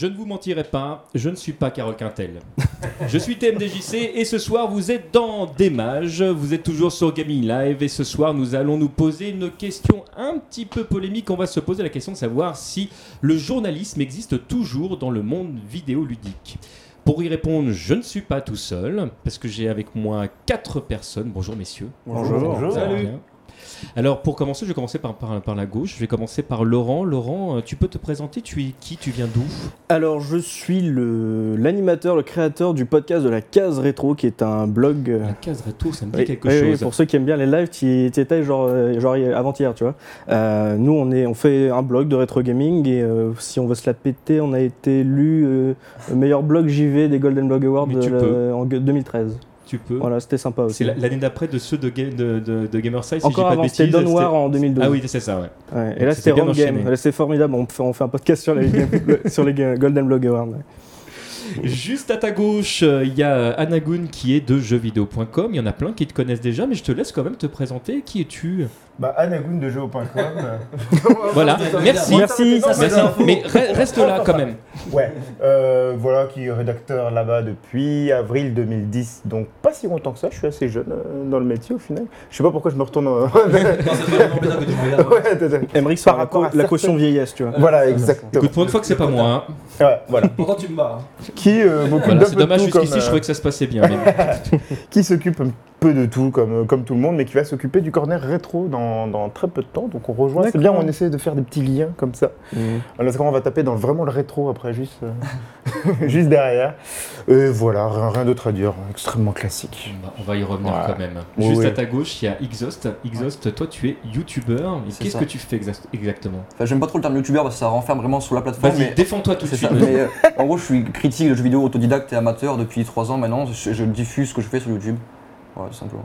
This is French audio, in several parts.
Je ne vous mentirai pas, je ne suis pas Carole Quintel. je suis TMDJC et ce soir vous êtes dans Démage, vous êtes toujours sur Gaming Live et ce soir nous allons nous poser une question un petit peu polémique. On va se poser la question de savoir si le journalisme existe toujours dans le monde vidéoludique. Pour y répondre, je ne suis pas tout seul parce que j'ai avec moi quatre personnes. Bonjour messieurs. Bonjour. Salut. Alors pour commencer, je vais commencer par, par, par la gauche. Je vais commencer par Laurent. Laurent, euh, tu peux te présenter Tu es qui? Tu viens d'où? Alors, je suis l'animateur, le, créateur du podcast de la Case Rétro, qui est un blog. euh, La case rétro, ça me dit oui, quelque oui, oui, chose. pour ceux qui aiment bien les lives, tu étais genre, euh, genre hier- avant-hier, tu vois. Euh, nous, on, est, on fait un blog de rétro gaming et euh, si on veut se la péter, on a été élu euh, meilleur blog JV des Golden Blog Awards en gue- 2013. Tu peux. Voilà, c'était sympa aussi. C'est la- l'année d'après de ceux de, Ga- de, de, de Gamerside, si Encore j'ai pas avant, de c'était War en 2012. Ah oui, c'est ça, ouais. Ouais, Donc et là, c'était Run Game. C'est formidable. On fait, on fait un podcast sur les, sur les Golden Blog Awards. ouais. Juste à ta gauche, euh, il y a euh, Anagun qui est de jeuxvideo.com. Il y en a plein qui te connaissent déjà, mais je te laisse quand même te présenter. Qui es-tu? Bah, Anagoun de jeux.com. Voilà, merci. Merci. Ça, c'est Merci. Mais re- reste là quand même. ouais, euh, voilà, qui est rédacteur là-bas depuis avril 2010, donc pas si longtemps que ça, je suis assez jeune euh, dans le métier au final. Je sais pas pourquoi je me retourne. euh, t'as- t'as- Emmerich, Par la, rapport à la caution vieillesse, tu vois. Voilà, exactement. Écoute, pour une fois que c'est pas moi. hein. Ouais, voilà. Pourtant tu me bats. Qui, euh, m'occupe Voilà, d'un c'est dommage, jusqu'ici, je trouvais que ça se passait bien. qui s'occupe un peu de tout comme, comme tout le monde, mais qui va s'occuper du corner rétro dans, dans très peu de temps. Donc on rejoint. C'est bien, on essaie de faire des petits liens comme ça. Parce qu'on va taper dans vraiment le rétro après, juste, euh, juste derrière? Et voilà, rien, rien d'autre à dire, extrêmement classique. On va- On va y revenir Ouais. quand même. Oui, Juste oui. à ta gauche, il y a Exhaust. Exhaust, toi, tu es youtubeur. Qu'est-ce que tu fais exact- exactement? Enfin, j'aime pas trop le terme youtubeur parce que ça renferme vraiment sur la plateforme. Vas-y, mais... défends-toi tout de suite. ça. Mais, euh, en gros, je suis critique de jeux vidéo autodidacte et amateur depuis 3 ans maintenant. Je, je diffuse ce que je fais sur YouTube. Voilà, tout simplement.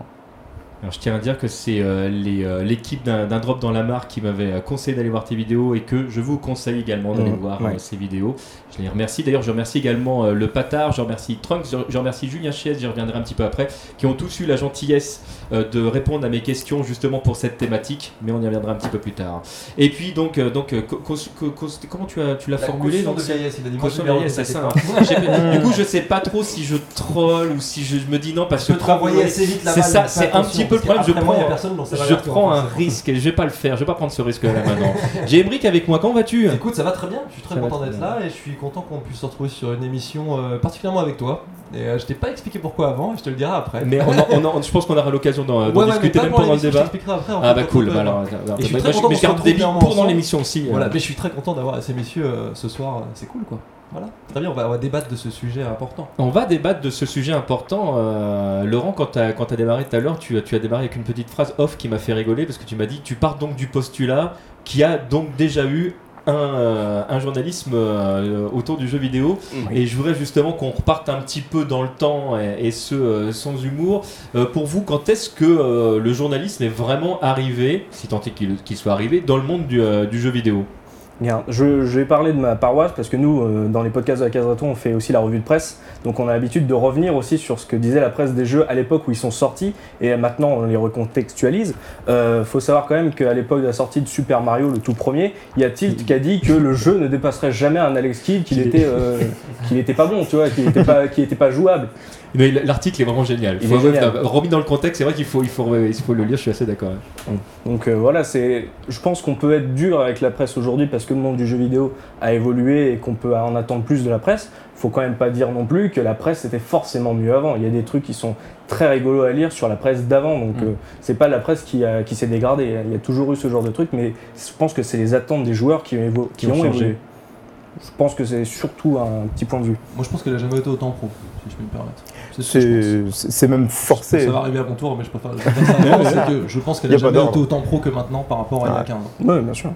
Alors, je tiens à dire que c'est euh, euh, l'équipe d'un, d'un drop dans la marque qui m'avait euh, conseillé d'aller voir tes vidéos et que je vous conseille également d'aller Mmh, voir ouais. euh, ces vidéos. Je les remercie. D'ailleurs, je remercie également euh, le Patard, je remercie Trunks, je, je remercie Julien Chies, j'y reviendrai un petit peu après, qui ont tous eu la gentillesse euh, de répondre à mes questions justement pour cette thématique, mais on y reviendra un petit peu plus tard. Et puis, donc, euh, donc co- co- co- co- comment tu, as, tu l'as formulé donc, c'est- vieillesse, il a dit Caution de c'est ça. hein. Du coup, je sais pas trop si je troll ou si je me dis non parce Je que renvoyer assez vite la c'est ça, c'est un petit peu le problème. Je prends, je un risque et je vais pas le faire. Je vais pas prendre ce risque là maintenant. J'ai Emric avec moi. Comment vas-tu? Écoute, ça va très bien, je suis très content d'être là et je suis content qu'on puisse se retrouver sur une émission euh, particulièrement avec toi. Et euh, je t'ai pas expliqué pourquoi avant, je te le dirai après. Mais on en- on en- je pense qu'on aura l'occasion d'en, d'en Ouais, ouais, discuter même pendant pendant le l'émission, débat. Je t'expliquerai après. en Ah fait, bah quand cool. on peut- bah alors, Et je suis bah, très moi, content qu'on mais je se garde retrouve des billes clairement pour dans ensemble. l'émission aussi. Voilà, euh. mais je suis très content d'avoir ces messieurs euh, ce soir, euh, c'est cool quoi. Voilà, très bien, on va, on va débattre de ce sujet important. On va débattre de ce sujet important. Euh, Laurent, quand tu as, démarré tout à l'heure, tu, as- tu as démarré avec une petite phrase off qui m'a fait rigoler parce que tu m'as dit tu pars donc du postulat qui a donc déjà eu un, euh, un journalisme euh, autour du jeu vidéo. Et je voudrais justement qu'on reparte un petit peu dans le temps et, et ce euh, sans humour. Euh, pour vous, quand est-ce que euh, le journalisme est vraiment arrivé, si tant est qu'il soit arrivé, dans le monde du, euh, du jeu vidéo? Je, je vais parler de ma paroisse parce que nous, euh, dans les podcasts de la Case Rétro, on fait aussi la revue de presse. Donc on a l'habitude de revenir aussi sur ce que disait la presse des jeux à l'époque où ils sont sortis et maintenant on les recontextualise. Euh, faut savoir quand même qu'à l'époque de la sortie de Super Mario, le tout premier, il y a Tilt qui a dit que le jeu ne dépasserait jamais un Alex Kidd, qu'il était, euh, était pas bon, tu vois, qu'il était pas, était pas jouable? Mais l'article est vraiment génial. Il Faut est avouer génial. que, remis dans le contexte, c'est vrai qu'il faut, il faut, il faut le lire, je suis assez d'accord. Donc euh, voilà, c'est, je pense qu'on peut être dur avec la presse aujourd'hui parce que le monde du jeu vidéo a évolué et qu'on peut en attendre plus de la presse. Faut quand même pas dire non plus que la presse était forcément mieux avant. Il y a des trucs qui sont très rigolos à lire sur la presse d'avant, donc Mm. euh, c'est pas la presse qui, a- qui s'est dégradée. Il y a toujours eu ce genre de trucs, mais je pense que c'est les attentes des joueurs qui, ont évo- qui Qui ont évolué. Je pense que c'est surtout un petit point de vue. Moi je pense qu'elle a jamais été autant pro, si je peux me permettre. C'est même forcé. Ça va arriver à mon tour, mais je préfère que je pense qu'elle Y a a pas jamais été autant pro que maintenant par rapport à il y a Ouais. 15 ans. Oui, bien sûr.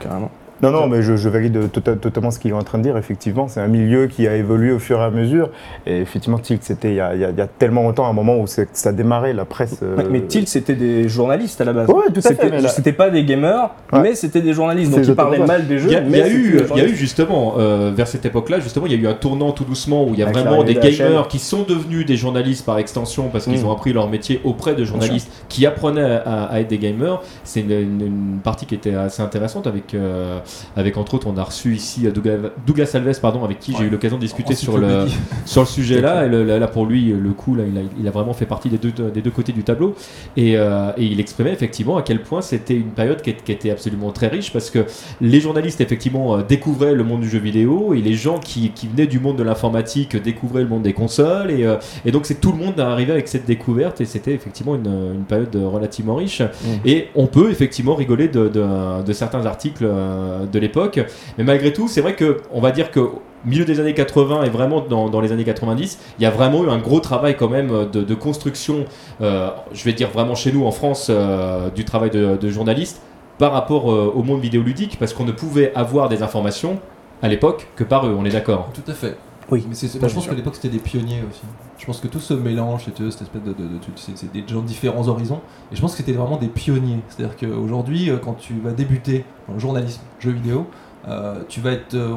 Carrément. Non, non, mais je, je valide tota- totalement ce qu'il est en train de dire. Effectivement, c'est un milieu qui a évolué au fur et à mesure. Et effectivement, Tilt, c'était il, y a- il y a- il y a tellement longtemps, un moment où ça démarrait, la presse. euh, Mais Tilt, c'était des journalistes à la base. Ouais, tout à fait, C'était- mais là- C'était pas des gamers, Ouais. mais c'était des journalistes. Donc ils parlaient mal des jeux. Il y a, y mais a eu, il y a eu justement, euh, vers cette époque-là, justement, il y a eu un tournant tout doucement où il y a Avec vraiment des gamers qui sont devenus des journalistes par extension parce qu'ils Mm. ont appris leur métier auprès de journalistes qui apprenaient à, à être des gamers. C'est une, une- une partie qui était assez intéressante avec, euh, avec entre autres, on a reçu ici Douglas, Douglas Alves, pardon, avec qui j'ai eu l'occasion de discuter sur le, sur le sujet là. Et le- là, pour lui, le coup, là, il a, il a vraiment fait partie des deux, des deux côtés du tableau. Et, euh, et il exprimait effectivement à quel point c'était une période qui, était absolument très riche parce que les journalistes effectivement euh, découvraient le monde du jeu vidéo et les gens qui, qui venaient du monde de l'informatique découvraient le monde des consoles. Et, euh, et donc, c'est tout le monde arrivé avec cette découverte et c'était effectivement une, une période relativement riche. Et on peut effectivement rigoler de, de- de certains articles euh, de l'époque. Mais malgré tout, c'est vrai que on va dire que milieu des années 80 et vraiment dans, dans les années 90, il y a vraiment eu un gros travail quand même de, de construction, euh, je vais dire vraiment chez nous en France, euh, du travail de, de journaliste par rapport euh, au monde vidéoludique, parce qu'on ne pouvait avoir des informations à l'époque que par eux, on est d'accord. Tout à fait. Oui. Mais c'est, moi, je c'est pense qu'à l'époque c'était des pionniers aussi. Je pense que tout ce mélange, veux, cette espèce de, de- de- c'est, c'est des gens de différents horizons. Et je pense que c'était vraiment des pionniers. C'est-à-dire qu'aujourd'hui, euh, quand tu vas débuter dans le journalisme, jeux vidéo, euh, tu vas être, euh,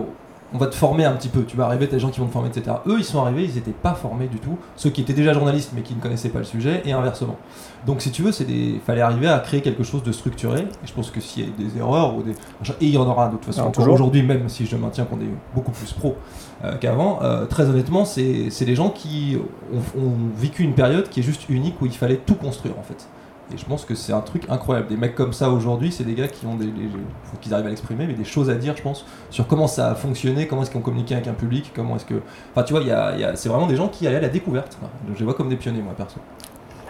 on va te former un petit peu. Tu vas arriver, t'as des gens qui vont te former, etc. Eux, ils sont arrivés, ils n'étaient pas formés du tout. Ceux qui étaient déjà journalistes mais qui ne connaissaient pas le sujet, et inversement. Donc, si tu veux, c'est des, fallait arriver à créer quelque chose de structuré. Et je pense que s'il y a des erreurs ou des, et il y en aura de toute façon encore toujours. aujourd'hui, même si je maintiens qu'on est beaucoup plus pro qu'avant. Euh, très honnêtement, c'est des gens qui ont, ont vécu une période qui est juste unique où il fallait tout construire en fait. Et je pense que c'est un truc incroyable. Des mecs comme ça aujourd'hui, c'est des gars qui ont des. qu'ils arrivent à l'exprimer, mais des choses à dire, je pense, sur comment ça a fonctionné, comment est-ce qu'on communiquait avec un public, comment est-ce que. Enfin, tu vois, y a- y a- c'est vraiment des gens qui allaient à la découverte. je les vois comme des pionniers, moi, perso.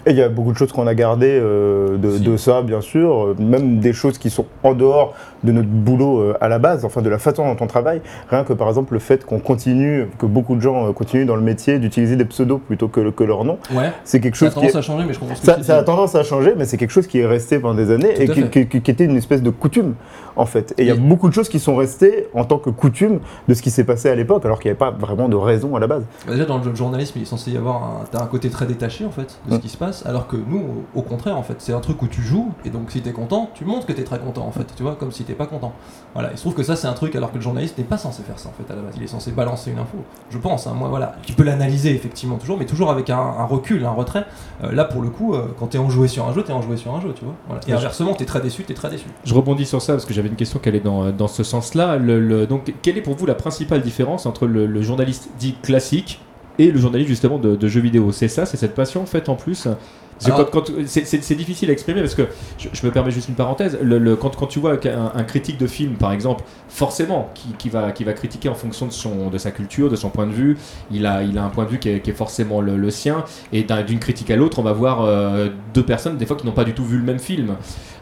Et il y a beaucoup de choses qu'on a gardées euh, de, Si. de ça, bien sûr, euh, même des choses qui sont en dehors de notre boulot euh, à la base, enfin de la façon dont on travaille. Rien que par exemple le fait qu'on continue, que beaucoup de gens euh, continuent dans le métier d'utiliser des pseudos plutôt que, que leur nom, Ouais, c'est quelque ça a chose qui tendance est... à changer, mais je comprends ce que Ça, ça a tendance à changer, mais c'est quelque chose qui est resté pendant des années Tout et qui, fait. qui- qui était une espèce de coutume, en fait. Et il y a beaucoup de choses qui sont restées en tant que coutume de ce qui s'est passé à l'époque, alors qu'il n'y avait pas vraiment de raison à la base. Bah, déjà dans le journalisme il est censé y avoir un, un côté très détaché en fait de ce Mm. qui se passe alors que nous au, contraire en fait c'est un truc où tu joues et donc si t'es content tu montres que t'es très content en fait tu vois comme si t'es pas content. Voilà il se trouve que ça c'est un truc alors que le journaliste n'est pas censé faire ça en fait à la base. Il est censé balancer une info. Je pense hein, moi voilà tu peux l'analyser effectivement toujours mais toujours avec un, un recul un retrait. Euh, là pour le coup euh, quand t'es enjoué sur un jeu t'es enjoué sur un jeu tu vois. Voilà. et inversement t'es très déçu t'es très déçu. Je rebondis sur ça parce que j'avais une question qui allait dans, dans ce sens-là. Le- le- donc, quelle est pour vous la principale différence entre le, le journaliste dit classique et le journaliste justement de, de jeux vidéo C'est ça, c'est cette passion en fait en plus Parce que Alors- quand- quand- c'est- difficile à exprimer parce que je, je me permets juste une parenthèse. Le, le- quand, quand tu vois un critique de film, par exemple, forcément, qui, qui va, qui va critiquer en fonction de, son, de sa culture, de son point de vue, il a, il a un point de vue qui est, qui est forcément le, le sien. Et d'un- d'une critique à l'autre, on va voir euh, deux personnes, des fois, qui n'ont pas du tout vu le même film.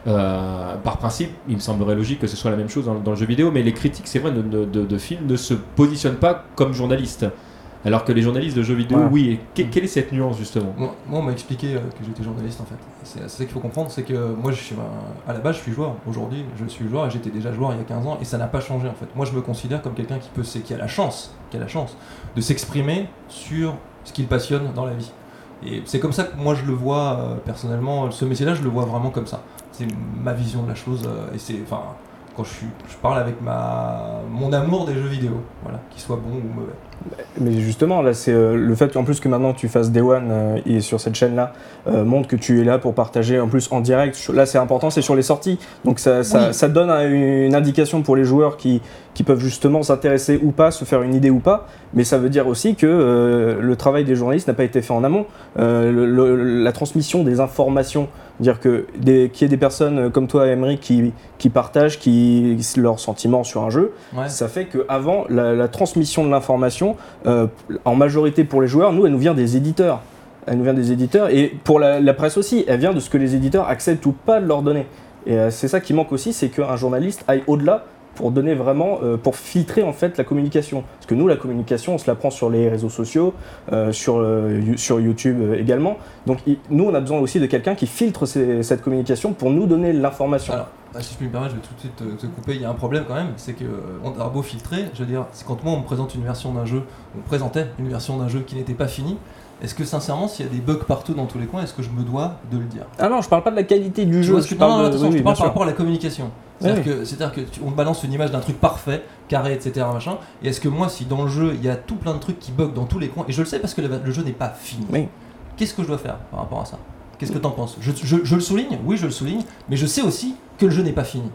Euh, par principe, il me semblerait logique que ce soit la même chose dans, dans le jeu vidéo, mais les critiques, c'est vrai, de, de- de- de films ne se positionnent pas comme journalistes. Alors que les journalistes de jeux vidéo, Voilà. oui. Et que- quelle est cette nuance justement Moi, moi, on m'a expliqué euh, que j'étais journaliste en fait. C'est ça qu'il faut comprendre, c'est que moi, je suis, un- à la base, je suis joueur. Aujourd'hui, je suis joueur et j'étais déjà joueur il y a 15 ans et ça n'a pas changé en fait. Moi, je me considère comme quelqu'un qui peut, c'est- qui a la chance, qui a la chance de s'exprimer sur ce qu'il passionne dans la vie. Et c'est comme ça que moi je le vois euh, personnellement. Ce métier-là, je le vois vraiment comme ça. C'est ma vision de la chose euh, et c'est, enfin, quand je, suis, je parle avec ma, mon amour des jeux vidéo, voilà, qu'il soit bon ou mauvais. Mais justement, là, c'est euh, le fait qu'en plus que maintenant tu fasses Day One euh, et sur cette chaîne-là euh, montre que tu es là pour partager en plus en direct. Là, c'est important, c'est sur les sorties. Donc ça, ça, Oui. ça donne un- une indication pour les joueurs qui, qui peuvent justement s'intéresser ou pas, se faire une idée ou pas. Mais ça veut dire aussi que le travail des journalistes n'a pas été fait en amont. Le- le- la transmission des informations, dire que des- qu'il y ait des personnes comme toi, Emery, qui, qui partagent qui, leurs sentiments sur un jeu, Ouais. ça fait qu'avant, la, la transmission de l'information, euh, en majorité pour les joueurs, nous, elle nous vient des éditeurs. Elle nous vient des éditeurs. Et pour la, la presse aussi, elle vient de ce que les éditeurs acceptent ou pas de leur donner. Et euh, c'est ça qui manque aussi, c'est qu'un journaliste aille au-delà pour donner vraiment, euh, pour filtrer en fait la communication. Parce que nous, la communication, on se la prend sur les réseaux sociaux, euh, sur, euh, sur YouTube également. Donc nous, on a besoin aussi de quelqu'un qui filtre cette communication pour nous donner l'information. Alors, ah, si je puis me permettre, je vais tout de suite te, couper. Il y a un problème quand même, c'est que euh, on a beau filtrer, je veux dire, c'est quand moi on me présente une version d'un jeu, on présentait une version d'un jeu qui n'était pas fini. Est-ce que sincèrement, s'il y a des bugs partout dans tous les coins, est-ce que je me dois de le dire? Ah non, je parle pas de la qualité du jeu. je parle non, de- oui, je oui, parle par rapport à la communication. C'est-à-dire que, c'est-à-dire que tu- on balance une image d'un truc parfait, carré, etc. Machin. Et est-ce que moi, si dans le jeu il y a tout plein de trucs qui bug dans tous les coins, et je le sais parce que le, le jeu n'est pas fini, Oui. qu'est-ce que je dois faire par rapport à ça? Qu'est-ce que t'en penses? Je, je- je le souligne, oui, je le souligne, mais je sais aussi que le jeu n'est pas fini.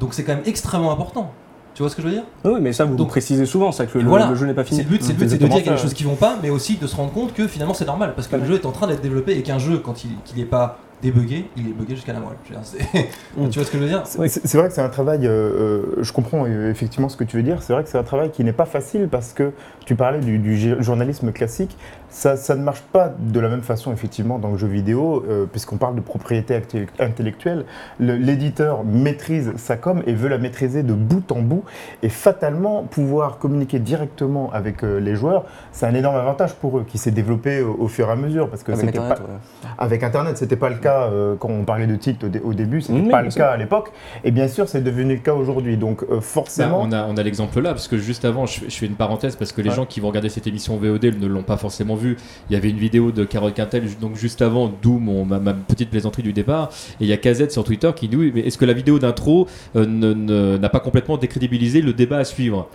Donc c'est quand même extrêmement important. Tu vois ce que je veux dire? Oui, mais ça, vous Donc- précisez souvent, ça, que le, voilà. le jeu n'est pas fini. C'est le but, c'est de dire qu'il y a des choses qui vont pas, mais aussi de se rendre compte que finalement c'est normal parce que le jeu est en train d'être développé et qu'un jeu quand il qu'il est pas débugué, il est bugué jusqu'à la moelle. Je veux dire, c'est- Mm. tu vois ce que je veux dire C'est vrai que c'est un travail, euh, euh, je comprends euh, effectivement ce que tu veux dire, c'est vrai que c'est un travail qui n'est pas facile parce que tu parlais du, journalisme classique, ça, ça ne marche pas de la même façon effectivement dans le jeu vidéo, euh, puisqu'on parle de propriété intellectuelle. Le- L'éditeur maîtrise sa com et veut la maîtriser de bout en bout, et fatalement pouvoir communiquer directement avec euh, les joueurs, c'est un énorme avantage pour eux qui s'est développé au, au fur et à mesure, parce que Avec Internet, pas, ouais. avec Internet, c'était pas le cas euh, quand on parlait de tilt au, dé- au début, c'était Oui, pas le sûr. cas à l'époque. Et bien sûr, c'est devenu le cas aujourd'hui. Donc euh, Bah, forcément, on a, on a l'exemple là, parce que juste avant, je, fais- je fais une parenthèse, parce que les Ouais. gens qui vont regarder cette émission VOD ne l'ont pas forcément vu. Il y avait une vidéo de Carole Quintel, donc juste avant, d'où ma, ma petite plaisanterie du départ. Et il y a KZ sur Twitter qui dit mais est-ce que la vidéo d'intro euh, n'a pas complètement décrédibilisé le débat à suivre?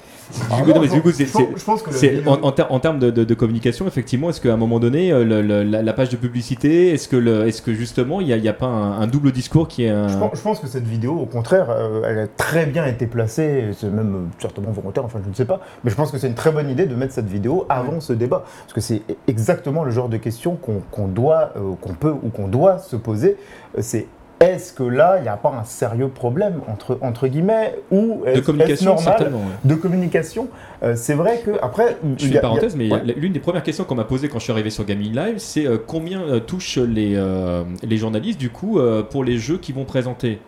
Coup, c'est- je, pense, que en, en ter- en termes de, de- de communication, effectivement, est-ce qu'à un moment donné, euh, le- le- la, la page de publicité, est-ce que, le- est-ce que justement, il n'y a, pas un, un double discours qui est un. je pense, je pense que cette vidéo, au contraire, euh, elle a très bien été placée, c'est même euh, certainement volontaire, enfin je ne sais pas, mais je pense que c'est une très bonne idée de mettre cette vidéo avant ce débat, parce que c'est exactement le genre de question qu'on doit, euh, qu'on peut ou qu'on doit se poser. C'est est-ce que là, il n'y a pas un sérieux problème entre, entre guillemets, ou est-ce de est-ce communication, normal ouais. de communication? Euh, C'est vrai que après, Je fais une a- parenthèse, mais ouais. l'une des premières questions qu'on m'a posées quand je suis arrivé sur Gaming Live, c'est euh, combien euh, touchent les, euh, les journalistes du coup euh, pour les jeux qu'ils vont présenter?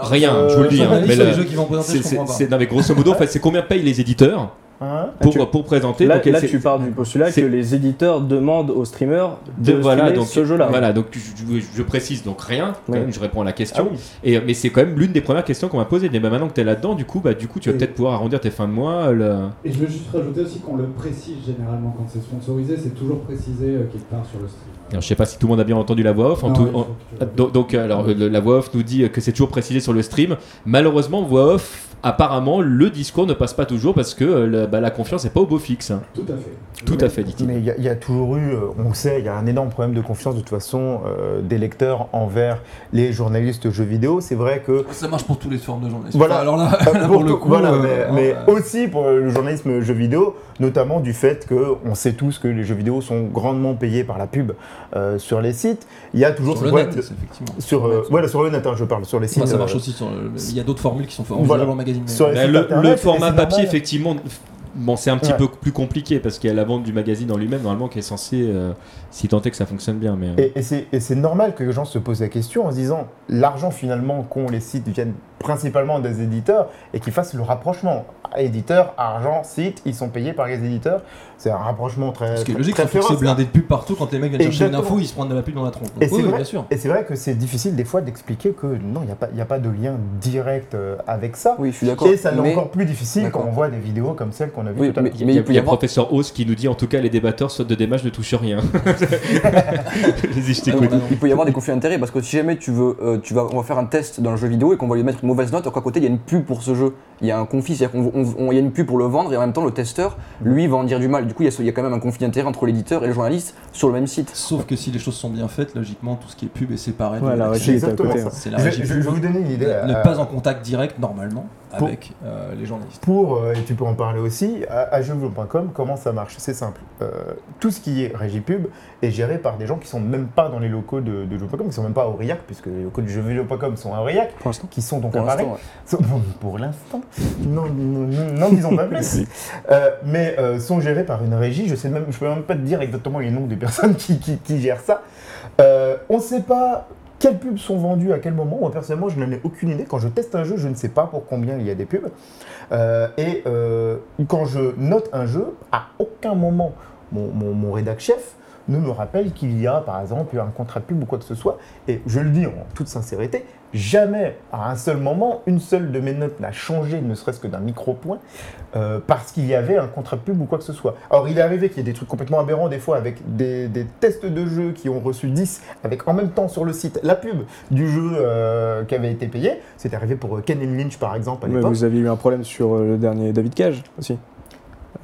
Rien, euh, je vous le dis. Sur hein, mais les jeux qui vont présenter, c'est- je comprends c'est- pas. c'est- non, mais grosso modo, en fait, c'est combien payent les éditeurs? Hein pour, tu- pour présenter Là, donc, là, tu pars du postulat que les éditeurs demandent aux streamers de, de, voilà, donc, ce jeu-là. Voilà, donc je, je- je précise donc rien, quand Oui. même, je réponds à la Ah question. oui. Et, mais c'est quand même l'une des premières questions qu'on m'a posées. Mais bah, maintenant que tu es là-dedans, du coup, bah, du coup, tu vas peut-être pouvoir arrondir tes fins de mois. le- Et je veux juste rajouter aussi qu'on le précise généralement quand c'est sponsorisé, c'est toujours précisé euh, quelque part sur le stream. Alors, je sais pas si tout le monde a bien entendu la voix off. en tout- en- tu- Donc, alors, euh, le- la voix off nous dit que c'est toujours précisé sur le stream. Malheureusement, voix off, apparemment, le discours ne passe pas toujours parce que euh, le- bah, la confiance n'est pas au beau fixe. hein. Tout à fait. Tout à fait, dit-il. Mais il y, a- il y a toujours eu, euh, on le sait, il y a un énorme problème de confiance de toute façon euh, des lecteurs envers les journalistes jeux vidéo. C'est vrai que Ça marche pour toutes les formes de journalisme. Voilà. Enfin, alors là, Euh, là, pour pour le coup, voilà, euh, mais, mais aussi pour le journalisme jeux vidéo, notamment du fait que on sait tous que les jeux vidéo sont grandement payés par la pub euh, sur les sites. Il y a toujours sur ce le problème net, de- effectivement. sur, le euh, net. voilà, sur le net, hein, je parle sur les sites. Enfin, ça marche euh, aussi sur Il y a d'autres formules qui sont Voilà. voilà. dans le magazine. Mais- Sur les Bah, sites le, internet, le et format papier, normal. effectivement, bon, c'est un petit Ouais. peu plus compliqué parce qu'il y a la vente du magazine en lui-même, normalement, qui est censé, euh, si tant est que ça fonctionne bien. Mais, euh, Et, et c'est- et c'est normal que les gens se posent la question en se disant l'argent finalement qu'ont les sites viennent principalement des éditeurs et qu'ils fassent le rapprochement. Éditeurs, argent, sites, ils sont payés par les éditeurs. C'est un rapprochement très, Ce qui est très- logique, c'est que c'est blindé de pub partout quand les mecs viennent chercher une info, ils se prennent de la pub dans la tronche. Donc, Et c'est oui, vrai- bien sûr. Et c'est vrai que c'est difficile des fois d'expliquer que non, il n'y a, pas- il y a pas de lien direct euh, avec ça. Oui, je suis d'accord. Et ça l'est encore plus difficile quand on voit des vidéos comme celle qu'on a vues Oui, tout à l'heure. mais- il y a, y y a avoir- professeur Hauss qui nous dit en tout cas les débatteurs sautent de démarche ne touchent rien. Je. Ah, non. Il peut y avoir des conflits d'intérêts parce que si jamais tu veux, euh, tu vas, on va faire un test dans le jeu vidéo et qu'on va lui mettre une mauvaise note, alors qu'à côté il y a une pub pour ce jeu, il y a un conflit, c'est-à-dire qu'il y a une pub pour le vendre et en même temps le testeur, lui, va en dire du mal. Du coup, il y a, ce- il y a quand même un conflit d'intérêts entre l'éditeur et le journaliste sur le même site. Sauf que si les choses sont bien faites, logiquement, tout ce qui est pub est séparé. de Ouais, régie C'est exactement ça. C'est la Je, régie je- je vous donner une idée. Ne euh, pas en contact direct, normalement, Pour- avec euh, les journalistes. Pour, euh, et tu peux en parler aussi, à, à jeuxvideo.com, comment ça marche C'est simple. Euh, tout ce qui est régie pub est géré par des gens qui sont même pas dans les locaux de, de jeuxvideo.com, qui sont même pas à Aurillac, puisque les locaux de jeuxvideo.com sont à Aurillac, Pour qui sont donc Pour à Paris. Pour l'instant. Non, non, non, n'en disons pas plus. Euh, mais euh, sont gérés par une régie. Je sais même, je peux même pas te dire exactement les noms des personnes qui, qui- qui gèrent ça. On ne sait pas quelles pubs sont vendues à quel moment. Moi personnellement, je n'en ai aucune idée. Quand je teste un jeu, je ne sais pas pour combien il y a des pubs. Euh, et euh, quand je note un jeu, à aucun moment mon, mon, mon rédac chef ne me rappelle qu'il y a par exemple un contrat de pub ou quoi que ce soit. Et je le dis en toute sincérité, jamais à un seul moment, une seule de mes notes n'a changé, ne serait-ce que d'un micro-point, euh, parce qu'il y avait un contrat de pub ou quoi que ce soit. Alors il est arrivé qu'il y ait des trucs complètement aberrants des fois avec des, des tests de jeux qui ont reçu 10, avec en même temps sur le site la pub du jeu euh, qui avait été payé. C'est arrivé pour euh, Ken Lynch par exemple à Mais l'époque. vous aviez eu un problème sur le dernier David Cage aussi.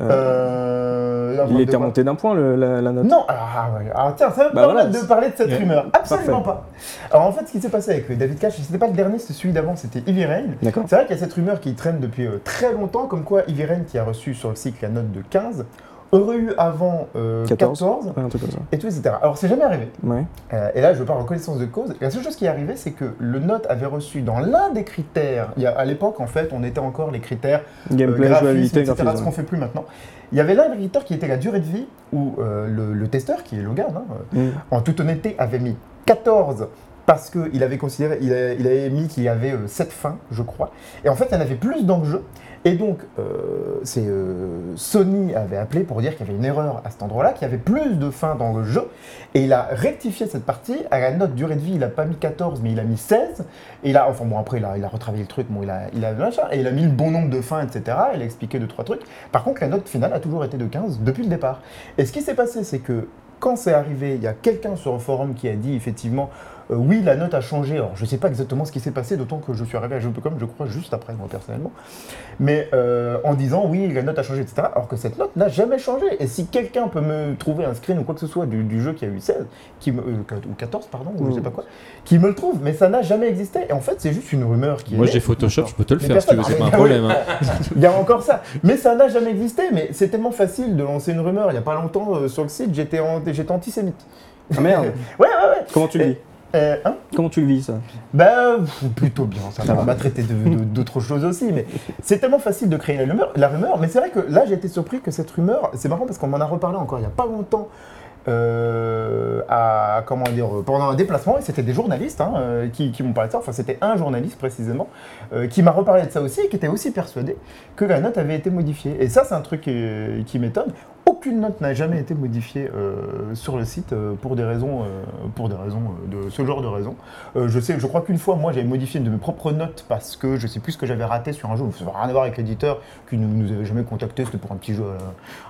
Euh, d'un Il était remonté d'un point le- la, la note. Non, ah. Alors, tiens, ça va me Bah permettre voilà. de parler de cette rumeur. Absolument Parfait. pas. Alors en fait, ce qui s'est passé avec euh, David Cash, c'était pas le dernier, c'était celui d'avant, c'était Ivy Rain. C'est vrai qu'il y a cette rumeur qui traîne depuis euh, très longtemps, comme quoi Ivy Rain, qui a reçu sur le cycle la note de 15, aurait eu avant euh, 14. 14, Ouais, un truc comme ça. et tout, etc. Alors c'est jamais arrivé. Ouais. Euh, et là, je parle en connaissance de cause. La seule chose qui est arrivée, c'est que le note avait reçu dans l'un des critères, il y a, à l'époque, en fait, on était encore les critères Gameplay, euh, graphisme, jouabilité, etc., graphisme. ce qu'on fait plus maintenant. Il y avait l'un des critères qui était la durée de vie, où euh, le, le testeur, qui est Logan, hein, euh, Mm. en toute honnêteté, avait mis 14 parce qu'il avait considéré, il, a- il avait mis qu'il y avait 7 fins, je crois. Et en fait, il y en avait plus dans le jeu. Et donc, euh, euh, Sony avait appelé pour dire qu'il y avait une erreur à cet endroit-là, qu'il y avait plus de fins dans le jeu. Et il a rectifié cette partie. À la note durée de vie, il n'a pas mis 14, mais il a mis 16. Et a, enfin bon, après, il a, il a retravaillé le truc, bon, il a, il a et il a mis le bon nombre de fins, etc. Il a expliqué deux, trois trucs. Par contre, la note finale a toujours été de 15 depuis le départ. Et ce qui s'est passé, c'est que quand c'est arrivé, il y a quelqu'un sur un forum qui a dit effectivement euh, oui, la note a changé. Alors, je ne sais pas exactement ce qui s'est passé, d'autant que je suis arrivé à Jeux.com, je crois, juste après, moi, personnellement. Mais euh, en disant oui, la note a changé, etc. Alors que cette note n'a jamais changé. Et si quelqu'un peut me trouver un screen ou quoi que ce soit du, du jeu qui a eu 16, qui me, euh, ou 14, pardon, ou je sais pas quoi, qui me le trouve, mais ça n'a jamais existé. Et en fait, c'est juste une rumeur qui Moi j'ai Photoshop, je peux te le faire si tu veux, c'est pas un Ah, problème. hein. Il y a encore ça. Mais ça n'a jamais existé. Mais c'est tellement facile de lancer une rumeur. Il n'y a pas longtemps, sur le site, j'étais antisémite. Ah merde. Ouais, ouais, ouais. Comment tu le vis Euh, hein Comment tu le vis ça bah, plutôt bien, ça, Ça va. m'a traité d'autres choses aussi, mais c'est tellement facile de créer la rumeur, la rumeur. Mais c'est vrai que là, j'ai été surpris que cette rumeur, c'est marrant parce qu'on m'en a reparlé encore il n'y a pas longtemps. euh, à, comment dire, pendant un déplacement, et c'était des journalistes hein, euh, qui, qui m'ont parlé de ça, enfin c'était un journaliste précisément, euh, qui m'a reparlé de ça aussi et qui était aussi persuadé que la note avait été modifiée. Et ça, c'est un truc qui m'étonne. Aucune note n'a jamais été modifiée euh, sur le site euh, pour des raisons, euh, pour des raisons euh, de ce genre de raisons. Euh, je sais, je crois qu'une fois, moi, j'avais modifié une de mes propres notes parce que je sais plus ce que j'avais raté sur un jeu. Ça n'a rien à voir avec l'éditeur qui nous, nous avait jamais contacté. C'était pour un petit jeu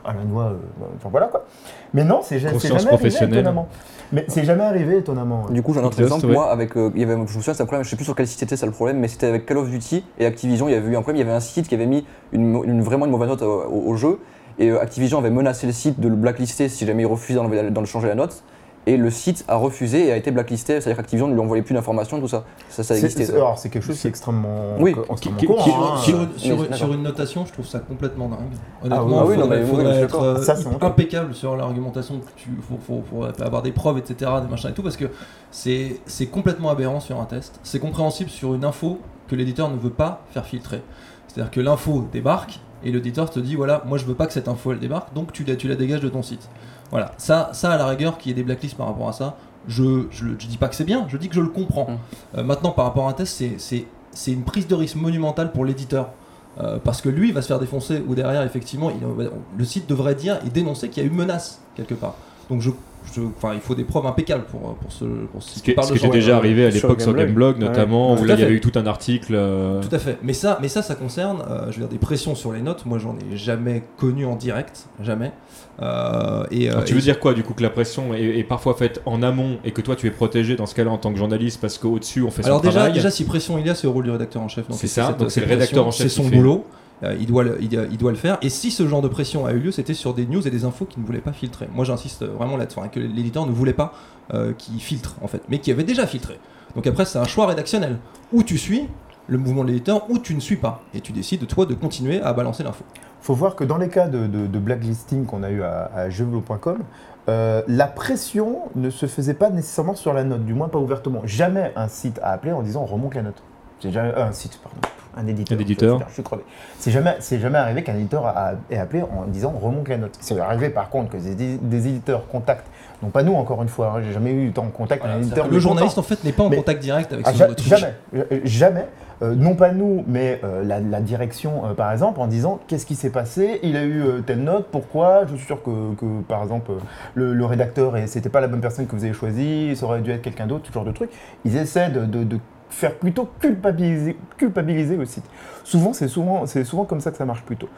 à la, à la noix. euh, enfin voilà quoi. Mais non, c'est jamais arrivé étonnamment. Mais c'est jamais arrivé étonnamment. Du coup, j'ai un autre exemple. ouais. Moi, avec, euh, il y avait, je me souviens, c'est un problème. Je sais plus sur quel site c'était, ça le problème, mais c'était avec Call of Duty et Activision. Il y avait eu un problème. Il y avait un site qui avait mis une, une- vraiment une mauvaise note au, au- au jeu, et euh, Activision avait menacé le site de le blacklister si jamais il refusait d'enlever- d'en changer la note. Et le site a refusé et a été blacklisté, c'est-à-dire qu'Activision ne lui envoyait plus d'informations, tout ça. Ça, ça C'est- existait. ça. alors c'est quelque chose qui est extrêmement, Oui. extrêmement Qui- qui- courant, qui- hein. sur, une, sur mais- une- sur une notation, je trouve ça complètement dingue. Ah Honnêtement, oui, il oui, non, faudrait, mais oui, faudrait être euh, Ça, c'est honteux. impeccable sur l'argumentation. Tu faut, faut- faut avoir des preuves, etc., des machins et tout, parce que c'est c'est complètement aberrant sur un test. C'est compréhensible sur une info que l'éditeur ne veut pas faire filtrer. C'est-à-dire que l'info débarque et l'éditeur te dit voilà, moi je veux pas que cette info elle débarque, donc tu la, tu la dégages de ton site. Voilà, ça, ça à la rigueur, qu'il y ait des blacklists par rapport à ça, je, je, je dis pas que c'est bien, je dis que je le comprends. Mm. Euh, maintenant, par rapport à un test, c'est- c'est c'est une prise de risque monumentale pour l'éditeur. Euh, parce que lui il va se faire défoncer ou derrière effectivement il- le site devrait dire et dénoncer qu'il y a eu menace quelque part donc je, je- enfin il faut des preuves impeccables pour, pour ce pour ce Ce qui était déjà arrivé à l'époque sur Gameblog. Notamment, Ouais. où là il y avait eu tout un article. euh, Tout à fait. Mais ça, mais ça, ça concerne, euh, je veux dire, des pressions sur les notes. Moi, j'en ai jamais connu en direct, jamais. Euh, et, Alors, euh, tu veux et- dire quoi du coup que la pression est, est parfois faite en amont et que toi tu es protégé dans ce cas-là en tant que journaliste parce qu'au-dessus on fait son Alors déjà, travail déjà, si pression il y a, c'est au rôle du rédacteur en chef. C'est ça, donc c'est le rédacteur en chef C'est son fait. Euh, il, doit le, il, il doit le faire. Et si ce genre de pression a eu lieu, c'était sur des news et des infos qu'il ne voulait pas filtrer. Moi, j'insiste vraiment là-dessus, hein, que l'éditeur ne voulait pas euh, qu'il filtre, en fait, mais qui avait déjà filtré. Donc après, c'est un choix rédactionnel. Ou tu suis le mouvement de l'éditeur, ou tu ne suis pas. Et tu décides, toi, de continuer à balancer l'info. faut voir que dans les cas de, blacklisting qu'on a eu à, à euh, la pression ne se faisait pas nécessairement sur la note, du moins pas ouvertement. Jamais un site a appelé en disant on remonte la note. C'est jamais euh, un site, pardon, un éditeur. Un éditeur. Je suis crevé. C'est jamais, c'est jamais arrivé qu'un éditeur a, ait appelé en disant on remonte la note. C'est arrivé par contre que des, des éditeurs contactent, non pas nous encore une fois, hein, j'ai jamais eu tant de contact Voilà, un c'est-à-dire éditeur. le journaliste, en fait, n'est pas en Mais- contact direct avec Ah, ce genre de truc. jamais, euh, jamais. Euh, non pas nous, mais euh, la, la direction, euh, par exemple, en disant qu'est-ce qui s'est passé, il a eu euh, telle note, pourquoi, je suis sûr que, que, par exemple, euh, le, le rédacteur, et c'était pas la bonne personne que vous avez choisie, ça aurait dû être quelqu'un d'autre, ce genre de truc. Ils essaient de, de- de faire plutôt culpabiliser, culpabiliser le site. Souvent, c'est souvent, c'est souvent comme ça que ça marche plutôt.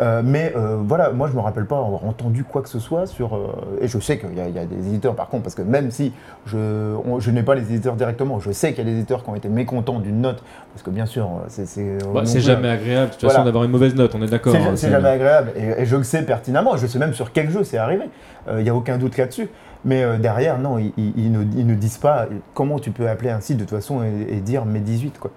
Euh, mais euh, voilà, moi je me rappelle pas avoir entendu quoi que ce soit sur. euh, et je sais qu'il y, a- il y a des éditeurs par contre, parce que même si je, on- je n'ai pas les éditeurs directement, je sais qu'il y a des éditeurs qui ont été mécontents d'une note, parce que bien sûr, c'est. C'est Bah, jamais agréable de toute façon d'avoir une mauvaise note, on est d'accord. c'est hein, c'est jamais agréable et, et je le sais pertinemment. Je sais même sur quel jeu c'est arrivé. Il n'y a aucun doute là-dessus. Mais euh, derrière, non, ils, ne, disent pas comment tu peux appeler site de toute façon et, et dire mes 18 quoi.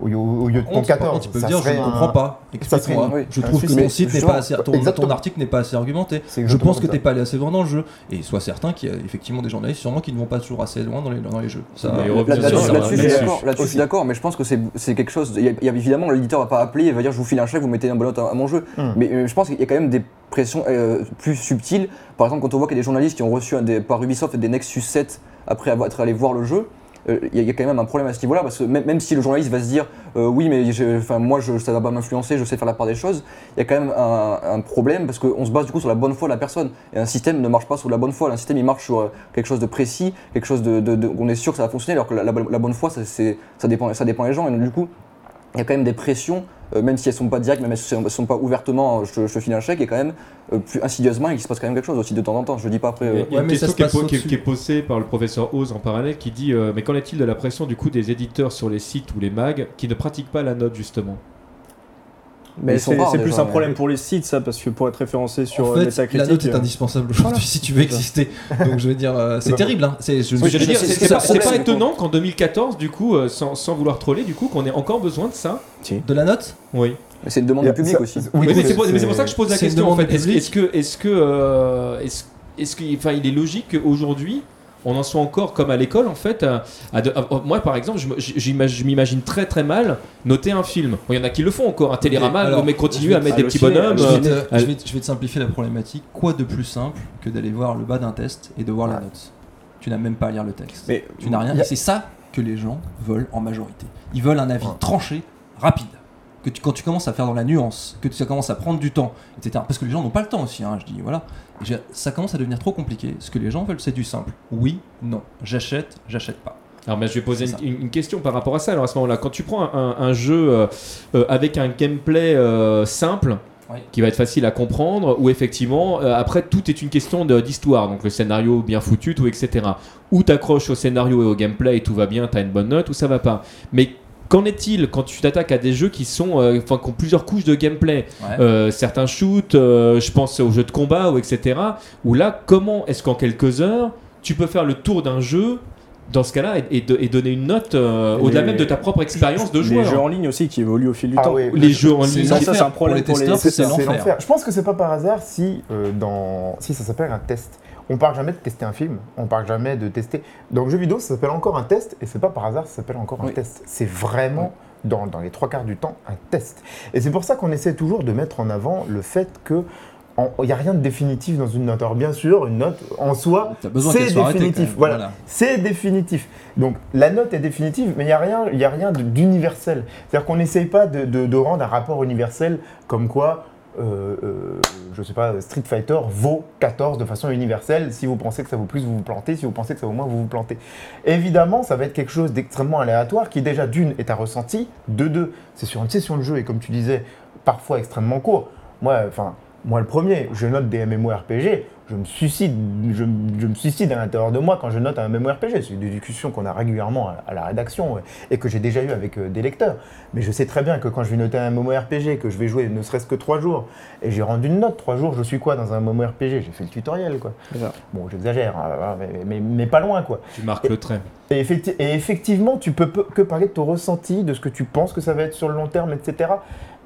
Au, lieu- au lieu de ton contre, par 14. contre, ils peuvent ça dire je ne un- comprends pas. ça serait Explique-moi. Je trouve que ton site n'est pas assez, ton, article n'est pas assez argumenté. Je pense que t'es ça. pas allé assez loin dans le jeu. Et sois certain qu'il y a effectivement des journalistes sûrement qui ne vont pas toujours assez loin dans les, dans les jeux. Euh, Là-dessus, je suis d'accord. Là-dessus, je suis d'accord, mais je pense que c'est quelque chose. Il y, a, il y a évidemment, l'éditeur va pas appeler et va dire je vous file un chèque, vous mettez un bonne note à, mon jeu. Hmm. Mais euh, je pense qu'il y a quand même des pressions euh, plus subtiles. Par exemple, quand on voit qu'il y a des journalistes qui ont reçu par Ubisoft des Nexus 7 après être allé voir le jeu. Euh, Il y, a- quand même un problème à ce niveau-là parce que même, si le journaliste va se dire euh, oui mais moi ça va pas m'influencer, je sais faire la part des choses, il y a quand même un, problème parce qu'on se base du coup sur la bonne foi de la personne. Et un système ne marche pas sur la bonne foi, un système il marche sur euh, quelque chose de précis, quelque chose de, on est sûr que ça va fonctionner alors que la, la la bonne foi ça, dépend ça dépend des gens. Et donc, du coup il y a quand même des pressions, même si elles sont pas directes, même si elles ne sont pas ouvertement, euh, je, te- je file un chèque, a quand même euh, plus insidieusement il se passe quand même quelque chose aussi de temps en temps. Je dis pas après. euh, Il y a Ouais, une question qui est, passe po- qui est- au-dessus. qui est posée par le professeur Oz en parallèle qui dit euh, Mais qu'en est-il de la pression du coup des éditeurs sur les sites ou les mags qui ne pratiquent pas la note justement? Mais c'est plus un problème ouais. pour les sites, ça, parce que pour être référencé sur en euh, fait, Metacritic. la note est euh, indispensable aujourd'hui si tu veux exister. Donc je veux dire, euh, c'est terrible. Hein. C'est, pas, étonnant qu'en 2014, du coup, euh, sans, sans vouloir troller, du coup, qu'on ait encore besoin de ça. de la note? Oui. c'est une demande du a- public ça- aussi. oui, mais c'est- pour, ça que je pose la question en demande fait. Est-ce que, est-ce que, est-ce, est-ce que, enfin, il est logique qu'aujourd'hui on en soit encore comme à l'école en fait. à- à de- à- moi par exemple, je me- j'imagine- je m'imagine très très mal noter un film. Bon, Il y en a qui le font encore. Un télérama, Alors, mais continue à mettre des petits bonhommes. je, euh, vais te, elle- je vais te- je vais te simplifier la problématique. Quoi de plus simple que d'aller voir le bas d'un test et de voir la note? Tu n'as même pas à lire le texte. Mais tu n'as rien. a- c'est ça que les gens veulent en majorité. Ils veulent un avis Ouais. tranché, rapide. Que tu, quand tu commences à faire dans la nuance, que ça commence à prendre du temps, etc. Parce que les gens n'ont pas le temps aussi, hein, je dis, voilà. Et ça commence à devenir trop compliqué. Ce que les gens veulent, c'est du simple. Oui, non. J'achète, j'achète pas. Alors, mais je vais poser une, question par rapport à ça. Alors, à ce moment-là, quand tu prends un, un jeu euh, euh, avec un gameplay euh, simple, Oui. qui va être facile à comprendre, où effectivement, euh, après, tout est une question d'histoire. Donc, le scénario bien foutu, tout, etc. Ou t'accroches au scénario et au gameplay et tout va bien, t'as une bonne note, ou ça va pas. Mais qu'en est-il quand tu t'attaques à des jeux qui sont, euh, enfin, qui ont plusieurs couches de gameplay Ouais. euh, certains shoots, euh, je pense aux jeux de combat ou etc. Où là, comment est-ce qu'en quelques heures, tu peux faire le tour d'un jeu dans ce cas-là et, et de- et donner une note euh, Les- au-delà même de ta propre expérience de Les joueur jeux en ligne aussi qui évoluent au fil du Ah temps. oui. Les jeux en ligne. Ça, c'est un problème pour les pour les- testeurs, C'est l'enfer. l'enfer. Je pense que c'est pas par hasard si, euh, dans... si ça s'appelle un test. On parle jamais de tester un film, on parle jamais de tester. Dans le jeu vidéo, ça s'appelle encore un test, et c'est pas par hasard, ça s'appelle encore un test. C'est vraiment, dans, dans les trois quarts du temps, un test. Et c'est pour ça qu'on essaie toujours de mettre en avant le fait que il n'y a rien de définitif dans une note. Alors bien sûr, une note en soi, c'est définitif. Voilà. c'est définitif. Donc la note est définitive, mais il n'y a rien, y a rien d'universel. C'est-à-dire qu'on n'essaye pas de, de- de rendre un rapport universel comme quoi, euh, euh, je sais pas, Street Fighter vaut 14 de façon universelle. Si vous pensez que ça vaut plus, vous vous plantez. Si vous pensez que ça vaut moins, vous vous plantez. Évidemment, ça va être quelque chose d'extrêmement aléatoire qui déjà d'une est un ressenti, de deux, c'est sur une session de jeu et comme tu disais, parfois extrêmement court. Moi, enfin, moi le premier, je note des MMORPG, je me suicide, je, me- je me suicide à l'intérieur de moi quand je note un MMORPG. C'est des discussions qu'on a régulièrement à, à la rédaction euh, et que j'ai déjà eu avec euh, des lecteurs. Mais je sais très bien que quand je vais noter un MMORPG, que je vais jouer ne serait-ce que trois jours, et j'ai rendu une note, trois jours, je suis quoi dans un MMORPG J'ai fait le tutoriel, quoi. Bon, j'exagère, hein, mais, mais- mais pas loin, quoi. Tu marques le trait. Et, effecti- et effectivement, tu peux peu- que parler de ton ressenti, de ce que tu penses que ça va être sur le long terme, etc.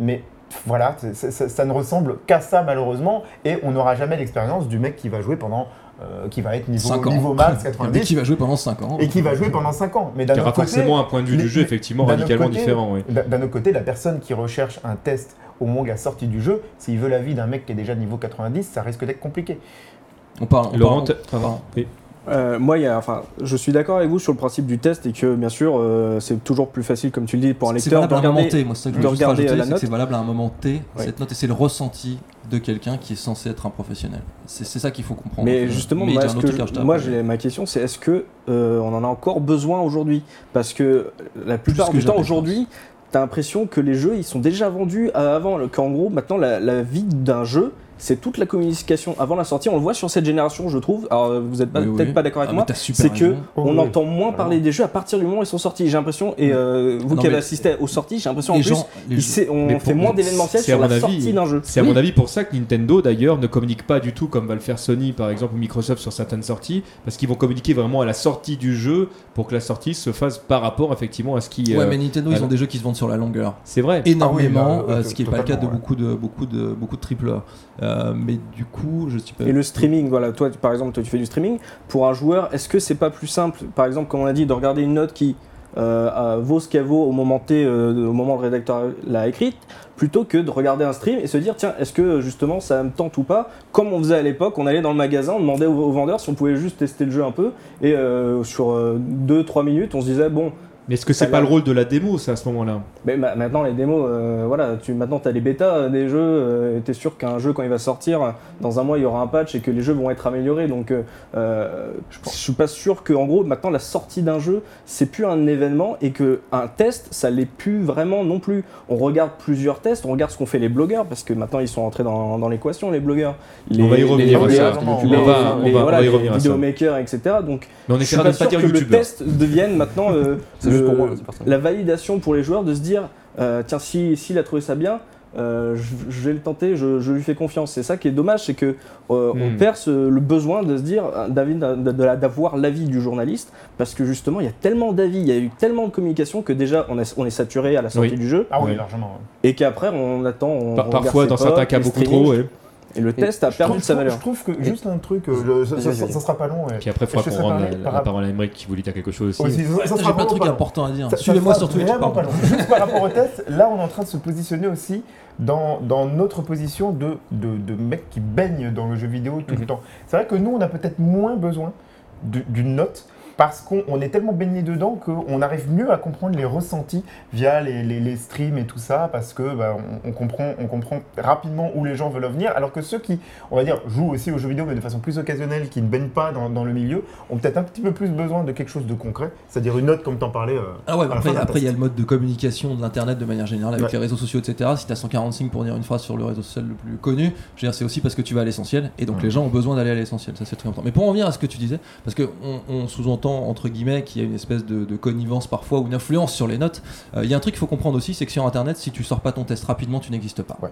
Mais voilà, ça, ça ne ressemble qu'à ça malheureusement, et on n'aura jamais l'expérience du mec qui va jouer pendant, euh, qui va être niveau, 5 ans. niveau max Et 90 qui va jouer pendant 5 ans. et qui va jouer pendant 5 ans. Mais d'un Qui aura autre côté, forcément un point de vue du jeu effectivement radicalement côté, différent. Oui. d'un autre côté, la personne qui recherche un test au moment de la sortie du jeu, s'il veut l'avis d'un mec qui est déjà niveau 90, ça risque d'être compliqué. On parle. on Laurent, parle-. Oui. Euh, moi, il y a, enfin, je suis d'accord avec vous sur le principe du test et que bien sûr, euh, c'est toujours plus facile, comme tu le dis, pour un lecteur de valable à un moment regarder. T, moi ça que je veux regarder, rajouter, euh, la note. c'est valable à un moment T, cette note, et c'est le ressenti de quelqu'un qui est censé être un professionnel. C'est ça qu'il faut comprendre. Mais justement, mais moi, que je- moi, ma question, c'est est-ce que euh, on en a encore besoin aujourd'hui? Parce que la plupart que du temps aujourd'hui, t'as l'impression que les jeux ils sont déjà vendus à- avant, qu'en gros maintenant la, la vie d'un jeu. C'est toute la communication avant la sortie. On le voit sur cette génération, je trouve. Alors, vous n'êtes Oui, peut-être oui. pas d'accord avec Ah, moi. C'est que on Oui, entend moins parler des jeux à partir du moment où ils sont sortis. J'ai l'impression, et euh, vous Non, qui avez assisté aux sorties, j'ai l'impression en plus, gens, sait- on fait moins d'événementiel sur la avis- sortie d'un jeu. C'est à mon avis pour ça que Nintendo d'ailleurs ne communique pas du tout comme va le faire Sony par exemple ou Microsoft sur certaines sorties parce qu'ils vont communiquer vraiment à la sortie du jeu pour que la sortie se fasse par rapport effectivement à ce qui Ouais, euh, mais Nintendo, ils ont des jeux qui se vendent sur la longueur. c'est vrai énormément, Ah euh, euh, ce qui n'est pas le cas de beaucoup de beaucoup de beaucoup de triple A. Euh, mais du coup, je suis pas. Et le streaming, voilà, toi tu- par exemple, toi tu fais du streaming. Pour un joueur, est-ce que c'est pas plus simple, par exemple, comme on a dit, de regarder une note qui euh, a- vaut ce qu'elle vaut au moment T, euh, au moment où le rédacteur l'a écrite, plutôt que de regarder un stream et se dire, tiens, est-ce que justement ça me tente ou pas? Comme on faisait à l'époque, on allait dans le magasin, on demandait aux, vendeurs si on pouvait juste tester le jeu un peu, et euh, sur 2-3 minutes, on se disait, bon, mais est-ce que c'est pas le rôle de la démo ça à ce moment-là mais ma- maintenant les démos, euh, voilà, tu, maintenant tu as les bêtas des jeux, euh, tu es sûr qu'un jeu quand il va sortir, dans un mois il y aura un patch et que les jeux vont être améliorés. Donc euh, euh, je suis pas sûr que en gros maintenant la sortie d'un jeu c'est plus un événement et que un test ça l'est plus vraiment non plus. On regarde plusieurs tests, on regarde ce qu'ont fait les blogueurs parce que maintenant ils sont entrés dans, dans l'équation les blogueurs. Les, On va y revenir à les- ça. les- On les- va- on va- les- on va y les revenir à ça. vidéomakers, etc. Donc mais on je suis pas pas sûr dire que le youtubeur test devienne maintenant euh, juste le- pour moi, c'est personnel. la validation pour les joueurs de se dire euh, tiens si s'il a trouvé ça bien euh, je, je vais le tenter je, je lui fais confiance c'est ça qui est dommage c'est que euh, on Hmm. perd ce- le besoin de se dire euh, d'avoir l'avis du journaliste parce que justement il y a tellement d'avis il y a eu tellement de communication que déjà on est, on est saturé à la sortie Oui. du jeu Ah oui, largement. ouais. et qu'après on attend on Par- regarde parfois dans potes, certains cas beaucoup trop ouais. Et le test a perdu de sa valeur Je trouve que juste un truc, euh, ça, ça sera pas long. ouais. puis après il faudra qu'on rende la, par la rapport- parole à Emmerich qui voulait dire quelque chose aussi ça- ça J'ai sera pas long. importants à dire. Suivez-moi sur Twitch. Juste par rapport au test, là on est en train de se positionner aussi dans, dans notre position de, de, de mecs qui baignent dans le jeu vidéo tout Mhm. le temps. C'est vrai que nous on a peut-être moins besoin d'une note parce qu'on on est tellement baigné dedans qu'on arrive mieux à comprendre les ressentis via les, les- les streams et tout ça parce que bah, on, on comprend, on comprend rapidement où les gens veulent en venir alors que ceux qui, on va dire, jouent aussi aux jeux vidéo mais de façon plus occasionnelle, qui ne baignent pas dans, dans le milieu, ont peut-être un petit peu plus besoin de quelque chose de concret, c'est-à-dire une note comme t'en parlais. euh, Ah ouais, après, après il y a le mode de communication de l'internet de manière générale avec Ouais. les réseaux sociaux, etc. Si tu as 140 signes pour dire une phrase sur le réseau social le plus connu, je veux dire, c'est aussi parce que tu vas à l'essentiel et donc Ouais. les gens ont besoin d'aller à l'essentiel, ça c'est très important. Mais pour en venir à ce que tu disais, parce qu'on on sous-entend entre guillemets qu'il y a une espèce de, de connivence parfois ou une influence sur les notes, euh, il y a un truc qu'il faut comprendre aussi, c'est que sur internet, si tu sors pas ton test rapidement, tu n'existes pas. Ouais.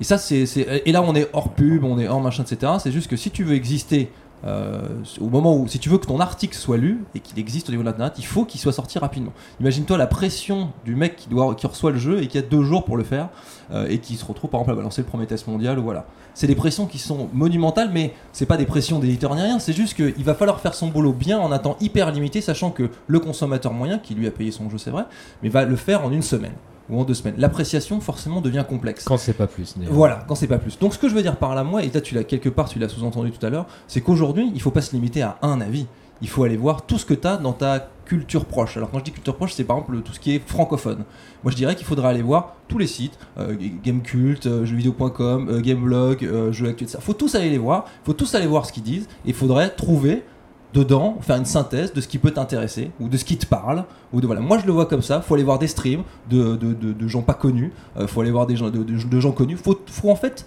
Et ça, c'est- Et là, on est hors pub, on est hors machin, etc. C'est juste que si tu veux exister euh, au moment où, si tu veux que ton article soit lu et qu'il existe au niveau de l'internet, il faut qu'il soit sorti rapidement. Imagine-toi la pression du mec qui, doit, reçoit le jeu et qui a deux jours pour le faire euh, et qui se retrouve par exemple à balancer le premier test mondial voilà. C'est des pressions qui sont monumentales, mais c'est pas des pressions d'éditeur ni rien. C'est juste qu'il va falloir faire son boulot bien en un temps hyper limité, sachant que le consommateur moyen, qui lui a payé son jeu, c'est vrai, mais va le faire en une semaine ou en deux semaines. L'appréciation forcément devient complexe. quand c'est pas plus. Voilà, quand c'est pas plus. Donc ce que je veux dire par là, moi, et là tu l'as quelque part, tu l'as sous-entendu tout à l'heure, c'est qu'aujourd'hui, il faut pas se limiter à un avis. Il faut aller voir tout ce que tu as dans ta culture proche. Alors quand je dis culture proche, c'est par exemple tout ce qui est francophone. Moi je dirais qu'il faudra aller voir tous les sites, euh, Gamecult, euh, jeuxvideo.com, euh, Gameblog, euh, Jeux Actu, etc. faut tous aller les voir, faut tous aller voir ce qu'ils disent, et il faudrait trouver dedans, faire une synthèse de ce qui peut t'intéresser, ou de ce qui te parle, ou de voilà. Moi je le vois comme ça, faut aller voir des streams de, gens pas connus, euh, faut aller voir des gens, de gens connus, faut, faut en fait,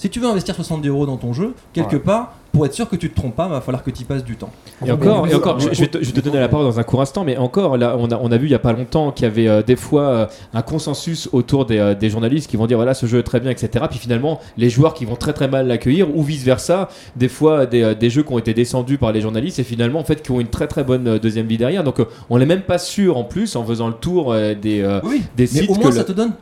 si tu veux investir 70 euros dans ton jeu, quelque Ouais. part, pour être sûr que tu te trompes pas, va falloir que tu y passes du temps. Et encore, et encore, je, je vais te, je vais te donner la parole dans un court instant, mais encore, là, on a, on a vu il y a pas longtemps qu'il y avait euh, des fois euh, un consensus autour des, euh, des journalistes qui vont dire voilà ce jeu est très bien, etc. Puis finalement, les joueurs qui vont très très mal l'accueillir, ou vice versa, des fois des, euh, des jeux qui ont été descendus par les journalistes et finalement en fait qui ont une très très bonne euh, deuxième vie derrière. Donc euh, on n'est même pas sûr en plus en faisant le tour euh, des, euh, Oui, des mais sites au moins que ça le- te donne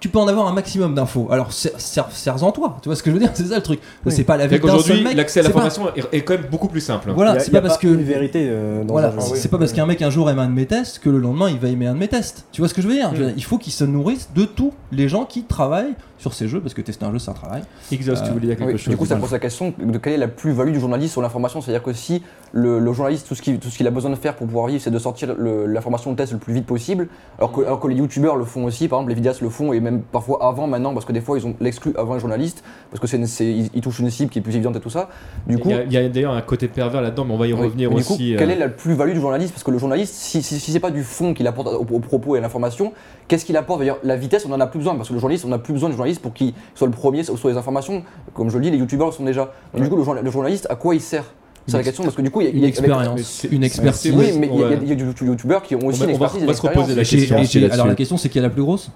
tu peux en avoir un maximum d'infos. Alors, ser- ser- sers-en toi. Tu vois ce que je veux dire? C'est ça le truc. Oui. C'est pas la qu'aujourd'hui, mec. l'accès à c'est pas- l'information est, quand même beaucoup plus simple. Voilà, c'est pas parce que une vérité euh, dans voilà, c'est oui. pas parce qu'un mec un jour aime un de mes tests que le lendemain il va aimer un de mes tests. Tu vois ce que je veux dire? Je veux dire, Il faut qu'il se nourrisse de tous les gens qui travaillent sur ces jeux parce que tester un jeu c'est un travail. Exhaust, tu Euh, voulais dire quelque Oui, chose du coup, ça pose la question de quelle est la plus-value du journaliste sur l'information? C'est-à-dire que si le, le journaliste, tout ce qu'il tout a besoin de faire pour pouvoir vivre, c'est de sortir l'information de test le plus vite possible, alors que, alors que les youtubeurs le font aussi, par exemple, les vidéastes le font, et même parfois avant, maintenant, parce que des fois, ils ont l'exclu avant les journalistes, parce que c'est ils, ils touchent une cible qui est plus évidente et tout ça. Du coup, Il y a, d'ailleurs un côté pervers là-dedans, mais on va y oui. revenir Mais du coup, aussi. quelle euh, est la plus-value du journaliste? Parce que le journaliste, si, si, si c'est pas du fond qu'il apporte au, au propos et à l'information, qu'est-ce qu'il apporte? D'ailleurs, la vitesse, on en a plus besoin, parce que le journaliste, on a plus besoin du journaliste pour qu'il soit le premier sur les informations. Comme je le dis, les youtubeurs le sont déjà. Donc, du coup, le, journa- le journaliste, à quoi il sert? C'est la question, parce que du coup, il y a, Une avec- expérience, c'est- une expertise. Oui, mais il y a- il y, a- a des youtubeurs qui ont aussi une on va- expertise on et va se reposer la question alors la question c'est qui est la plus grosse?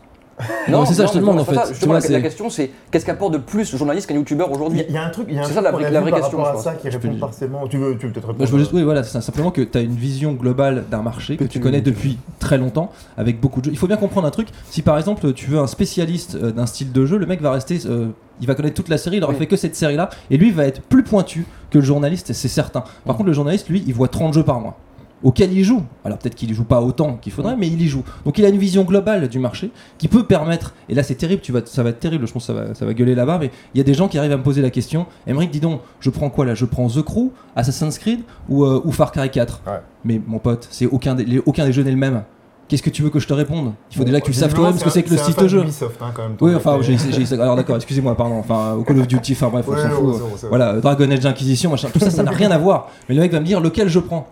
Non, Non, c'est ça, je te mais demande, non, en fait. Justement, la, question, c'est qu'est-ce qu'apporte de plus le journaliste qu'un youtubeur aujourd'hui? Il y a un truc, il y a un C'est truc ça, la vraie- a la vu vraie par question, rapport je à ça qui Je répond partiellement. Tu veux, tu veux peut-être Bah, répondre. je veux juste- oui, voilà, c'est simplement que tu as une vision globale d'un marché que, Que tu connais depuis très longtemps, avec beaucoup de jeux. Il faut bien comprendre un truc. Si par exemple tu veux un spécialiste euh, d'un style de jeu, le mec va rester, euh, il va connaître toute la série, il aura Oui. fait que cette série-là, et lui va être plus pointu que le journaliste, c'est certain. Par contre, le journaliste, lui, il voit 30 jeux par mois. Auquel il joue. Alors peut-être qu'il y joue pas autant qu'il faudrait, mais il y joue. Donc il a une vision globale du marché qui peut permettre. Et là c'est terrible, tu vas, ça va être terrible. Je pense que ça va, ça va gueuler là-bas. Mais il y a des gens qui arrivent à me poser la question. Emmerich, dis donc, je prends quoi là? Je prends The Crew, Assassin's Creed ou, euh, ou Far Cry 4 Ouais. Mais mon pote, c'est aucun des, les- aucun des jeux n'est le même. Qu'est-ce que tu veux que je te réponde? Il faut déjà que tu saches toi-même ce que c'est que le fan de jeu. hein, quand même, Oui, enfin, j'ai, j'ai- alors d'accord, excusez-moi, pardon. Enfin, au Call of Duty, enfin bref, on Ouais, s'en non, fout. bon, bon. Voilà, Dragon Age Inquisition, machin, tout ça, ça n'a rien à voir. Mais le mec va me dire lequel je prends?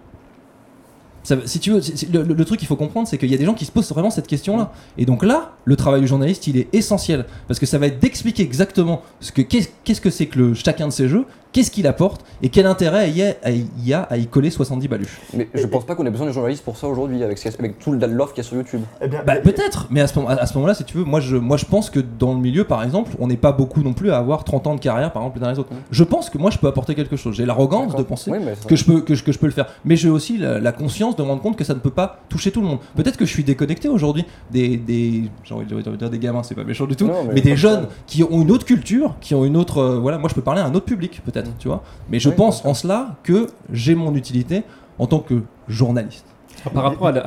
Si tu veux, le, truc qu'il faut comprendre, c'est qu'il y a des gens qui se posent vraiment cette question-là. Et donc là, le travail du journaliste, il est essentiel parce que ça va être d'expliquer exactement ce que qu'est- qu'est-ce que c'est que le, chacun de ces jeux, qu'est-ce qu'il apporte et quel intérêt il y a à, il y a à y coller 70 baluches. Mais je pense pas qu'on ait besoin de journalistes pour ça aujourd'hui, avec, tout l'offre qu'il y a sur YouTube. Eh bien, Bah, peut-être, mais à ce, moment, à ce moment-là, si tu veux, moi je, moi je pense que dans le milieu, par exemple, on n'est pas beaucoup non plus à avoir 30 ans de carrière, par exemple, les uns les autres. Mm. Je pense que moi je peux apporter quelque chose. J'ai l'arrogance de penser Oui, que je peux que je, que je peux le faire mais j'ai aussi la, la conscience de me rendre compte que ça ne peut pas toucher tout le monde peut-être que je suis déconnecté aujourd'hui des des j'ai envie de dire des gamins c'est pas méchant du tout Non, mais, mais des jeunes ça. qui ont une autre culture qui ont une autre euh, voilà moi je peux parler à un autre public peut-être tu vois. Mais je Oui, pense en cela que j'ai mon utilité en tant que journaliste Par rapport à la,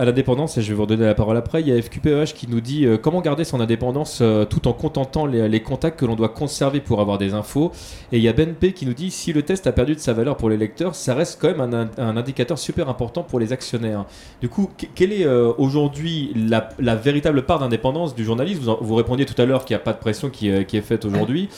et je vais vous redonner la parole après, il y a FQPEH qui nous dit euh, comment garder son indépendance euh, tout en contentant les, contacts que l'on doit conserver pour avoir des infos? Et il y a BNP qui nous dit si le test a perdu de sa valeur pour les lecteurs, ça reste quand même un, in- un indicateur super important pour les actionnaires. Du coup, que- quelle est euh, aujourd'hui la, véritable part d'indépendance du journaliste? Vous, en- répondiez tout à l'heure qu'il n'y a pas de pression qui, est- faite aujourd'hui.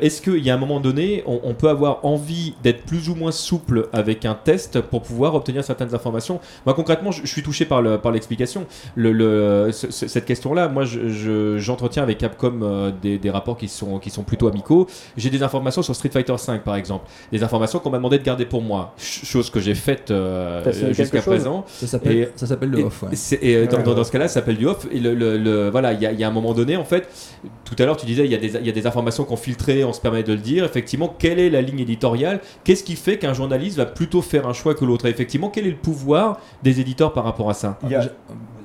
Est-ce qu'il y a un moment donné, on, on peut avoir envie d'être plus ou moins souple avec un test pour pouvoir obtenir certaines informations? Moi, concrètement, je, je suis touché par le- par l'explication. Le, le- ce- ce- cette question-là, moi, je- je- j'entretiens avec Capcom euh, des, des rapports qui sont, qui sont plutôt amicaux. J'ai des informations sur Street Fighter V, par exemple. Des informations qu'on m'a demandé de garder pour moi. Ch- chose que j'ai faite euh, jusqu'à présent. ça s'appelle le Et- off ouais. c'est- et, dans, Ouais, dans- ouais. dans ce cas-là, ça s'appelle du off. Et le, le- le- voilà, il y a, il y a un moment donné, en fait, tout à l'heure, tu disais, il y, a des- il y a des informations qu'on filtrées, on se permet de le dire. Effectivement, quelle est la ligne éditoriale? Qu'est-ce qui fait qu'un journaliste va plutôt faire un choix que l'autre? Et effectivement, quel est le pouvoir des éditeurs par rapport à ça Il y a-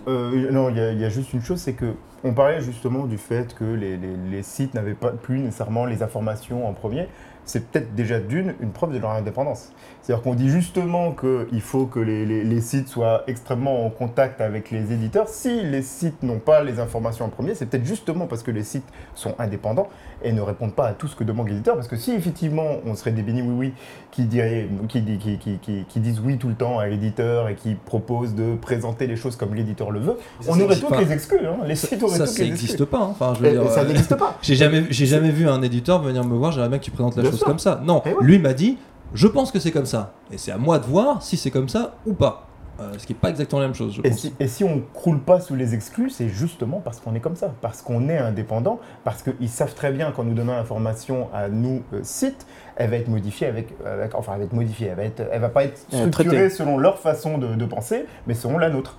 Euh, non, il y, a- juste une chose, c'est que on parlait justement du fait que les, les- les sites n'avaient pas plus nécessairement les informations en premier. C'est peut-être déjà d'une une preuve de leur indépendance. C'est-à-dire qu'on dit justement qu'il faut que les, les- les sites soient extrêmement en contact avec les éditeurs. Si les sites n'ont pas les informations en premier, c'est peut-être justement parce que les sites sont indépendants et ne répondent pas à tout ce que demande l'éditeur. Parce que si effectivement on serait des bénis oui-oui qui, diraient- qui, qui, qui- qui- qui disent oui tout le temps à l'éditeur et qui proposent de présenter les choses comme l'éditeur le veut, Ça, on aurait existe toutes pas. les excuses. hein. Les sites auraient ça toutes ça les n'existe excuses. pas hein. enfin je veux Et- dire, et ça euh, n'existe pas. J'ai jamais, j'ai jamais vu un éditeur venir me voir, j'aimerais bien que tu présentes la Bien chose sûr. comme ça. Non, ouais. lui m'a dit, je pense que c'est comme ça. Et c'est à moi de voir si c'est comme ça ou pas. Euh, ce qui n'est pas exactement la même chose, je Et pense. si, et si on croule pas sous les exclus, c'est justement parce qu'on est comme ça, parce qu'on est indépendant, parce qu'ils savent très bien quand nous donnons l'information à nous euh, sites, elle va être modifiée avec, avec- enfin elle va être modifiée, elle va être, elle va pas être structurée selon leur façon de, de penser, mais selon la nôtre.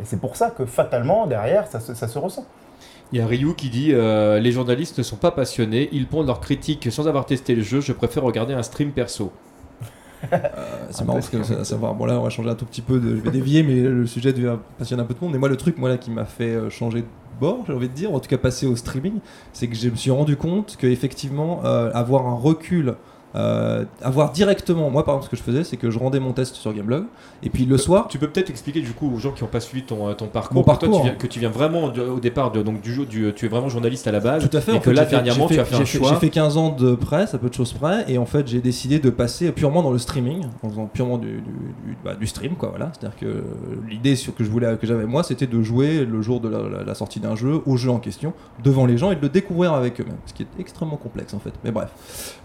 Et c'est pour ça que fatalement derrière ça, se- ça se ressent. Il y a Ryu qui dit euh, Les journalistes ne sont pas passionnés, ils pondent leurs critiques sans avoir testé le jeu, je préfère regarder un stream perso. Euh, c'est marrant parce que ça, ça va. Bon là, on va changer un tout petit peu. De, je vais dévier, mais le sujet devient passionner un peu de monde. Mais moi, le truc, moi là, qui m'a fait euh, changer de bord, j'ai envie de dire, en tout cas passer au streaming, c'est que je me suis rendu compte que effectivement, euh, avoir un recul. Euh, avoir directement, moi par exemple ce que je faisais c'est que je rendais mon test sur Gameblog et puis le soir Tu peux peut-être expliquer du coup aux gens qui n'ont pas suivi ton, euh, ton parcours, Mon que toi, parcours. tu viens, que tu viens vraiment de- au départ de, donc du jeu, du, tu es vraiment journaliste à la base. Tout à fait. Et en que fait, là, fait- dernièrement, tu as fait un choix. J'ai fait 15 ans de presse, à peu de choses près, et en fait, j'ai décidé de passer purement dans le streaming, en faisant purement du, du, du- bah, du stream, quoi. Voilà. C'est-à-dire que l'idée sur que je voulais, que j'avais moi, c'était de jouer le jour de la, la- la sortie d'un jeu au jeu en question, devant les gens et de le découvrir avec eux-mêmes, ce qui est extrêmement complexe en fait. Mais bref,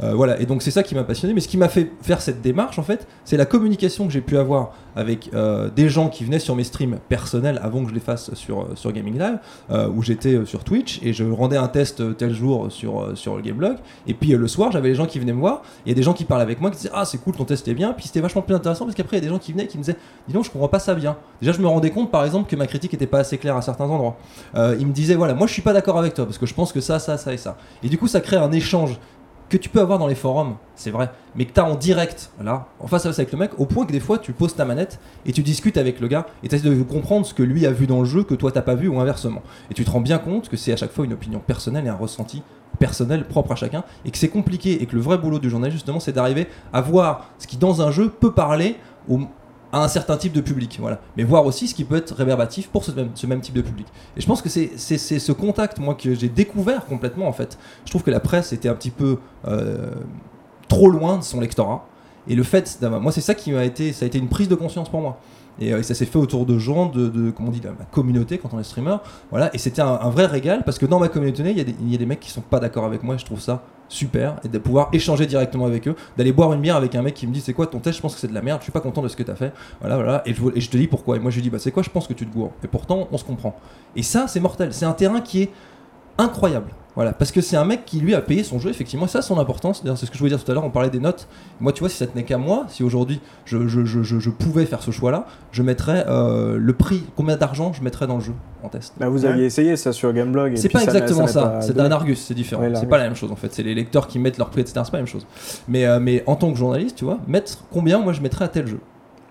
Euh, voilà. Et donc c'est ça qui m'a passionné. Mais ce qui m'a fait faire cette démarche, en fait, c'est la communication que j'ai pu avoir avec euh, des gens qui venaient sur mes streams personnels avant que je les fasse sur, euh, sur Gaming Live, euh, où j'étais sur Twitch et je rendais un test tel jour sur, sur le Gameblog. Et puis le soir, j'avais les gens qui venaient me voir. A des gens qui parlaient avec moi qui disaient Ah, c'est cool, ton test est bien. Puis c'était vachement plus intéressant parce qu'après, il y a des gens qui venaient et qui me disaient Dis donc, je comprends pas ça bien. Déjà, je me rendais compte par exemple que ma critique était pas assez claire à certains endroits. Ils me disaient Voilà, moi je suis pas d'accord avec toi parce que je pense que ça, ça, ça et ça. Et du coup, ça crée un échange que tu peux avoir dans les forums, c'est vrai, mais que tu as en direct, là, en face à face avec le mec, au point que des fois tu poses ta manette et tu discutes avec le gars et tu essaies de comprendre ce que lui a vu dans le jeu que toi t'as pas vu ou inversement. Et tu te rends bien compte que c'est à chaque fois une opinion personnelle et un ressenti personnel propre à chacun et que c'est compliqué et que le vrai boulot du journaliste justement c'est d'arriver à voir ce qui dans un jeu peut parler au un certain type de public, voilà. Mais voir aussi ce qui peut être réverbatif pour ce même, ce même type de public. Et je pense que c'est ce contact, moi, que j'ai découvert complètement, en fait. Je trouve que la presse était un petit peu euh, trop loin de son lectorat. Et le fait. Moi, c'est ça qui m'a été. Ça a été une prise de conscience pour moi. Et, euh, et ça s'est fait autour de gens, de, de comment on dit, de ma communauté quand on est streamer. Voilà. Et c'était un, vrai régal parce que dans ma communauté, il y, a il y a des mecs qui sont pas d'accord avec moi. Et je trouve ça super. Et de pouvoir échanger directement avec eux. D'aller boire une bière avec un mec qui me dit C'est quoi ton test Je pense que c'est de la merde. Je suis pas content de ce que tu as fait. Voilà, voilà. Et je, vous- et je te dis pourquoi. Et moi, je lui dis Bah, c'est quoi Je pense que tu te gourres. Et pourtant, on se comprend. Et ça, c'est mortel. C'est un terrain qui est incroyable. Voilà, parce que c'est un mec qui lui a payé son jeu, effectivement, et ça a son importance. D'ailleurs, c'est ce que je voulais dire tout à l'heure, on parlait des notes. Moi, tu vois, si ça tenait qu'à moi, si aujourd'hui je, je, je, je- pouvais faire ce choix-là, je mettrais euh, le prix, combien d'argent je mettrais dans le jeu en test. Bah, vous aviez essayé ça sur Gameblog. C'est pas ça exactement ça, c'est un Argus, c'est différent. Ouais, c'est pas la même chose en fait, c'est les lecteurs qui mettent leur prix, etc. C'est pas la même chose. Mais, euh, mais en tant que journaliste, tu vois, mettre combien moi je mettrais à tel jeu.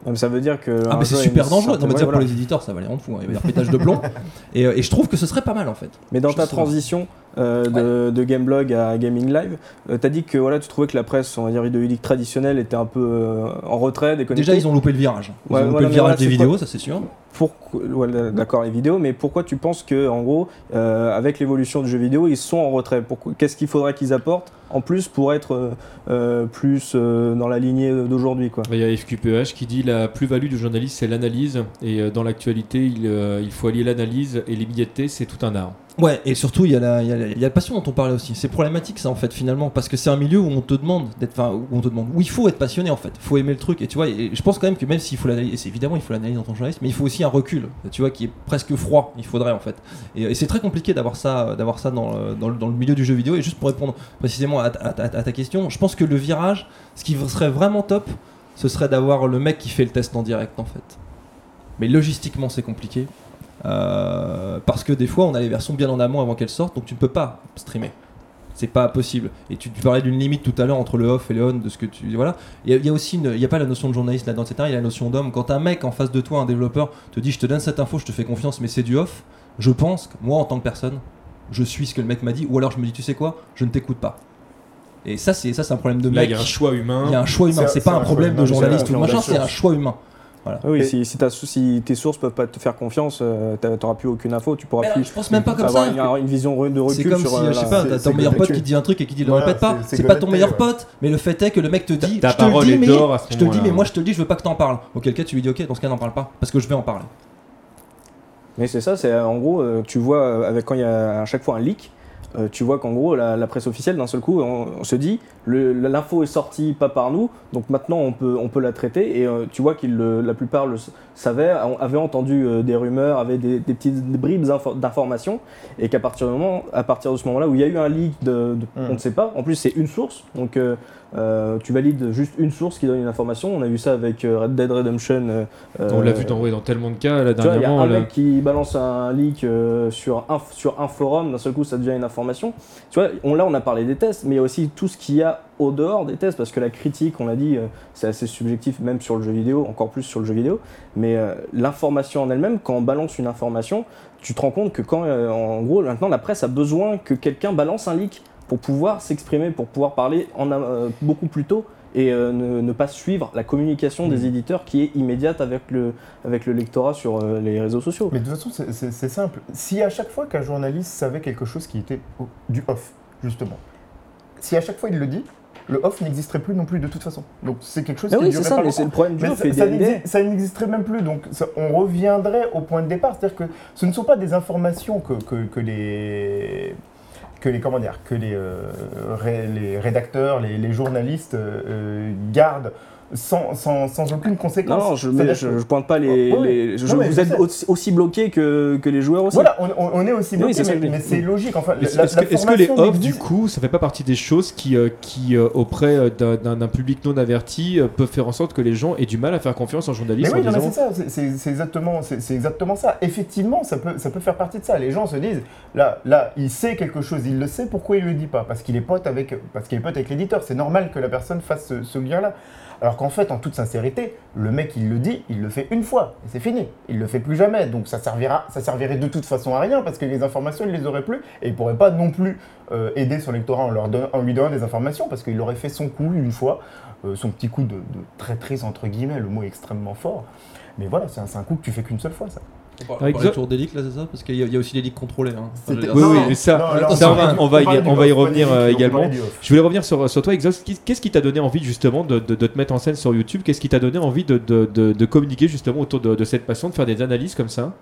Donc, ça veut dire que. Ah, mais c'est a super dangereux. Non, mais ouais, pour les éditeurs, ça va les rendre fous. hein. Il y avoir pétage de plomb. et, euh, et je trouve que ce serait pas mal en fait. Mais dans ta transition euh, de, de Gameblog à Gaming Live, tu t'as dit que voilà, tu trouvais que la presse, on va dire vidéoludique traditionnelle, était un peu euh, en retrait, déconnectée. Déjà, ils ont loupé le virage. Ils Ouais, ont loupé voilà, le virage voilà, des vidéos, quoi ça c'est sûr. D'accord, les vidéos, mais pourquoi tu penses que, en gros, euh, avec l'évolution du jeu vidéo, ils sont en retrait? Pourquoi- Qu'est-ce qu'il faudrait qu'ils apportent en plus pour être euh, euh, plus euh, dans la lignée d'aujourd'hui Il y a FQPH qui dit la plus-value du journaliste c'est l'analyse et euh, dans l'actualité il, euh, il faut allier l'analyse et l'immédiateté c'est tout un art. Ouais, et surtout, il y, a la- y y a la passion dont on parlait aussi. C'est problématique, ça, en fait, finalement, parce que c'est un milieu où on te demande d'être. Enfin, où on te demande. Où il faut être passionné, en fait. Il faut aimer le truc. Et tu vois, et je pense quand même que même s'il faut l'analyser, évidemment, il faut l'analyser dans ton journaliste, mais il faut aussi un recul, tu vois, qui est presque froid, il faudrait, en fait. Et, c'est très compliqué d'avoir ça, ça dans, dans, dans le milieu du jeu vidéo. Et juste pour répondre précisément à, à ta question, je pense que le virage, ce qui serait vraiment top, ce serait d'avoir le mec qui fait le test en direct, en fait. Mais logistiquement, c'est compliqué. Euh, parce que des fois, on a les versions bien en amont avant qu'elles sortent, donc tu ne peux pas streamer. C'est pas possible. Et tu, tu parlais d'une limite tout à l'heure entre le off et le on, de ce que tu. Voilà. Il y, a- il y a aussi une. Il n'y a pas la notion de journaliste là-dedans, etc. Il y a la notion d'homme. Quand un mec en face de toi, un développeur, te dit Je te donne cette info, je te fais confiance, mais c'est du off, je pense que moi, en tant que personne, je suis ce que le mec m'a dit, ou alors je me dis Tu sais quoi? Je ne t'écoute pas. Et ça, c'est ça, c'est un problème de Là mec. il y a un choix humain. Il y a un choix humain. C'est- pas un problème de journaliste ou machin, c'est un choix humain. Oui, Et- si, si, tes sources peuvent pas te faire confiance, euh, t'as- t'auras plus aucune info, tu pourras plus je pense même pas comme avoir ça. une, une vision de recul C'est comme sur si, euh, je sais pas, t'as ton meilleur pote qui dit un truc et qui dit le Voilà, répète pas. c'est- pas ton meilleur ouais. pote, mais le fait est que le mec te dit, Ta je te dis, est mais d'or à ce je te le dis, mais moi je te le dis, je veux pas que t'en parles. Auquel cas tu lui dis, ok, dans ce cas n'en parle pas, parce que je vais en parler. Mais c'est ça, c'est en gros, euh, tu vois, euh, avec quand il y a à chaque fois un leak, euh, tu vois qu'en gros, la, la presse officielle, d'un seul coup, on, on se dit, l'info est sortie pas par nous, donc maintenant on peut, on peut la traiter, et euh, tu vois que la plupart le savaient, avaient entendu euh, des rumeurs, avaient des, des petites bribes d'info- d'informations, et qu'à partir, du moment- à partir de ce moment-là où il y a eu un leak de, de- Mm. on ne sait pas, en plus c'est une source, donc euh, tu valides juste une source qui donne une information. On a vu ça avec euh, Red Dead Redemption. euh, On l'a vu dans, ouais, dans tellement de cas, là, tu vois, il y a dernièrement. un là. mec qui balance un leak sur, un, sur un forum, d'un seul coup ça devient une information. Tu vois, on, là on a parlé des tests, mais il y a aussi tout ce qu'il y a au dehors des tests, parce que la critique, on l'a dit, c'est assez subjectif, même sur le jeu vidéo, encore plus sur le jeu vidéo. Mais l'information en elle-même, quand on balance une information, tu te rends compte que quand, en gros, maintenant la presse a besoin que quelqu'un balance un leak pour pouvoir s'exprimer, pour pouvoir parler en, euh, beaucoup plus tôt et euh, ne, ne pas suivre la communication des éditeurs qui est immédiate avec le, avec le lectorat sur euh, les réseaux sociaux. Mais de toute façon, c'est- simple. Si à chaque fois qu'un journaliste savait quelque chose qui était au- du off, justement, si à chaque fois il le dit, le off n'existerait plus non plus de toute façon. Donc c'est quelque chose Mais qui oui, durerait ça, pas mais c'est le problème du Mais off ça, n'existerait même plus, donc ça- on reviendrait au point de départ, c'est-à-dire que ce ne sont pas des informations que, que, que les que les comment dire, que les, euh, les rédacteurs, les, les journalistes euh, euh, gardent sans, sans, sans aucune conséquence. Non, non, je, que- je pointe pas les. Oh, oui. les- je- Non, mais vous êtes aussi, aussi bloqué que, que les joueurs aussi. Voilà, on, est aussi Oui, bloqué, que mais, mais c'est logique. Enfin, Est-ce que, les off, du coup, ça fait pas partie des choses qui, euh, qui euh, auprès euh, d'un- public non averti, euh, peuvent faire en sorte que les gens aient du mal à faire confiance en Mais journalistes oui, mais disant c'est ça, c'est- exactement, exactement ça. Effectivement, ça peut, ça peut faire partie de ça. Les gens se disent, là, là, il sait quelque chose, il le sait, pourquoi il le dit pas? Parce qu'il est pote avec, parce qu'il est pote avec l'éditeur. C'est normal que la personne fasse ce, ce lien-là. Alors qu'en fait, en toute sincérité, le mec, il le dit, il le fait une fois, et c'est fini. Il le fait plus jamais. Donc ça servira, ça servirait de toute façon à rien, parce que les informations, il les aurait plus, et il pourrait pas non plus euh, aider son lectorat en, lui donnant des informations, parce qu'il aurait fait son coup une fois, euh, son petit coup de, traîtrise entre guillemets, le mot extrêmement fort. Mais voilà, c'est un, un coup que tu fais qu'une seule fois, ça. On parle, exact. toujours des leaks là, c'est ça Parce qu'il y, a- il y a aussi les leaks contrôlés. Hein. Enfin, Oui, Non, oui, mais ça, non, là, ça, on va- on va y- on va revenir, euh, également. Je voulais revenir sur, sur toi, Exos. Qu'est- Qu'est-ce qui t'a donné envie justement de, de- de te mettre en scène sur YouTube? Qu'est-ce qui t'a donné envie de, de- de- de communiquer justement autour de, de cette passion, de faire des analyses comme ça?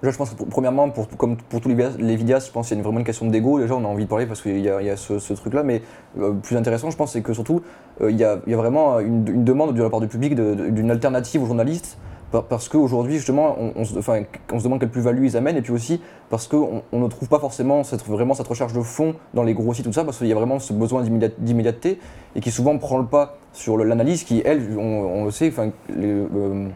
Déjà, je pense que pour- premièrement, pour, comme pour tous les vidéastes, les vidéastes, je pense qu'il y a une- vraiment une question d'ego. Déjà, on a envie de parler parce qu'il y a, il y a ce, ce truc-là. Mais euh, plus intéressant, je pense, c'est que surtout, euh, il, y a, il y a vraiment une, une demande de la part du public d'une alternative aux journalistes. Par- Parce qu'aujourd'hui, justement, on, se, demande quelle plus-value ils amènent. Et puis aussi, parce qu'on on ne trouve pas forcément cette, vraiment cette recherche de fond dans les gros sites, tout ça, parce qu'il y a vraiment ce besoin d'immédiat- d'immédiateté et qui souvent prend le pas sur l'analyse qui, elle, on, le sait, euh,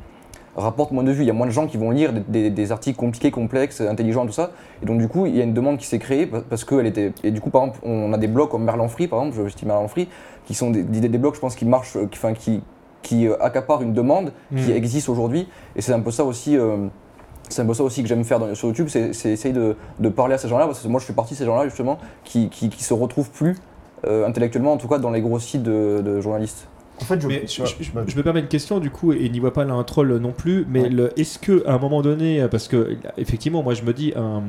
rapporte moins de vues. Il y a moins de gens qui vont lire des, articles compliqués, complexes, intelligents, tout ça. Et donc, du coup, il y a une demande qui s'est créée pa- parce qu'elle était. Et du coup, par exemple, on a des blogs comme Merlin Free, par exemple, je cite Merlin Free, qui sont des, des, blogs, je pense, qui marchent, euh, enfin, qui, qui euh, accaparent une demande qui Mhm. existe aujourd'hui. Et c'est un peu ça aussi. euh, c'est un peu ça aussi que j'aime faire dans- sur YouTube, c'est c'est essayer de, de parler à ces gens-là, parce que moi je fais partie de ces gens-là justement qui, qui, qui se retrouvent plus euh, intellectuellement, en tout cas dans les gros sites de, de journalistes. En fait, je, Mais je, je- je me permets une question du coup, et n'y vois pas là un troll non plus, mais Ouais. est-ce que à un moment donné, parce que effectivement, moi je me dis, un,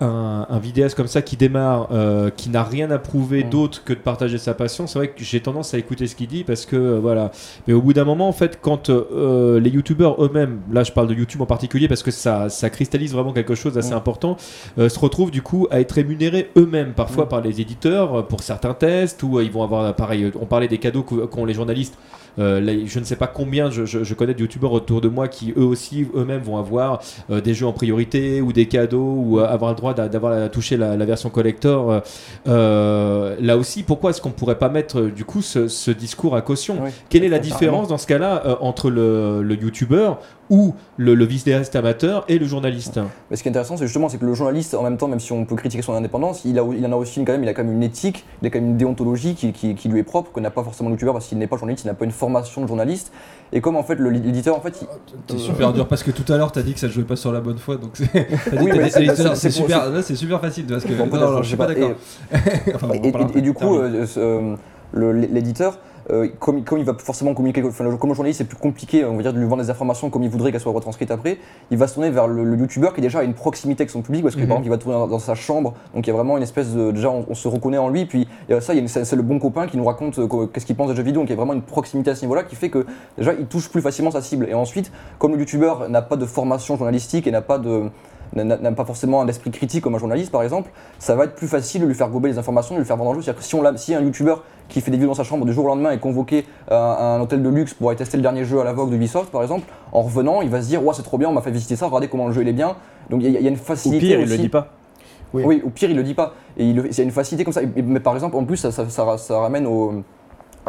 un, un vidéaste comme ça qui démarre, euh, qui n'a rien à prouver Mm. d'autre que de partager sa passion, c'est vrai que j'ai tendance à écouter ce qu'il dit parce que euh, voilà. Mais au bout d'un moment, en fait, quand euh, les youtubeurs eux-mêmes, là je parle de YouTube en particulier parce que ça, ça cristallise vraiment quelque chose d'assez Mm. important, euh, se retrouvent du coup à être rémunérés eux-mêmes, parfois Mm. par les éditeurs euh, pour certains tests, ou euh, ils vont avoir, pareil, euh, on parlait des cadeaux qu'o- qu'ont les journalistes. existe Euh, je ne sais pas combien je, je- je connais de youtubeurs autour de moi qui eux aussi eux-mêmes vont avoir euh, des jeux en priorité ou des cadeaux ou euh, avoir le droit d'a- d'avoir touché la, la version collector. Là aussi, pourquoi est-ce qu'on pourrait pas mettre du coup ce, ce discours à caution? Oui. Quelle est la différence dans ce cas-là entre le, le youtubeur ou le, le vidéaste amateur et le journaliste? Mais ce qui est intéressant, c'est justement c'est que le journaliste, en même temps, même si on peut critiquer son indépendance, il, a, il en a aussi une, quand même, il a quand même une éthique, il a quand même une déontologie qui, qui- qui lui est propre, que n'a pas forcément le youtubeur parce qu'il n'est pas journaliste, il n'a pas une formation de journaliste. Et comme en fait le- l'éditeur, en fait, il- C'est super dur parce que tout à l'heure t'as dit que ça jouait pas sur la bonne foi donc c'est. Oui, super, là c'est super facile parce que. Non, non, non, je suis pas et- d'accord. Enfin, bon, on et, parlera et- et du coup, euh, euh, l'éditeur, euh, comme, comme il va forcément communiquer, enfin, comme le journaliste, c'est plus compliqué, on va dire, de lui vendre des informations comme il voudrait qu'elles soient retranscrites après, il va se tourner vers le, le youtubeur qui déjà a une proximité avec son public, parce que Mhm. par exemple, il va tourner dans, dans sa chambre, donc il y a vraiment une espèce de. Déjà, on, on se reconnaît en lui, puis ça, c'est le bon copain qui nous raconte euh, qu'est-ce qu'il pense des jeux vidéo, donc il y a vraiment une proximité à ce niveau-là qui fait que déjà, il touche plus facilement sa cible. Et ensuite, comme le youtubeur n'a pas de formation journalistique et n'a pas de n'a- pas forcément un esprit critique comme un journaliste par exemple, ça va être plus facile de lui faire gober les informations, de lui faire vendre un jeu. C'est-à-dire que si, on si un youtubeur qui fait des vidéos dans sa chambre du jour au lendemain est convoqué à, à un hôtel de luxe pour aller tester le dernier jeu à la Vogue de Ubisoft par exemple, en revenant il va se dire ouais c'est trop bien, on m'a fait visiter ça, regardez comment le jeu il est bien. Donc il y, a- il y a une Au facilité pire, il aussi. le dit pas. Oui. Oui, au pire, il le dit pas. Et il, il y a une facilité comme ça. Mais par exemple, en plus, ça, ça- ça ramène au,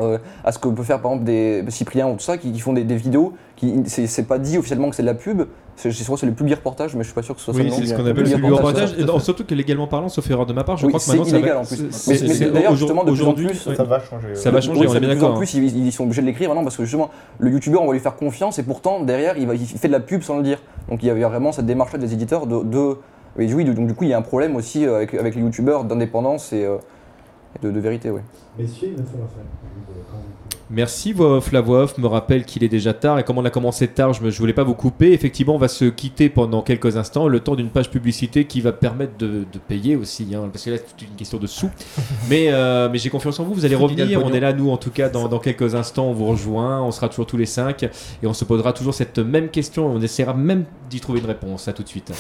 euh, à ce que peut faire par exemple des Cyprien ou tout ça, qui, qui font des, des vidéos, qui c'est c'est pas dit officiellement que c'est de la pub, c'est je crois que c'est le public reportage, mais je suis pas sûr que ce soit ça Oui, c'est ce qu'on Le appelle public le reportage. c'est Et non, surtout que légalement parlant, sauf erreur de ma part, je Oui, crois que c'est maintenant ça illégal, va- en plus. c'est- Mais- c'est- mais c'est- d'ailleurs, justement, de plus en aujourd'hui, plus. Ça va changer. Ça va changer, Oui, on est bien de plus en d'accord. plus, ils, ils sont obligés de l'écrire maintenant parce que justement, le youtubeur, on va lui faire confiance et pourtant, derrière, il, va, il fait de la pub sans le dire. Donc il y a- vraiment cette démarche-là des éditeurs de. de et oui, donc du coup, il y a un problème aussi euh, avec, avec les youtubeurs d'indépendance et euh, de, de vérité, oui. Messieurs, il va falloir faire. Merci voix off. La voix off me rappelle qu'il est déjà tard et comme on a commencé tard, je ne voulais pas vous couper. Effectivement, on va se quitter pendant quelques instants, le temps d'une page publicité qui va permettre de, de payer aussi, hein, parce que là c'est une question de sous. mais euh, mais j'ai confiance en vous, vous allez revenir. On est là, nous en tout cas, dans, dans quelques instants, on vous rejoint, on sera toujours tous les cinq et on se posera toujours cette même question. On essaiera même d'y trouver une réponse. À tout de suite.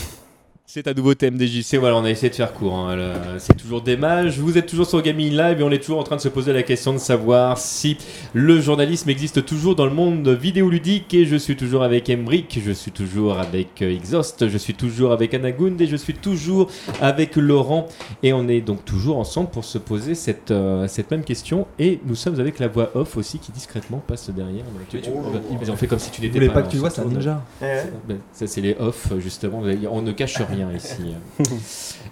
C'est un nouveau thème DJC, voilà, on a essayé de faire court. hein, C'est toujours des mages. Vous êtes toujours sur Gaming Live et on est toujours en train de se poser la question de savoir si le journalisme existe toujours dans le monde vidéoludique. Et je suis toujours avec Emric, je suis toujours avec euh, Exhaust, je suis toujours avec Anagund et je suis toujours avec Laurent. Et on est donc toujours ensemble pour se poser cette, euh, cette même question. Et nous sommes avec la voix off aussi qui discrètement passe derrière. Tu- tu- vas-y, on fait comme si tu n'étais pas pas là, que tu vois, c'est un ninja. Ça, c'est les off, justement. On ne cache rien ici.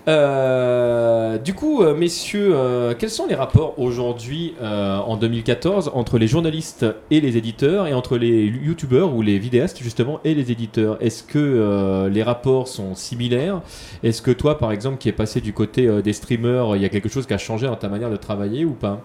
Euh, du coup, euh, messieurs, euh, quels sont les rapports aujourd'hui, euh, en 2014, entre les journalistes et les éditeurs, et entre les youtubeurs ou les vidéastes, justement, et les éditeurs? Est-ce que euh, les rapports sont similaires? Est-ce que toi, par exemple, qui es passé du côté euh, des streamers, il y a quelque chose qui a changé dans ta manière de travailler ou pas?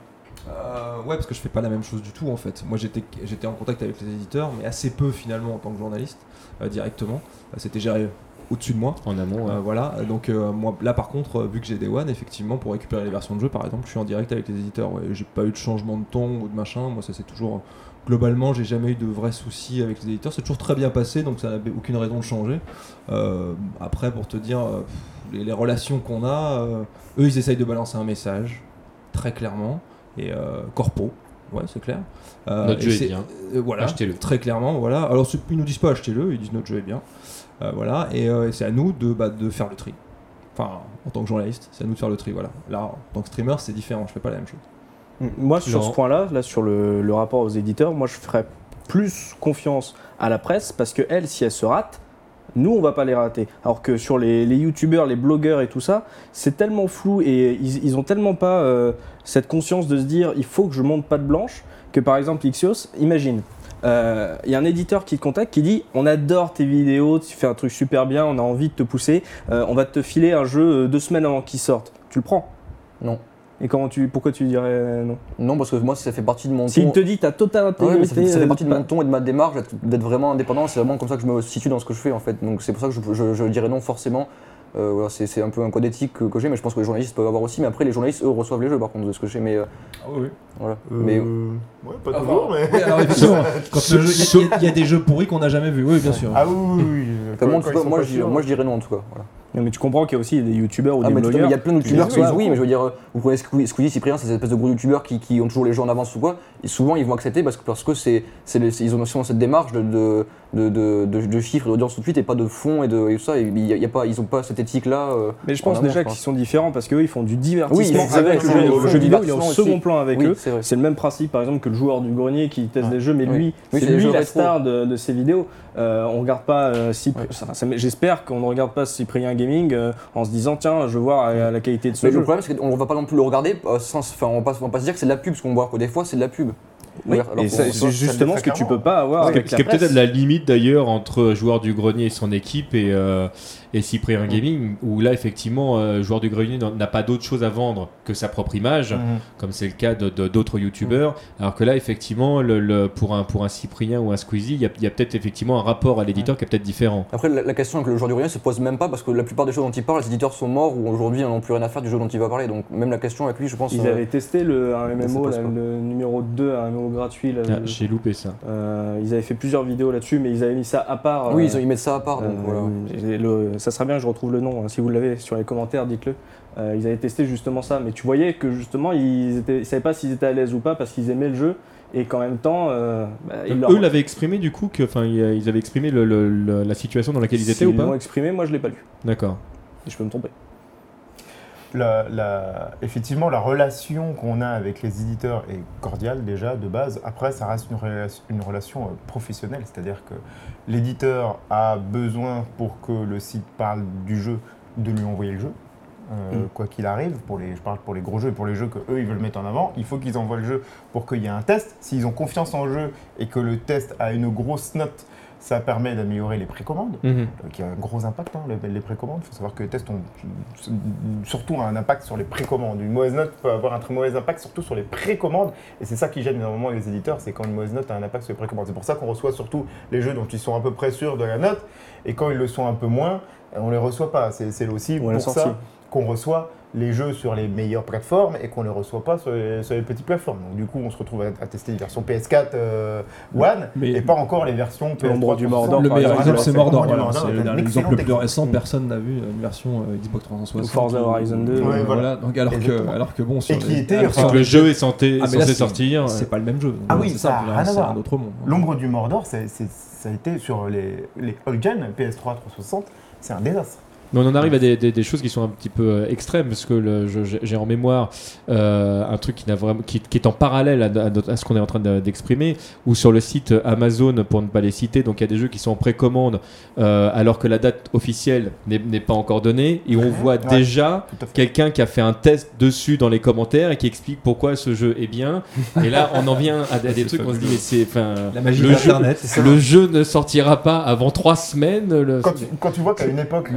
Euh, ouais, parce que je fais pas la même chose du tout en fait. Moi j'étais en contact avec les éditeurs, mais assez peu finalement en tant que journaliste, euh, directement. Euh, C'était géré au-dessus de moi. en amont Euh, ouais. voilà, donc euh, moi là par contre, euh, vu que j'ai des One, effectivement, pour récupérer les versions de jeu par exemple, je suis en direct avec les éditeurs. Ouais. J'ai pas eu de changement de ton ou de machin, moi ça c'est toujours. Globalement, j'ai jamais eu de vrais soucis avec les éditeurs, c'est toujours très bien passé, donc ça n'avait aucune raison de changer. Euh, après, pour te dire, euh, les, les relations qu'on a, euh, eux ils essayent de balancer un message, très clairement, et corpo, ouais, c'est clair. Notre jeu est c'est- bien. voilà, Achetez-le. Très clairement, voilà. Alors ils nous disent pas achetez-le, ils disent notre jeu est bien. Euh, voilà, et, euh, et c'est à nous de, bah, de faire le tri. Enfin, en tant que journaliste, c'est à nous de faire le tri, voilà. Là, en tant que streamer, c'est différent, je fais pas la même chose. Moi, sur ce point-là, là, sur le, le rapport aux éditeurs, moi, je ferais plus confiance à la presse parce que elle, si elle se rate, nous, on va pas les rater. Alors que sur les, les youtubeurs, les blogueurs et tout ça, c'est tellement flou et ils, ils ont tellement pas euh, cette conscience de se dire il faut que je monte pas de blanche que par exemple Ixios, imagine. Euh, Il y a un éditeur qui te contacte qui dit on adore tes vidéos, tu fais un truc super bien, on a envie de te pousser, euh, on va te filer un jeu euh, deux semaines avant qu'il sorte. Tu le prends? Non. Et comment tu, pourquoi tu dirais euh, non? Non, parce que moi, ça fait partie de mon S'il ton. te dit t'as total Ouais, mais intégrité, ça, fait, ça fait euh, partie de mon ton et de ma démarche d'être- d'être vraiment indépendant. C'est vraiment comme ça que je me situe dans ce que je fais en fait. Donc c'est pour ça que je, je- je dirais non forcément. Euh, voilà, c'est c'est un peu un code éthique que, que j'ai, mais je pense que les journalistes peuvent avoir aussi. Mais après, les journalistes, eux, reçoivent les jeux par contre de ce que je fais. Mais euh, Ah oui, voilà. Euh, Mais Ouais, pas toujours, mais. alors effectivement, quand le jeu- il y a- il y, a des jeux pourris qu'on n'a jamais vus, oui, bien sûr. Ah oui, oui, oui. Enfin, moi, je, moi, je dirais non en tout cas. Voilà. Non, mais tu comprends qu'il y a aussi des youtubeurs ou Ah, des blogueurs. il y a plein de youtubeurs qui oui, oui, oui. mais je veux dire, euh, vous prenez Squeezie, Cyprien, c'est ces espèces de gros youtubeurs qui, qui ont toujours les jeux en avance ou quoi, et souvent ils vont accepter parce que parce que c'est, ils ont souvent cette démarche de, de, de, de, de- de chiffres d'audience tout de suite et pas de fond et de et tout ça, et il y a, il y a pas, ils ont pas cette éthique là. Mais je pense en amont, déjà qu'ils sont différents parce qu'eux ils font du divertissement Oui, avec le c'est jeu. vrai, Le jeu vidéo il est divertissement second plan avec oui, eux. c'est le même principe par exemple que le joueur du grenier qui teste des jeux, mais lui, c'est lui la star de, ces vidéos. Euh, on regarde pas euh, Cyp- Ouais. ça- ça- J'espère qu'on ne regarde pas Cyprien Gaming euh, en se disant tiens, je veux voir euh, la qualité de ce Mais jeu. le problème, c'est qu'on ne va pas non plus le regarder euh, sans. Enfin, on va pas, on va pas se dire que c'est de la pub, parce qu'on voit que des fois, c'est de la pub. Oui, Alors et qu'on- ça, ça- c'est justement ce que tu peux pas avoir Ce qui est- avec ce la qui est peut-être la limite d'ailleurs entre joueur du grenier et son équipe et, euh, et Cyprien Gaming, où là effectivement, euh, joueur du grenier n'a pas d'autre chose à vendre que sa propre image, Mhm. comme c'est le cas de- de- d'autres youtubeurs. Alors que là, effectivement, le, le- pour, un, pour un Cyprien ou un Squeezie, il y a, il y a peut-être effectivement un rapport à l'éditeur qui est peut-être différent. Après, la, la question avec le joueur du grenier se pose même pas, parce que la plupart des choses dont il parle, les éditeurs sont morts ou aujourd'hui n'en ont plus rien à faire du jeu dont il va parler. Donc, même la question avec lui, je pense. Ils euh, avaient testé le, un MMO, là, le numéro 2, un MMO gratuit. là, Ah, J'ai loupé ça. euh, ils avaient fait plusieurs vidéos là-dessus, mais ils avaient mis ça à part. Oui, euh, ils, ont- ils mettent ça à part. Donc, Euh, voilà. et le- ça serait bien que je retrouve le nom. hein. Si vous l'avez sur les commentaires, dites-le. Euh, ils avaient testé justement ça, mais tu voyais que justement ils étaient, ils savaient pas s'ils étaient à l'aise ou pas parce qu'ils aimaient le jeu et qu'en même temps, euh, bah, ils leur- Eux l'avaient exprimé du coup, que, enfin, ils ils avaient exprimé le- le- le- la situation dans laquelle ils étaient ou S'ils l'ont pas? exprimé, moi je l'ai pas lu. D'accord. Je peux me tromper. La, la- effectivement, la relation qu'on a avec les éditeurs est cordiale déjà de base. Après, ça reste une, rela- une relation euh, professionnelle, c'est-à-dire que l'éditeur a besoin pour que le site parle du jeu de lui envoyer le jeu. euh, Mm. Quoi qu'il arrive, pour les, je parle pour les gros jeux et pour les jeux que eux ils veulent mettre en avant, il faut qu'ils envoient le jeu pour qu'il y ait un test. S'ils ont confiance en le jeu et que le test a une grosse note, ça permet d'améliorer les précommandes Mhm. euh, qui a un gros impact, hein, les, les précommandes. Il faut savoir que les tests ont surtout un impact sur les précommandes. Une mauvaise note peut avoir un très mauvais impact surtout sur les précommandes. Et c'est ça qui gêne énormément les éditeurs, c'est quand une mauvaise note a un impact sur les précommandes. C'est pour ça qu'on reçoit surtout les jeux dont ils sont à peu près sûrs de la note. Et quand ils le sont un peu moins, on les reçoit pas. C'est aussi pour ça qu'on reçoit les jeux sur les meilleures plateformes et qu'on ne les reçoit pas sur les, sur les petites plateformes. Donc du coup, on se retrouve à, à tester les versions PS4 euh, One Mais- et pas encore les versions PS3. L'ombre du Mordor, Le meilleur exemple, c'est Mordor. Voilà, C'est l'exemple le plus récent. Personne n'a vu une version euh, Xbox 360. Ou Forza Horizon 2, Ouais, ouais, voilà. Donc, alors, que, Exactement. alors que bon, sur Et qui les- était, alors, le jeu est censé, Ah, sortir. C'est pas le même jeu. Ah oui, c'est ça a simple, rien à c'est voir. un autre monde. L'ombre du Mordor, ça a été sur les, les old-gen, PS3, 360, c'est un désastre. Mais on en arrive à des, des- des choses qui sont un petit peu euh, extrêmes, parce que le- je- j'ai en mémoire euh, un truc qui, n'a vraiment, qui, qui est en parallèle à, à notre- à ce qu'on est en train de- d'exprimer, où sur le site Amazon, pour ne pas les citer, donc il y a des jeux qui sont en précommande, euh, alors que la date officielle n'est n'est pas encore donnée, et on voit Ouais. déjà quelqu'un qui a fait un test dessus dans les commentaires et qui explique pourquoi ce jeu est bien. Et là, on en vient à, des- à des trucs, on se dit, mais c'est... enfin, La magie le de jeu, Internet. le jeu ne sortira pas avant trois semaines. le- Quand tu, quand tu vois qu'à une époque,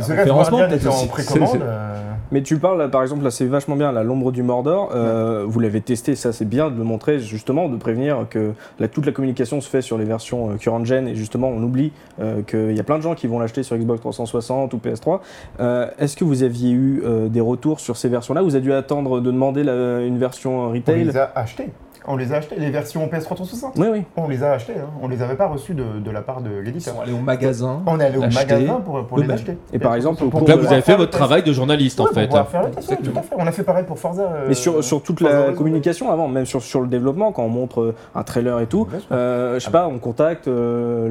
Peut-être aussi. précommande, euh, Mais tu parles, par exemple, là c'est vachement bien, la l'ombre du Mordor, euh, vous l'avez testé, ça c'est bien de le montrer, justement, de prévenir que la- toute la communication se fait sur les versions euh, current gen, et justement on oublie euh, qu'il y a plein de gens qui vont l'acheter sur Xbox 360 ou PS3. Euh, Est-ce que vous aviez eu euh, des retours sur ces versions-là Vous avez dû attendre de demander la- une version on retail? Les a achetés. On les a achetés, les versions PS3 360. Oui, oui. On les a achetés, hein. on les avait pas reçus de, de la part de l'éditeur. sont allés au magasin. On est allé au magasin pour, pour les eux-mêmes. acheter. Et par exemple, au- Donc là, vous avez fait votre travail de journaliste, en fait. pouvoir faire le test, ouais, tout à fait. On a fait pareil pour Forza. euh, Mais sur, sur toute Forza la Horizon, communication avant, même sur, sur le développement, quand on montre euh, un trailer et tout, Bien sûr. euh, je sais Ah pas, on contacte euh,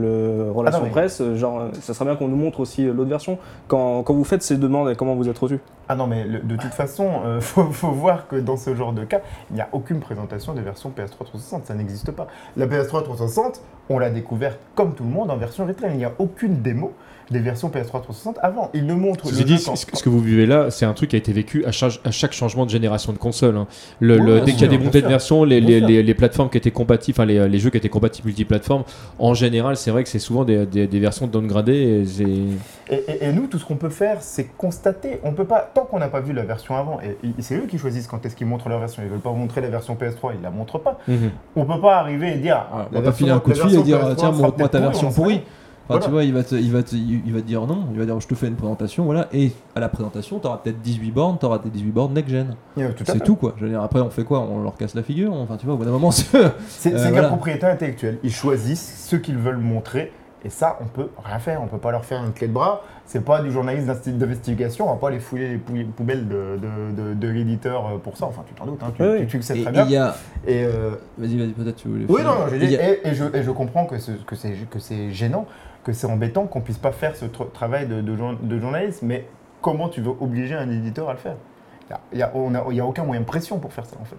le relation Ah non, mais- presse, euh, genre, euh, ça serait bien qu'on nous montre aussi euh, l'autre version. Quand, quand vous faites ces demandes, et comment vous êtes reçu Ah non, mais le- de toute façon, il faut, faut voir que dans ce genre de cas, il n'y a aucune présentation des versions PS3 360, ça n'existe pas. La PS3 360, on l'a découverte comme tout le monde en version retail. Il n'y a aucune démo des versions PS3 360 avant. Ils ne montrent Ceci le quand- ce que vous vivez là, c'est un truc qui a été vécu à chaque, à chaque changement de génération de console. hein. Le, Oui, le- dès qu'il y a des montées de version, les, les, les- les plateformes qui étaient compatibles, enfin les, jeux qui étaient compatibles multiplateformes, en général, c'est vrai que c'est souvent des, des- des versions downgradées. et Et, et- et nous, tout ce qu'on peut faire, c'est constater. On peut pas, tant qu'on n'a pas vu la version avant, et, c'est eux qui choisissent quand est-ce qu'ils montrent leur version. Ils veulent pas montrer la version PS3, ils la montrent pas. On peut pas arriver et dire. ah, On la va pas filer un coup de fil et dire PS3 tiens montre-moi ta version on pourrie. Enfin, Voilà. tu vois, il va, te, il, va te- il va te dire non, il va dire je te fais une présentation, voilà, et à la présentation, tu auras peut-être 18 bornes, tu auras tes 18 bornes next-gen. À C'est tout quoi. Je veux dire, après, on fait quoi? On leur casse la figure? Enfin, tu vois, au bout d'un moment, c'est. C'est Euh, voilà. la propriété intellectuelle. Ils choisissent ce qu'ils veulent montrer. Et ça, on peut rien faire. On peut pas leur faire une clé de bras. C'est pas du journaliste d'investigation. On va pas les fouiller les pou- poubelles de, de- de- de l'éditeur euh, pour ça. Enfin, tu t'en doutes. hein. Tu, Oui, tu- tu le sais Et très bien. y a. Et euh, Vas-y, vas-y, peut-être tu voulais. oui, non, non, a- Et, et je, et je comprends que, ce- que c'est que c'est gênant, que c'est embêtant qu'on puisse pas faire ce tra- travail de, de jour- de journaliste. Mais comment tu veux obliger un éditeur à le faire? Il n'y a, on a- il y a aucun moyen de pression pour faire ça, en fait.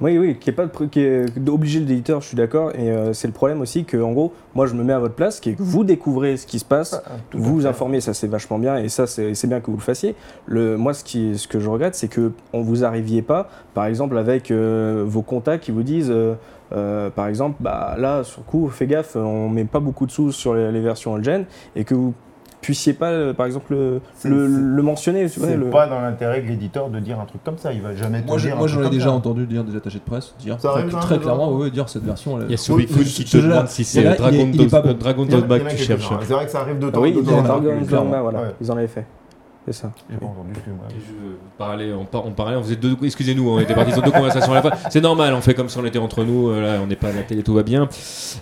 Oui, oui, qui est pas de qui est d'obliger l'éditeur, je suis d'accord. Et euh, c'est le problème aussi que, en gros, moi je me mets à votre place, qui est que vous découvrez ce qui se passe, Tout à vous vous informez, ça c'est vachement bien, et ça c'est bien que vous le fassiez. Le, moi, ce, qui, ce que je regrette, c'est que on vous arriviez pas, par exemple, avec euh, vos contacts qui vous disent, euh, par exemple, bah là, sur coup, fais gaffe, on met pas beaucoup de sous sur les, les versions all-gen, et que vous puissiez pas, euh, par exemple, le, le, mentionner. C'est le- pas dans l'intérêt de l'éditeur de dire un truc comme ça. Il va jamais te Moi, je- dire moi j'en ai déjà ça. entendu dire des attachés de presse dire Ça très, arrive, hein, très clairement, ouais, dire cette version. Il y a Soubikoun Oui, qui te demande si c'est Dragon Dogma que tu cherches. C'est vrai que ça arrive de Ah temps oui, en temps. Dragon. Dogma, voilà, ils en avaient fait. C'est ça. J'ai pas entendu, excuse-moi. Et je parlais, on, par- on parlait, on faisait deux. Excusez-nous, on était partis sur deux conversations à la fois. C'est normal, on fait comme si on était entre nous. euh, Là, on n'est pas à la télé, tout va bien.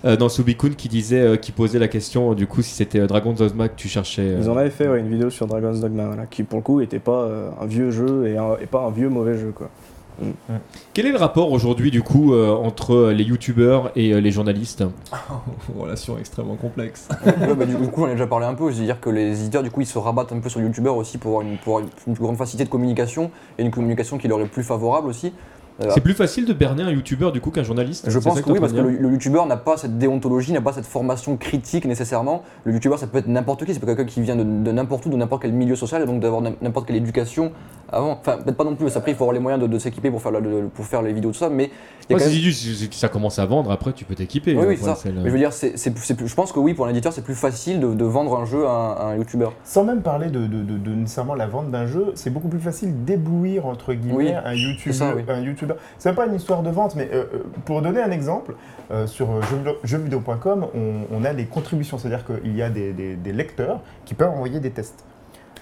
Euh, dans Subikun qui disait, euh, qui posait la question, du coup, si c'était Dragon's Dogma que tu cherchais. euh, Ils en avaient fait ouais, une vidéo sur Dragon's Dogma, voilà, qui pour le coup était pas euh, un vieux jeu et, un- et pas un vieux mauvais jeu quoi. Quel est le rapport aujourd'hui du coup euh, entre les youtubeurs et euh, les journalistes? Relation extrêmement complexe. Ouais, bah, du coup, j'en ai déjà parlé un peu. C'est-à-dire que les éditeurs, du coup, ils se rabattent un peu sur youtubeurs aussi pour avoir une, pour avoir une plus grande facilité de communication et une communication qui leur est plus favorable aussi. C'est plus facile de berner un youtubeur du coup qu'un journaliste Je pense que oui, parce que le, le youtubeur n'a pas cette déontologie, n'a pas cette formation critique nécessairement. Le youtubeur, ça peut être n'importe qui, c'est pas quelqu'un qui vient de, de n'importe où, de n'importe quel milieu social, et donc d'avoir n'im- n'importe quelle éducation avant. Enfin, peut-être pas non plus, parce qu'après, il faut avoir les moyens de, de s'équiper pour, faire la- de- pour faire les vidéos, tout ça, mais y a Ouais, quand même- que ça commence à vendre, après tu peux t'équiper. Oui, oui, c'est ça. c'est le- Mais je veux dire, c'est, je pense que oui, pour un éditeur, c'est plus facile de, de vendre un jeu à un, à un youtubeur. Sans même parler de, de- de- de nécessairement la vente d'un jeu, c'est beaucoup plus facile d'éblouir entre guillemets Oui, un c'est YouTuber. C'est pas une histoire de vente, mais euh, euh, pour donner un exemple, euh, sur jeuxvideo- jeuxvideo.com, on, on a des contributions, c'est-à-dire qu'il y a des, lecteurs qui peuvent envoyer des tests.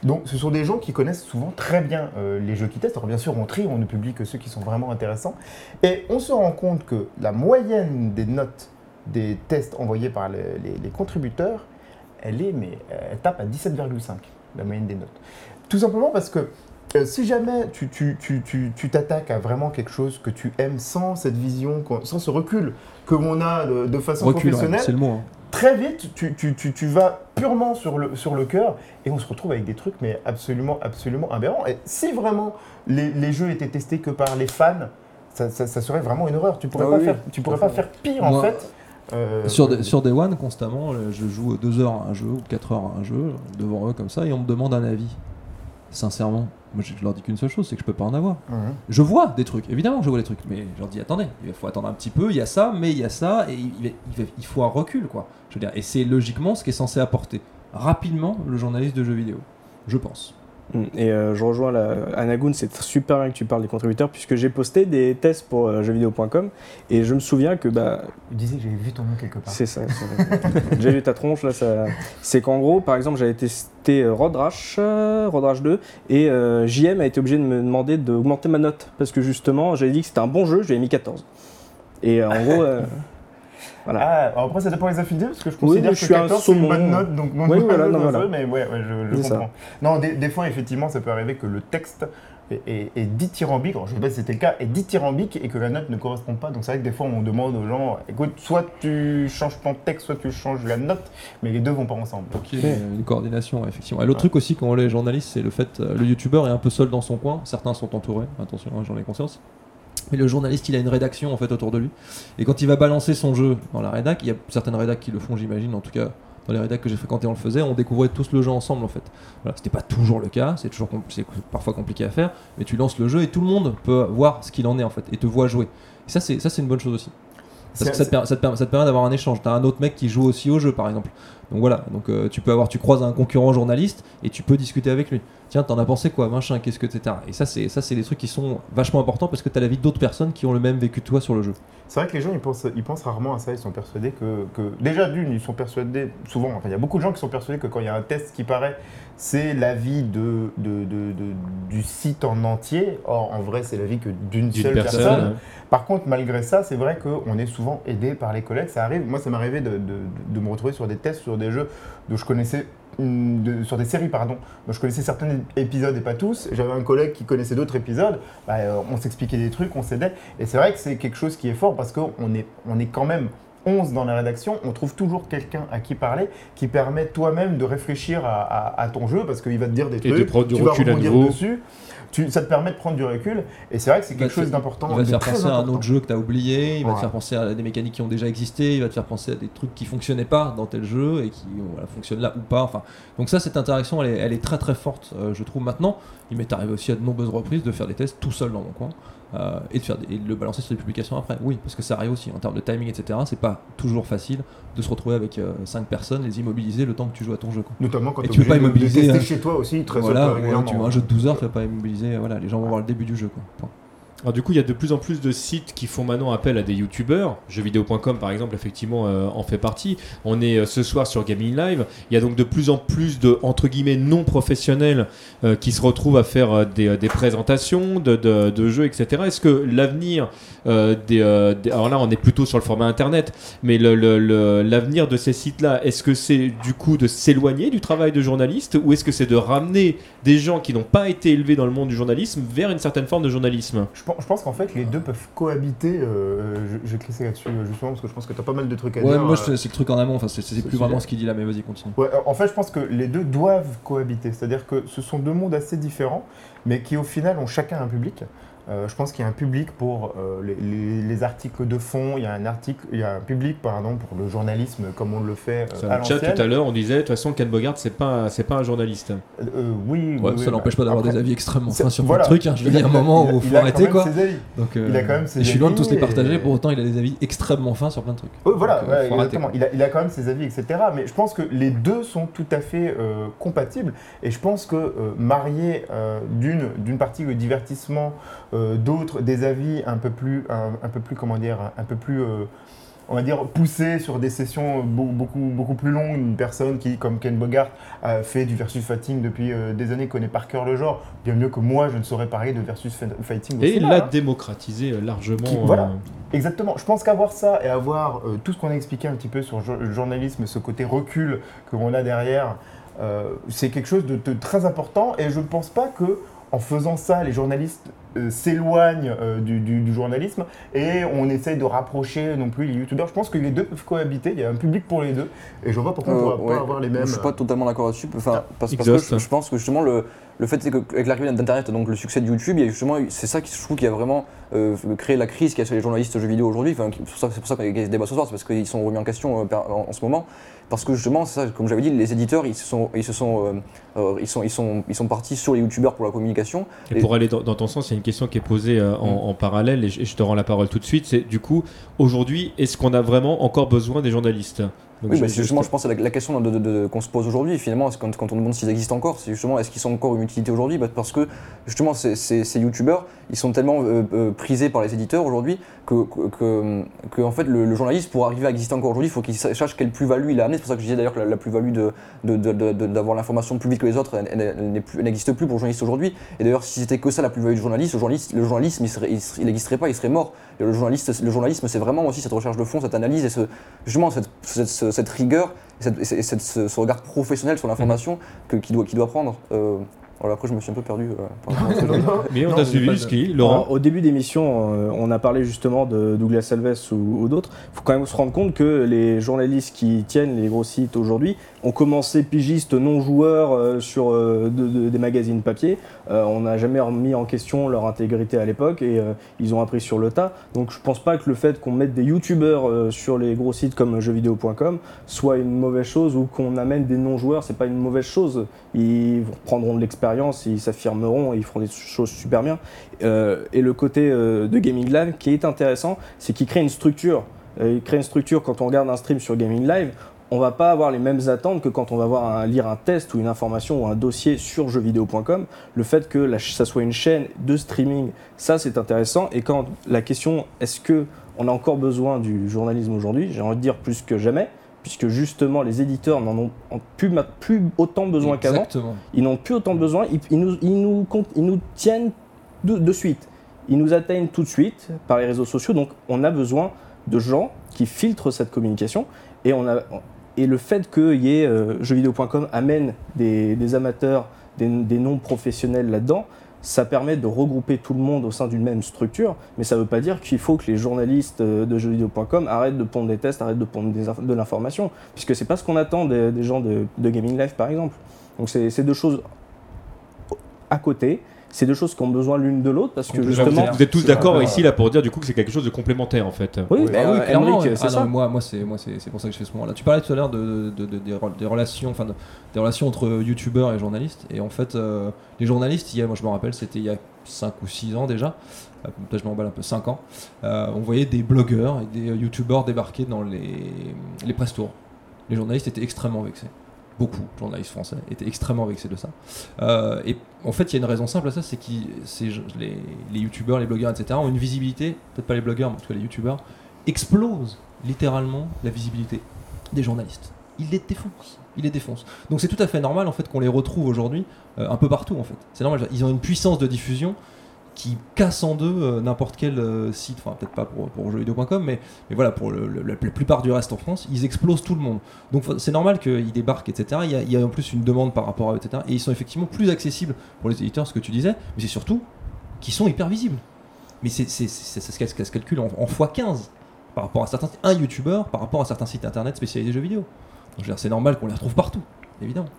Donc ce sont des gens qui connaissent souvent très bien les jeux qu'ils testent. Alors bien sûr, on trie, on ne publie que ceux qui sont vraiment intéressants. Et on se rend compte que la moyenne des notes des tests envoyés par les, les- les contributeurs, elle est, mais elle tape à 17,5, la moyenne des notes. Tout simplement parce que euh, si jamais tu tu- tu- tu- tu t'attaques à vraiment quelque chose que tu aimes sans cette vision, sans ce recul que l'on a de, de façon Recul, ouais, professionnelle, c'est le mot. hein. très vite, tu, tu- tu- tu vas purement sur le, sur le cœur et on se retrouve avec des trucs mais absolument, absolument aberrants. Et si vraiment les, les jeux étaient testés que par les fans, ça, ça- ça serait vraiment une horreur. Tu pourrais Ah pas oui, faire, tu pourrais pas faire pire en fait. Euh, Sur, des- sur Day One, constamment, euh, je joue 2 heures à un jeu ou 4 heures à un jeu devant eux comme ça et on me demande un avis. Sincèrement, moi je leur dis qu'une seule chose, c'est que je peux pas en avoir. Je vois des trucs, évidemment que je vois des trucs, mais je leur dis attendez, il faut attendre un petit peu, il y a ça, mais il y a ça, et il- il faut un recul quoi. Je veux dire, et c'est logiquement ce qui est censé apporter rapidement le journaliste de jeux vidéo, je pense. Et euh, je rejoins la... Anagoun, c'est super bien que tu parles des contributeurs, puisque j'ai posté des tests pour euh, jeuxvideo.com, et je me souviens que bah, Tu disais que j'avais vu ton nom quelque part. c'est ça. j'ai vu ta tronche, là, ça... c'est qu'en gros, par exemple, j'avais testé Road Rash, Road Rash 2, et euh, JM a été obligé de me demander d'augmenter ma note, parce que justement, j'avais dit que c'était un bon jeu, je lui ai mis 14. Et euh, en gros, voilà. Ah, après ça dépend des affinités parce que je Oui, considère que je suis un 14 c'est une bonne note donc non, Oui, non, voilà, non, non, non, voilà. mais ouais, ouais je, je C'est ça. comprends. Non, des, des fois effectivement ça peut arriver que le texte est, est- est dithyrambique, alors je sais pas si c'était le cas, est dithyrambique et que la note ne correspond pas. Donc c'est vrai que des fois on demande aux gens, écoute, soit tu changes ton texte, soit tu changes la note, mais les deux vont pas ensemble. Donc il y a une, coordination, effectivement. Et l'autre truc aussi, quand on est journaliste, c'est le fait euh, le youtubeur est un peu seul dans son coin. Certains sont entourés, attention, hein, j'en ai conscience. Mais le journaliste, il a une rédaction en fait autour de lui. Et quand il va balancer son jeu dans la rédac, il y a certaines rédacs qui le font, j'imagine, en tout cas dans les rédacs que j'ai fréquentés, on le faisait, on découvrait tous le jeu ensemble en fait. Voilà, c'était pas toujours le cas, c'est toujours c'est parfois compliqué à faire, mais tu lances le jeu et tout le monde peut voir ce qu'il en est en fait et te voit jouer. Et ça, c'est ça, c'est une bonne chose aussi. Parce que ça te, per- ça te per- ça te permet d'avoir un échange. T'as un autre mec qui joue aussi au jeu, par exemple. Donc voilà, donc euh, tu peux avoir, tu croises un concurrent journaliste et tu peux discuter avec lui. Tiens, t'en as pensé quoi, machin, qu'est-ce que etc. Et ça, c'est ça, c'est des trucs qui sont vachement importants parce que t'as la vie d'autres personnes qui ont le même vécu que toi sur le jeu. C'est vrai que les gens ils pensent, ils pensent rarement à ça, ils sont persuadés que, que- déjà d'une, ils sont persuadés, souvent, enfin il y a beaucoup de gens qui sont persuadés que quand il y a un test qui paraît, c'est l'avis de, de, de- de- du site en entier. Or en vrai c'est l'avis que d'une seule personne, personne. ouais. Par contre malgré ça c'est vrai qu'on est souvent aidé par les collègues. Ça arrive, moi ça m'est arrivé de, de- de me retrouver sur des tests sur des jeux dont je connaissais de- sur des séries pardon, dont je connaissais certains épisodes et pas tous. J'avais un collègue qui connaissait d'autres épisodes. Bah, euh, on s'expliquait des trucs, on s'aidait. Et c'est vrai que c'est quelque chose qui est fort parce qu'on est, on est quand même 11 dans la rédaction, on trouve toujours quelqu'un à qui parler qui permet toi-même de réfléchir à, à- à ton jeu parce qu'il va te dire des Et de trucs, prendre du tu vas recul à nouveau. dessus. Tu- ça te permet de prendre du recul et c'est vrai que c'est quelque chose d'important. Il va te faire penser à un autre jeu que t'as oublié, il va te faire penser à des mécaniques qui ont déjà existé, il va te faire penser à des trucs qui fonctionnaient pas dans tel jeu et qui voilà, fonctionnent là ou pas. Enfin, donc ça, cette interaction, elle est, elle est très très forte, euh, je trouve maintenant. Il m'est arrivé aussi à de nombreuses reprises de faire des tests tout seul dans mon coin. Euh, et, de faire des- et de le balancer sur des publications après. Oui, parce que ça arrive aussi en termes de timing, etc. C'est pas toujours facile de se retrouver avec 5 personnes, les immobiliser le temps que tu joues à ton jeu. Quoi. Notamment quand Et tu peux pas de immobiliser, tester hein. chez toi aussi très voilà, ouais, tu vois, un jeu de 12 heures, tu vas pas immobiliser. Voilà, les gens vont voir le début du jeu. Quoi. Alors du coup, il y a de plus en plus de sites qui font maintenant appel à des youtubeurs. Jeuxvideo.com par exemple, effectivement, euh, en fait partie. On est euh, ce soir sur Gaming Live. Il y a donc de plus en plus de entre guillemets non professionnels euh, qui se retrouvent à faire des, présentations de, jeux, etc. Est-ce que l'avenir des, alors là, on est plutôt sur le format internet, mais l'avenir de ces sites-là, est-ce que c'est du coup de s'éloigner du travail de journaliste, ou est-ce que c'est de ramener des gens qui n'ont pas été élevés dans le monde du journalisme vers une certaine forme de journalisme? Je pense qu'en fait, les deux peuvent cohabiter. euh, je, je vais te laisser là-dessus, euh, justement, parce que je pense que tu as pas mal de trucs à Ouais, dire. moi, euh, c'est le truc en amont, enfin, c'est plus vraiment ce qu'il dit là, mais vas-y, continue. Ouais, en fait, je pense que les deux doivent cohabiter. C'est-à-dire que ce sont deux mondes assez différents, mais qui au final ont chacun un public. Euh, je pense qu'il y a un public pour euh, les, les- les articles de fond, il y a un article, il y a un public pardon pour le journalisme comme on le fait euh, à le chat tout à l'heure, on disait de toute façon Ken Bogart c'est pas c'est pas un journaliste. Euh, oui, Ouais, oui, ça oui, n'empêche bah, pas d'avoir des avis extrêmement fins sur voilà. plein de trucs. hein. Je veux dire, il y a un moment il a- où il faut arrêter quoi. Donc, Il a quand même ses et je suis loin de tous les partager, et- pour autant il a des avis extrêmement fins sur plein de trucs. Oui, voilà, Donc, ouais, faut arrêter, exactement. Il a, il a quand même ses avis, etc. Mais je pense que les deux sont tout à fait euh, compatibles. Et je pense que euh, marier euh, d'une d'une partie le divertissement, euh, d'autre des avis un peu plus, un, un peu plus comment dire, un peu plus euh, on va dire poussés sur des sessions beau- beaucoup, beaucoup plus longues. Une personne qui, comme Ken Bogart, a fait du versus fighting depuis euh, des années, connaît par cœur le genre, bien mieux que moi, je ne saurais parler de versus fighting. au Et il l'a hein. démocratisé largement. Qui- euh, voilà. Exactement. Je pense qu'avoir ça et avoir tout ce qu'on a expliqué un petit peu sur le journalisme, ce côté recul que l'on a derrière, c'est quelque chose de, de très important. Et je ne pense pas que en faisant ça, les journalistes euh, s'éloignent euh, du, du- du journalisme et on essaye de rapprocher non plus les youtubeurs. Je pense que les deux peuvent cohabiter. Il y a un public pour les deux. Et je vois pourquoi on ne Euh, pourra ouais. pas avoir les mêmes. Je suis pas totalement d'accord là-dessus. Enfin, parce, parce que je, je pense que justement le, le fait c'est qu'avec l'arrivée d'Internet, donc le succès de YouTube, il y a justement c'est ça qui je trouve qui a vraiment euh, créé la crise qu'il y a sur les journalistes jeux vidéo aujourd'hui. Enfin, c'est pour ça, qu'il y a ce débat ce soir, c'est parce qu'ils sont remis en question euh, en ce moment. Parce que justement, ça, comme j'avais dit, les éditeurs, ils se sont, ils se euh, euh, sont, ils sont, ils sont partis sur les youtubeurs pour la communication. Et pour aller dans, ton sens, il y a une question qui est posée euh, en, parallèle et je te rends la parole tout de suite. C'est du coup, aujourd'hui, est-ce qu'on a vraiment encore besoin des journalistes? Donc, Oui, bah, c'est justement, je pense, à la, la question de- de- de- qu'on se pose aujourd'hui, finalement, quand, quand on demande s'ils existent encore, c'est justement, est-ce qu'ils sont encore une utilité aujourd'hui? Bah, Parce que, justement, ces, ces, ces youtubeurs, ils sont tellement euh, euh, prisés par les éditeurs aujourd'hui que, que, que- que, en fait, le, le journaliste, pour arriver à exister encore aujourd'hui, il faut qu'il sa- sache quelle plus-value il a amené. C'est pour ça que je disais d'ailleurs que la, la plus-value d'avoir l'information plus vite que les autres, n'existe plus pour le journaliste aujourd'hui. Et d'ailleurs, si c'était que ça la plus-value du journaliste, le, journaliste, le journalisme, il n'existerait pas, il serait mort. Et le, journaliste, le journalisme, c'est vraiment aussi cette recherche de fond, cette analyse et ce, justement cette, cette, ce- cette rigueur et, cette- et cette- ce, ce regard professionnel sur l'information que, qu'il, doit, doit prendre. Euh, voilà, après, je me suis un peu perdu. euh. Mais on a suivi de- jusqu'ici, Laurent. Alors, au début d'émission, euh, on a parlé justement de Douglas Alves ou, ou d'autres. Il faut quand même se rendre compte que les journalistes qui tiennent les gros sites aujourd'hui ont commencé pigistes non joueurs euh, sur euh, de- de- des magazines papier. Euh, on n'a jamais remis en question leur intégrité à l'époque et euh, ils ont appris sur le tas. Donc je pense pas que le fait qu'on mette des youtubeurs euh, sur les gros sites comme jeuxvideo.com soit une mauvaise chose ou qu'on amène des non joueurs, c'est pas une mauvaise chose. Ils prendront de l'expérience, ils s'affirmeront et ils feront des choses super bien. Euh, et le côté euh, de Gaming Live qui est intéressant, c'est qu'il crée une structure. Euh, il crée une structure quand on regarde un stream sur Gaming Live. On va pas avoir les mêmes attentes que quand on va voir lire un test ou une information ou un dossier sur jeuxvideo.com. Le fait que ça soit une chaîne de streaming, ça c'est intéressant. Et quand la question est-ce que on a encore besoin du journalisme aujourd'hui, j'ai envie de dire plus que jamais, puisque justement les éditeurs n'en ont plus, plus autant besoin qu'avant. Ils n'ont plus autant besoin. Ils, ils nous, ils, nous, comptent- ils nous tiennent de, de suite. Ils nous atteignent tout de suite par les réseaux sociaux. Donc, on a besoin de gens qui filtrent cette communication. Et, on a, et le fait que y ait, euh, jeuxvideo.com amène des, des amateurs, des, des non-professionnels là-dedans, ça permet de regrouper tout le monde au sein d'une même structure. Mais ça ne veut pas dire qu'il faut que les journalistes euh, de jeuxvideo.com arrêtent de pondre des tests, arrêtent de pondre de l'information. Puisque c'est pas ce qu'on attend des, gens de, de Gaming Live, par exemple. Donc, c'est deux choses à côté. C'est deux choses qui ont besoin l'une de l'autre parce que justement. Vous êtes tous d'accord ici là pour dire du coup que c'est quelque chose de complémentaire en fait. Oui, Bah bah, oui, euh, clairement. Emmerich, ouais. c'est Ah ça. moi, moi c'est moi c'est c'est pour ça que je fais ce moment-là. Tu parlais tout à l'heure de, de- de- des, re- des relations, enfin de- des relations entre youtubeurs et journalistes. Et en fait, euh, les journalistes, il y a, moi je me rappelle, c'était il y a 5 ou 6 ans déjà. euh, Peut-être je m'emballe un peu, 5 ans. euh, on voyait des blogueurs et des youtubeurs débarquer dans les les press tours. Les journalistes étaient extrêmement vexés. Beaucoup de journalistes français étaient extrêmement vexés de ça. Euh, et en fait, il y a une raison simple à ça, c'est que les, youtubeurs, les blogueurs, etc. ont une visibilité, peut-être pas les blogueurs, mais en tout cas les youtubeurs, explosent littéralement la visibilité des journalistes. Ils les défoncent. Les défoncent. Donc c'est tout à fait normal en fait qu'on les retrouve aujourd'hui euh, un peu partout en fait. C'est normal. Ils ont une puissance de diffusion qui casse en deux euh, n'importe quel euh, site, enfin peut-être pas pour, pour jeuxvideo.com, mais, mais voilà, pour le- le- la, plupart du reste en France, ils explosent tout le monde. Donc c'est normal qu'ils débarquent, etc. Il y, a, en plus une demande par rapport à eux, etc. Et ils sont effectivement plus accessibles pour les éditeurs, ce que tu disais, mais c'est surtout qu'ils sont hyper visibles. mais c'est, c'est, c'est- ça, se calcule en, en x15 par rapport à certains, un youtubeur par rapport à certains sites internet spécialisés jeux vidéo. C'est normal qu'on les retrouve partout, évidemment.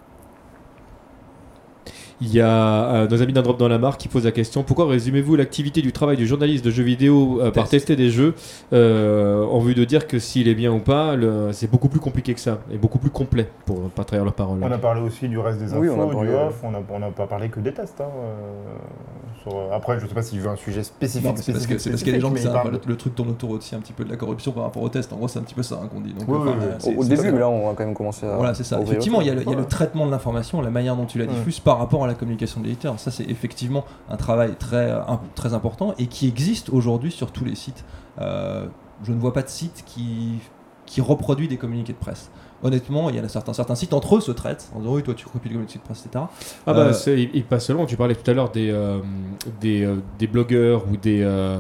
Il y a euh, nos amis d'un drop dans la marque qui posent la question pourquoi résumez-vous l'activité du travail du journaliste de jeux vidéo euh, par Test. tester des jeux euh, en vue de dire que s'il est bien ou pas le- C'est beaucoup plus compliqué que ça et beaucoup plus complet pour pas trahir leurs paroles. On a parlé aussi du reste des infos, Oui, on a du parlé, off, on n'a on n'a pas parlé que des tests. hein, euh, sur- Après, je sais pas s'il veut un sujet spécifique. C'est parce que- spécifique, c'est parce qu'il y a des gens qui savent, le, le truc tourne autour aussi un petit peu de la corruption par rapport au test. En gros, c'est un petit peu ça hein, qu'on dit. Donc, Oui, enfin, oui, oui. c'est- Au, début, mais là, on va quand même commencer à. Voilà, c'est ça. Effectivement, il y a, le a traitement de l'information, la manière dont tu la diffuses par rapport à la communication de l'éditeur. Ça, c'est effectivement un travail très, euh, très important et qui existe aujourd'hui sur tous les sites. Euh, je ne vois pas de site qui reproduit des communiqués de presse. Honnêtement, il y en a certains, certains sites entre eux se traitent en disant oui, toi tu copies le de presse, etc. Ah bah Euh, c'est- il, il passe seulement. Tu parlais tout à l'heure des euh, des, euh, des blogueurs ou des euh,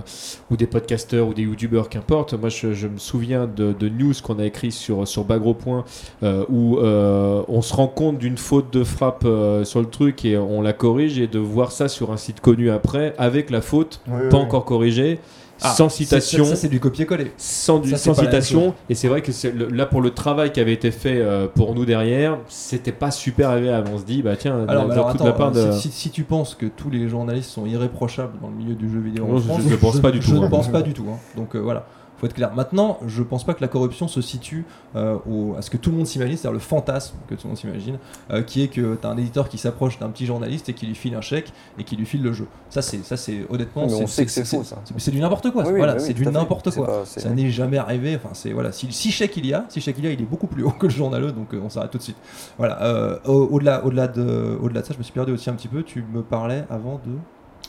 ou des podcasteurs ou des youtubeurs qu'importe. Moi je, je me souviens de, de news qu'on a écrit sur sur Bagro Point euh, où euh, on se rend compte d'une faute de frappe euh, sur le truc et on la corrige et de voir ça sur un site connu après avec la faute oui, pas oui. encore corrigée. Ah, sans citation, Ça, c'est du copier-coller. sans, du- ça, citation. Et c'est vrai que le- là, pour le travail qui avait été fait euh, pour nous derrière, c'était pas super agréable. On se dit, bah tiens, Alors, de alors toute attends, la part de. si, si- si tu penses que tous les journalistes sont irréprochables dans le milieu du jeu vidéo Non, en je- France, je ne pense pas du je tout, ne hein. pense pas du tout. hein. Donc euh, voilà, faut être clair. Maintenant, je pense pas que la corruption se situe euh, au- à ce que tout le monde s'imagine, c'est-à-dire le fantasme que tout le monde s'imagine, euh, qui est que tu as un éditeur qui s'approche d'un petit journaliste et qui lui file un chèque et qui lui file le jeu. Ça, c'est ça, c'est honnêtement, Mais on c'est- sait que c'est faux, ça. c'est- C'est du n'importe quoi. Oui, voilà, bah oui, c'est du n'importe quoi. pas- Ça n'est jamais arrivé. Enfin, c'est voilà. Si, si chèque il y a, si chèque il y a, il est beaucoup plus haut que le journaleux, donc euh, on s'arrête tout de suite. Voilà. au- au-delà, au-delà de, au-delà de ça, je me suis perdu aussi un petit peu. Tu me parlais avant de.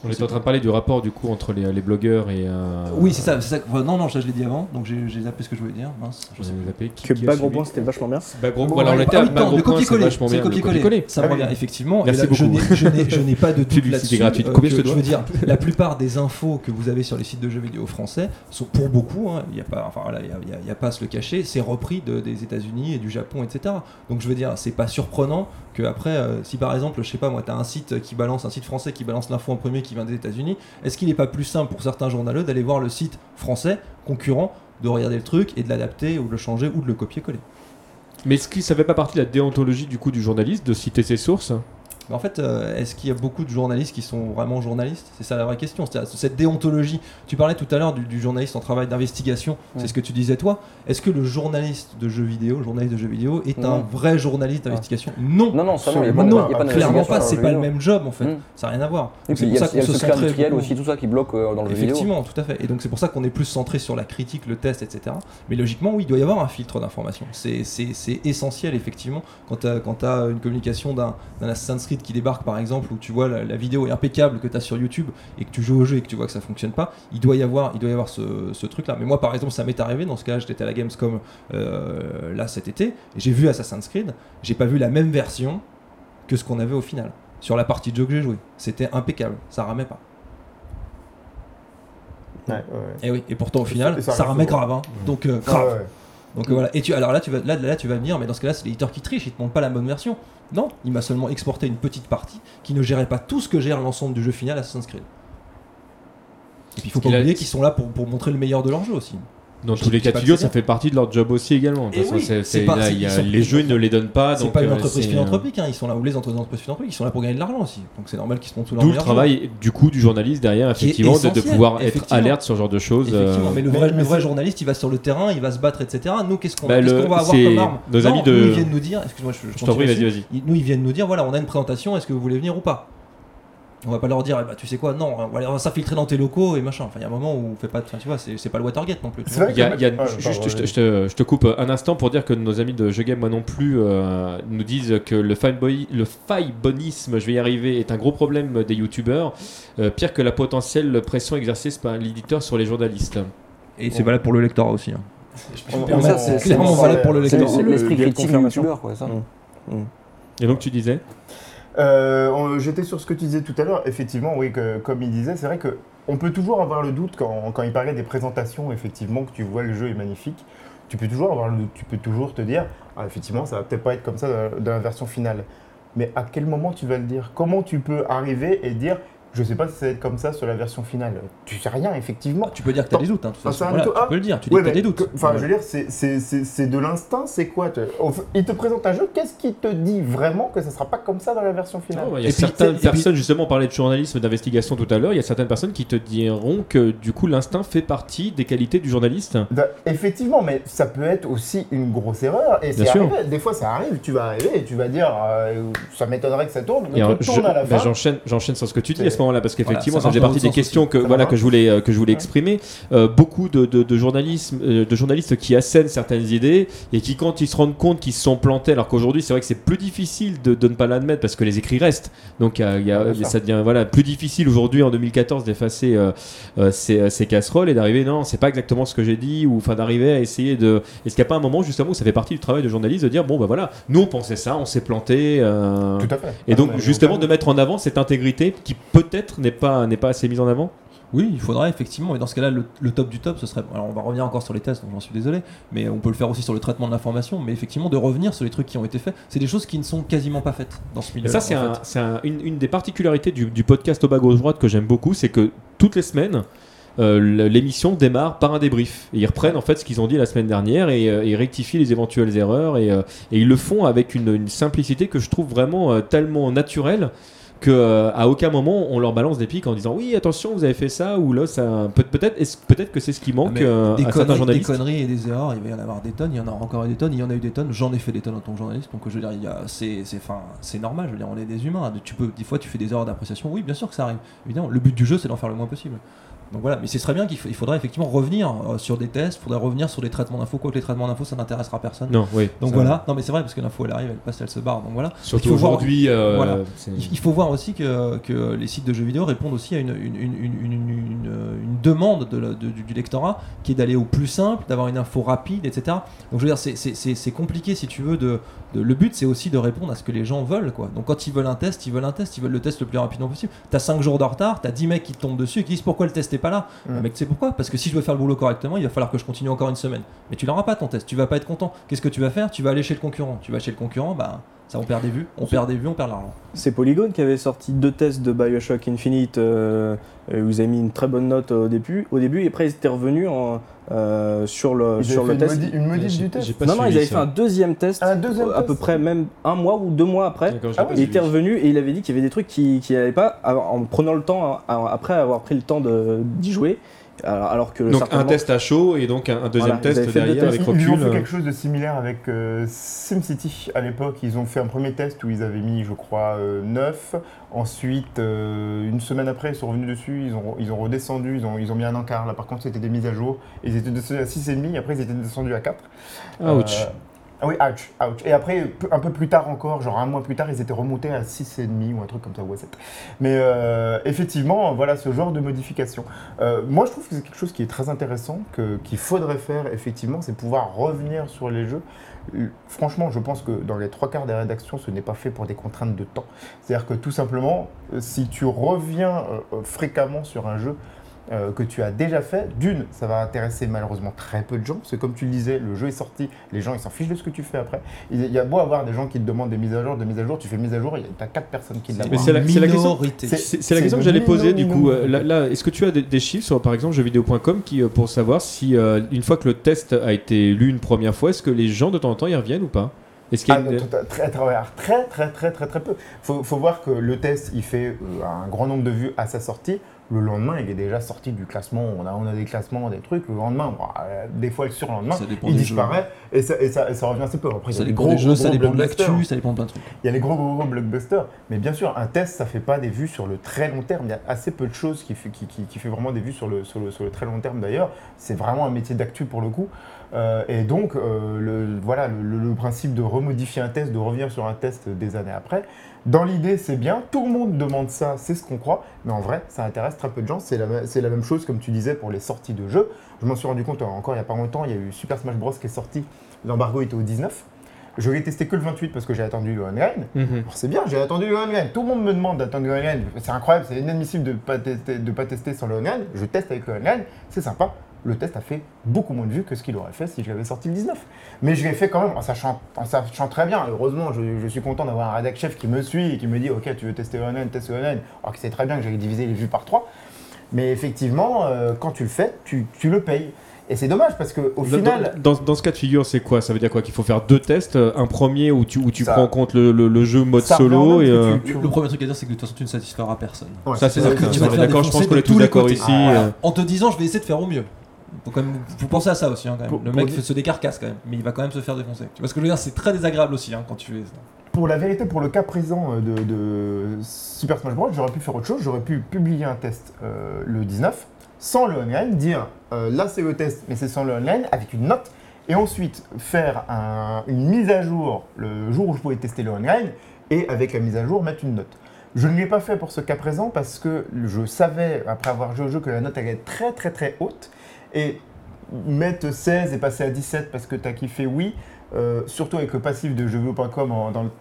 On était en train de parler du rapport du coup entre les, les blogueurs et. euh, Oui, c'est ça. c'est ça. Enfin, non, non, ça je l'ai dit avant, donc j'ai, zappé ce que je voulais dire. Mince, je sais plus. Que qui a Bagro suivi. Point, c'était vachement bien. Bagro- Bon, voilà, on était à oui, non, Bagro le Point, c'est copier-coller, vachement c'est bien. le le copier-coller. Ça me Ah oui. revient effectivement. Merci et là, je beaucoup. n'ai- je n'ai- pas de doute Publicité là-dessus. gratuite. euh, Combien je te je veux dire, la plupart des infos que vous avez sur les sites de jeux vidéo français sont pour beaucoup. hein, Il n'y a pas, enfin voilà, il y a, à se le cacher. C'est repris de- des États-Unis et du Japon, etc. Donc je veux dire, c'est pas surprenant que après, euh, si par exemple, je sais pas moi, t'as un site qui balance un site français qui balance l'info en premier qui vient des États-Unis, est-ce qu'il n'est pas plus simple pour certains journaleux d'aller voir le site français concurrent, de regarder le truc et de l'adapter ou de le changer ou de le copier-coller? Mais est-ce que ça fait pas partie de la déontologie du coup du journaliste de citer ses sources? Mais en fait, euh, est-ce qu'il y a beaucoup de journalistes qui sont vraiment journalistes? C'est ça la vraie question. Cette déontologie. Tu parlais tout à l'heure du, du journaliste en travail d'investigation. C'est Ouais. ce que tu disais toi. Est-ce que le journaliste de jeux vidéo, journaliste de jeux vidéo, est un Non. vrai journaliste d'investigation? Non. Non, non, ça, non, il n'y a pas Non, y a pas clairement pas. C'est pas le même job en fait. Mm. Ça n'a rien à voir. C'est il y pour a, ça y qu'on se centrait industriel aussi, tout ça qui bloque euh, dans le jeu vidéo. Effectivement, tout à fait. Et donc c'est pour ça qu'on est plus centré sur la critique, le test, etc. Mais logiquement, oui, il doit y avoir un filtre d'information. C'est- C'est c'est essentiel, effectivement, quand tu as, une communication d'un Assassin's Creed qui débarque, par exemple, où tu vois la, la vidéo est impeccable que tu as sur YouTube et que tu joues au jeu et que tu vois que ça fonctionne pas, il doit y avoir, il doit y avoir ce, ce truc-là. Mais moi, par exemple, ça m'est arrivé, dans ce cas-là, j'étais à la Gamescom euh, là cet été, j'ai vu Assassin's Creed, j'ai pas vu la même version que ce qu'on avait au final. Sur la partie de jeu que j'ai joué. C'était impeccable, ça ramait pas. Ouais, ouais. Et oui, et pourtant au final, ça, ça ramait grave. hein. Donc euh, Ah grave. ouais. Donc euh, voilà. Et tu, alors là, tu vas, là, là, tu vas me dire, mais dans ce cas-là, c'est l'éditeur qui triche, il te montre pas la bonne version. Non, il m'a seulement exporté une petite partie qui ne gérait pas tout ce que gère l'ensemble du jeu final Assassin's Creed. Et puis il faut pas a- oublier qu'ils sont là pour, pour montrer le meilleur de leur jeu aussi. Dans Je tous les cas de figure, ça fait partie de leur job aussi également. De façon, oui, pas- là, y a- les jeux, ils ne les donnent pas. C'est pas une euh, entreprise c'est, philanthropique, hein, ils sont là, ou les entreprises philanthropiques, ils sont là pour gagner de l'argent aussi. Donc c'est normal qu'ils se montrent sous leur D'où le travail du coup du journaliste derrière, effectivement, de, pouvoir être alerte sur ce genre de choses. jeu. Effectivement, euh, mais le mais- vrai, le journaliste, il va sur le terrain, il va se battre, etc. Nous, qu'est-ce qu'on Bah, qu'est-ce le- qu'on va avoir comme arme nos amis de- Nous, ils viennent nous dire, excuse-moi, je, Je t'en prie, vas-y, vas-y. Nous, ils viennent nous dire, voilà, on a une présentation, est-ce que vous voulez venir ou pas? On va pas leur dire, eh ben, tu sais quoi, non, on va, s'infiltrer dans tes locaux et machin. Enfin, il y a un moment où on fait pas, de- enfin, tu vois, c'est c'est pas le Watergate non plus. tu C'est vois. vrai Il y a, il y a- Ah, juste, je, te- vas-y. je te, je te coupe un instant pour dire que nos amis de Jeux Game, moi non plus, euh, nous disent que le, fanboy, le faillebonisme, je vais y arriver, est un gros problème des youtubeurs, euh, pire que la potentielle pression exercée par l'éditeur sur les journalistes. Et c'est valable pour le lectorat aussi. hein. On- permets- on- ça, c'est- clairement valable pour le lecteur. c'est le- l'esprit critique du youtubeur, quoi, ça. Mm. Et donc tu disais Euh, J'étais sur ce que tu disais tout à l'heure. Effectivement, oui, comme il disait, c'est vrai que on peut toujours avoir le doute quand, il parlait des présentations, effectivement, que tu vois le jeu est magnifique. Tu peux toujours avoir le doute. Tu peux toujours te dire, ah, effectivement, ça va peut-être pas être comme ça dans la version finale. Mais à quel moment tu vas le dire? Comment tu peux arriver et dire, Je sais pas si ça va être comme ça sur la version finale. Tu sais rien, effectivement. Tu peux dire que tu as des doutes, hein, de toute façon. Voilà, tu Ah. peux le dire, tu dis Ouais, que tu as des doutes. Enfin, Ouais. je veux dire, c'est- de l'instinct, c'est quoi Il te présente un jeu, qu'est-ce qui te dit vraiment que ça sera pas comme ça dans la version finale? Non, Il y a Et certaines puis- personnes, justement, on parlait de journalisme, d'investigation tout à l'heure, il y a certaines personnes qui te diront que du coup l'instinct fait partie des qualités du journaliste. Bah, Effectivement, mais ça peut être aussi une grosse erreur. Et c'est Bien sûr. arrivé. Des fois, ça arrive. Tu vas arriver et tu vas dire, euh, ça m'étonnerait que ça tourne. Mais Et je- à la fin. j'enchaîne, j'enchaîne sur ce que tu dis C'est- à ce moment-là, parce qu'effectivement, Voilà, ça ça faisait partie des questions que, voilà, que, je voulais, euh, que je voulais exprimer. Euh, beaucoup de, de, de journalisme, euh, de journalistes qui assènent certaines idées et qui, quand ils se rendent compte qu'ils se sont plantés, alors qu'aujourd'hui, c'est vrai que c'est plus difficile de, de ne pas l'admettre parce que les écrits restent. Donc, y a- y a- ça devient voilà, plus difficile aujourd'hui, en 2014, d'effacer euh, euh, ces, ces casseroles et d'arriver, non, c'est pas exactement ce que j'ai dit, ou enfin d'arriver à essayer de. Est-ce qu'il n'y a pas un moment, justement, où ça fait partie du travail de journaliste de dire, bon, bah voilà, nous on pensait ça, on s'est planté. euh, Tout à fait. et Ah, donc justement de mettre en avant cette intégrité qui peut-être n'est pas n'est pas assez mise en avant? Oui, il faudra effectivement, et dans ce cas-là, le, le top du top, ce serait. Alors, on va revenir encore sur les tests, donc j'en suis désolé, mais on peut le faire aussi sur le traitement de l'information, mais effectivement, de revenir sur les trucs qui ont été faits, c'est des choses qui ne sont quasiment pas faites dans ce milieu. Et ça c'est un- c'est un- une, une des particularités du, du podcast au bas gauche droite que j'aime beaucoup, c'est que toutes les semaines euh, l'émission démarre par un débrief. Et ils reprennent en fait ce qu'ils ont dit la semaine dernière et, euh, et rectifient les éventuelles erreurs et, euh, et ils le font avec une, une simplicité que je trouve vraiment tellement naturelle que euh, à aucun moment on leur balance des pics en disant oui attention vous avez fait ça ou là ça peut- peut-être peut-être que c'est ce qui Ah, manque euh, des, à certains conneries, des journalistes. conneries et des erreurs, il va y en avoir des tonnes, il y en aura encore des tonnes, il y en a eu des tonnes, j'en ai fait des tonnes en tant que journaliste, donc je veux dire, a- c'est c'est- enfin, c'est normal, je veux dire, on est des humains, tu peux, des fois tu fais des erreurs d'appréciation, oui bien sûr que ça arrive, évidemment, le but du jeu c'est d'en faire le moins possible. Donc voilà, mais ce serait bien qu'il f- il faudrait effectivement revenir euh, sur des tests, il faudrait revenir sur des traitements d'infos, quoique les traitements d'infos ça n'intéressera personne. Non oui. Donc voilà, non mais c'est vrai parce que l'info elle arrive, elle passe, elle se barre, donc voilà. Surtout aujourd'hui. euh, Voilà. Il faut voir aussi que, que les sites de jeux vidéo répondent aussi à une, une, une, une- une demande de du, du lectorat qui est d'aller au plus simple, d'avoir une info rapide, etc. Donc je veux dire, c'est compliqué si tu veux. De, de- le but c'est aussi de répondre à ce que les gens veulent. Quoi. Donc quand ils veulent un test, ils veulent un test, ils veulent le test le plus rapidement possible. T'as 5 jours de retard, t'as 10 mecs qui te tombent dessus et qui disent pourquoi le test est pas là? Mm. Ah, mec, tu sais pourquoi? Parce que si je veux faire le boulot correctement, il va falloir que je continue encore une semaine. Mais tu l'auras pas ton test, tu vas pas être content. Qu'est-ce que tu vas faire? Tu vas aller chez le concurrent. Tu vas chez le concurrent, bah ça on perd des vues, on perd des vues, on perd l'argent. C'est Polygon qui avait sorti deux tests de Bioshock Infinite euh, euh, où ils avaient mis une très bonne note au début, au début et après ils étaient revenus en, euh, sur le, Ils sur avaient le fait test. une, modi- une modif du test. Non, non, ils avaient ça. fait un deuxième test, Un deuxième à peu près même un mois ou deux mois après. Ah ouais, Il était revenu et il avait dit qu'il y avait des trucs qui qui allaient pas en prenant le temps, après avoir pris le temps d'y jouer. Alors, alors que Donc un test à chaud et donc un, un deuxième Voilà, test derrière tests. avec Ils, ils ont fait euh, quelque chose de similaire avec euh, SimCity à l'époque. Ils ont fait un premier test où ils avaient mis, je crois, 9. Ensuite, euh, une semaine après, ils sont revenus dessus. Ils ont, ils ont redescendu. Ils ont, ils ont mis un encart. Là, par contre, c'était des mises à jour. Ils étaient descendus à 6,5. Après, ils étaient descendus à 4. Ouch. Ah oui, ouch, ouch. Et après, un peu plus tard encore, genre un mois plus tard, ils étaient remontés à 6,5 ou un truc comme ça, ou à 7. Mais euh, effectivement, voilà ce genre de modification. Euh, moi, je trouve que c'est quelque chose qui est très intéressant, qu'il faudrait faire, effectivement, c'est pouvoir revenir sur les jeux. Franchement, je pense que dans les trois quarts des rédactions, ce n'est pas fait pour des contraintes de temps. C'est-à-dire que tout simplement, euh, si tu reviens fréquemment sur un jeu, euh, que tu as déjà fait, d'une, ça va intéresser malheureusement très peu de gens, parce que comme tu le disais, le jeu est sorti, les gens ils s'en fichent de ce que tu fais après. Il y a beau avoir des gens qui te demandent des mises à jour, des mises à jour, tu fais mise à jour, il y a quatre personnes qui l'ont. Mais c'est la- c'est la question- Minorité. C'est- C'est c'est la question que j'allais poser du coup. Euh, Là, là, est-ce que tu as des, des chiffres sur par exemple jeuxvideo.com qui euh, pour savoir si euh, une fois que le test a été lu une première fois, est-ce que les gens de temps en temps y reviennent ou pas? Est-ce qu'il y Ah, a une- à- très, très, très, très, très, très, très peu. Faut, faut voir que le test, il fait un grand nombre de vues à sa sortie. Le lendemain, il est déjà sorti du classement. On a, on a des classements, des trucs. Le lendemain, bon, euh, des fois le surlendemain, il disparaît et ça, et, ça, et ça revient assez peu. Après, il y Ça dépend gros, des jeux, ça dépend de l'actu, ça dépend de plein de trucs. Il y a les gros, gros, gros blockbusters. Mais bien sûr, un test, ça fait pas des vues sur le très long terme. Il y a assez peu de choses qui fait, qui, qui- qui fait vraiment des vues sur le, sur le, sur le très long terme d'ailleurs. C'est vraiment un métier d'actu pour le coup. Euh, et donc, euh, le, voilà, le, le- le principe de remodifier un test, de revenir sur un test des années après, dans l'idée, c'est bien. Tout le monde demande ça, c'est ce qu'on croit. Mais en vrai, ça intéresse très peu de gens. C'est la, c'est la même chose, comme tu disais, pour les sorties de jeux. Je m'en suis rendu compte euh, encore il n'y a pas longtemps. Il y a eu Super Smash Bros. qui est sorti. L'embargo était au 19. Je l'ai testé que le 28 parce que j'ai attendu le online. Mhm. Alors, c'est bien, j'ai attendu le online. Tout le monde me demande d'attendre le online. C'est incroyable, c'est inadmissible de ne pas, tester, de pas tester sans le online. Je teste avec le online, c'est sympa. Le test a fait beaucoup moins de vues que ce qu'il aurait fait si je l'avais sorti le 19. Mais je l'ai fait quand même en sachant, en sachant très bien. Heureusement, je, je suis content d'avoir un rédac chef qui me suit et qui me dit Ok, tu veux tester ONN, teste ONN. Alors qu'il sait très bien que j'allais diviser les vues par 3. Mais effectivement, euh, quand tu le fais, tu, tu le payes. Et c'est dommage parce qu'au Dans- final. dans, dans ce cas de figure, c'est quoi? Ça veut dire quoi? Qu'il faut faire deux tests, euh, un premier où tu, où tu Ça- prends en compte le, le- le jeu mode solo et que euh, tu- Le premier truc à dire, c'est que de toute façon, tu ne satisferas personne. Ouais, ça c'est c'est d'accord, je pense qu'on est tous d'accord côtés. ici. Ah, euh, En te disant, je vais essayer de faire au mieux. Faut quand même, faut penser à ça aussi, hein, quand même. Pour- le mec se décarcasse quand même, mais il va quand même se faire défoncer. Tu vois ce que je veux dire? C'est très désagréable aussi hein, quand tu fais ça. Pour la vérité, pour le cas présent euh, de, de Super Smash Bros, j'aurais pu faire autre chose. J'aurais pu publier un test euh, le 19 sans le online, dire euh, là c'est le test, mais c'est sans le online, avec une note, et ensuite faire un- une mise à jour le jour où je pouvais tester le online, et avec la mise à jour mettre une note. Je ne l'ai pas fait pour ce cas présent parce que je savais, après avoir joué au jeu, que la note allait être très très très haute. Et mettre 16 et passer à 17 parce que tu as kiffé, oui. Euh, surtout avec le passif de jeuxvideo.com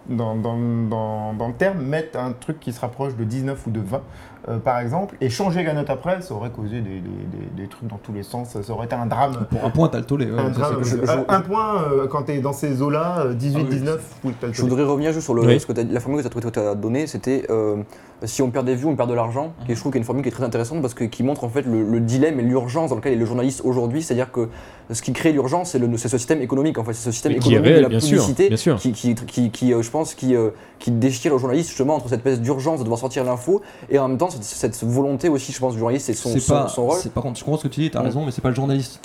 dans le terme, mettre un truc qui se rapproche de 19 ou de 20 euh, par exemple, et changer la note après, ça aurait causé des, des- des- des trucs dans tous les sens, ça aurait été un drame. Pour un point, t'as le tollé. ouais, Un, ça, drame, je- un- un point euh, quand tu es dans ces eaux-là, euh, 18, Ah oui, 19, oui, t'as le Je voudrais revenir juste sur le, Oui. ce que t'as- la formule que tu as, donnée, c'était euh, si on perd des vues, on perd de l'argent. Et je trouve qu'il y a une formule qui est très intéressante parce que qui montre en fait le, le dilemme et l'urgence dans lequel est le journaliste aujourd'hui. C'est-à-dire que ce qui crée l'urgence, c'est ce système économique. En fait, c'est ce système Mais qui est économique réel, de la bien sûr, publicité bien sûr. qui, qui, qui, qui, euh, je pense, qui, euh, qui déchire le journaliste justement entre cette espèce d'urgence de devoir sortir l'info et en même temps cette, cette volonté aussi, je pense, du journaliste, c'est son, son, pas, son rôle. c'est- par contre, je comprends ce que tu dis, t'as Mm. raison, mais c'est pas le journaliste.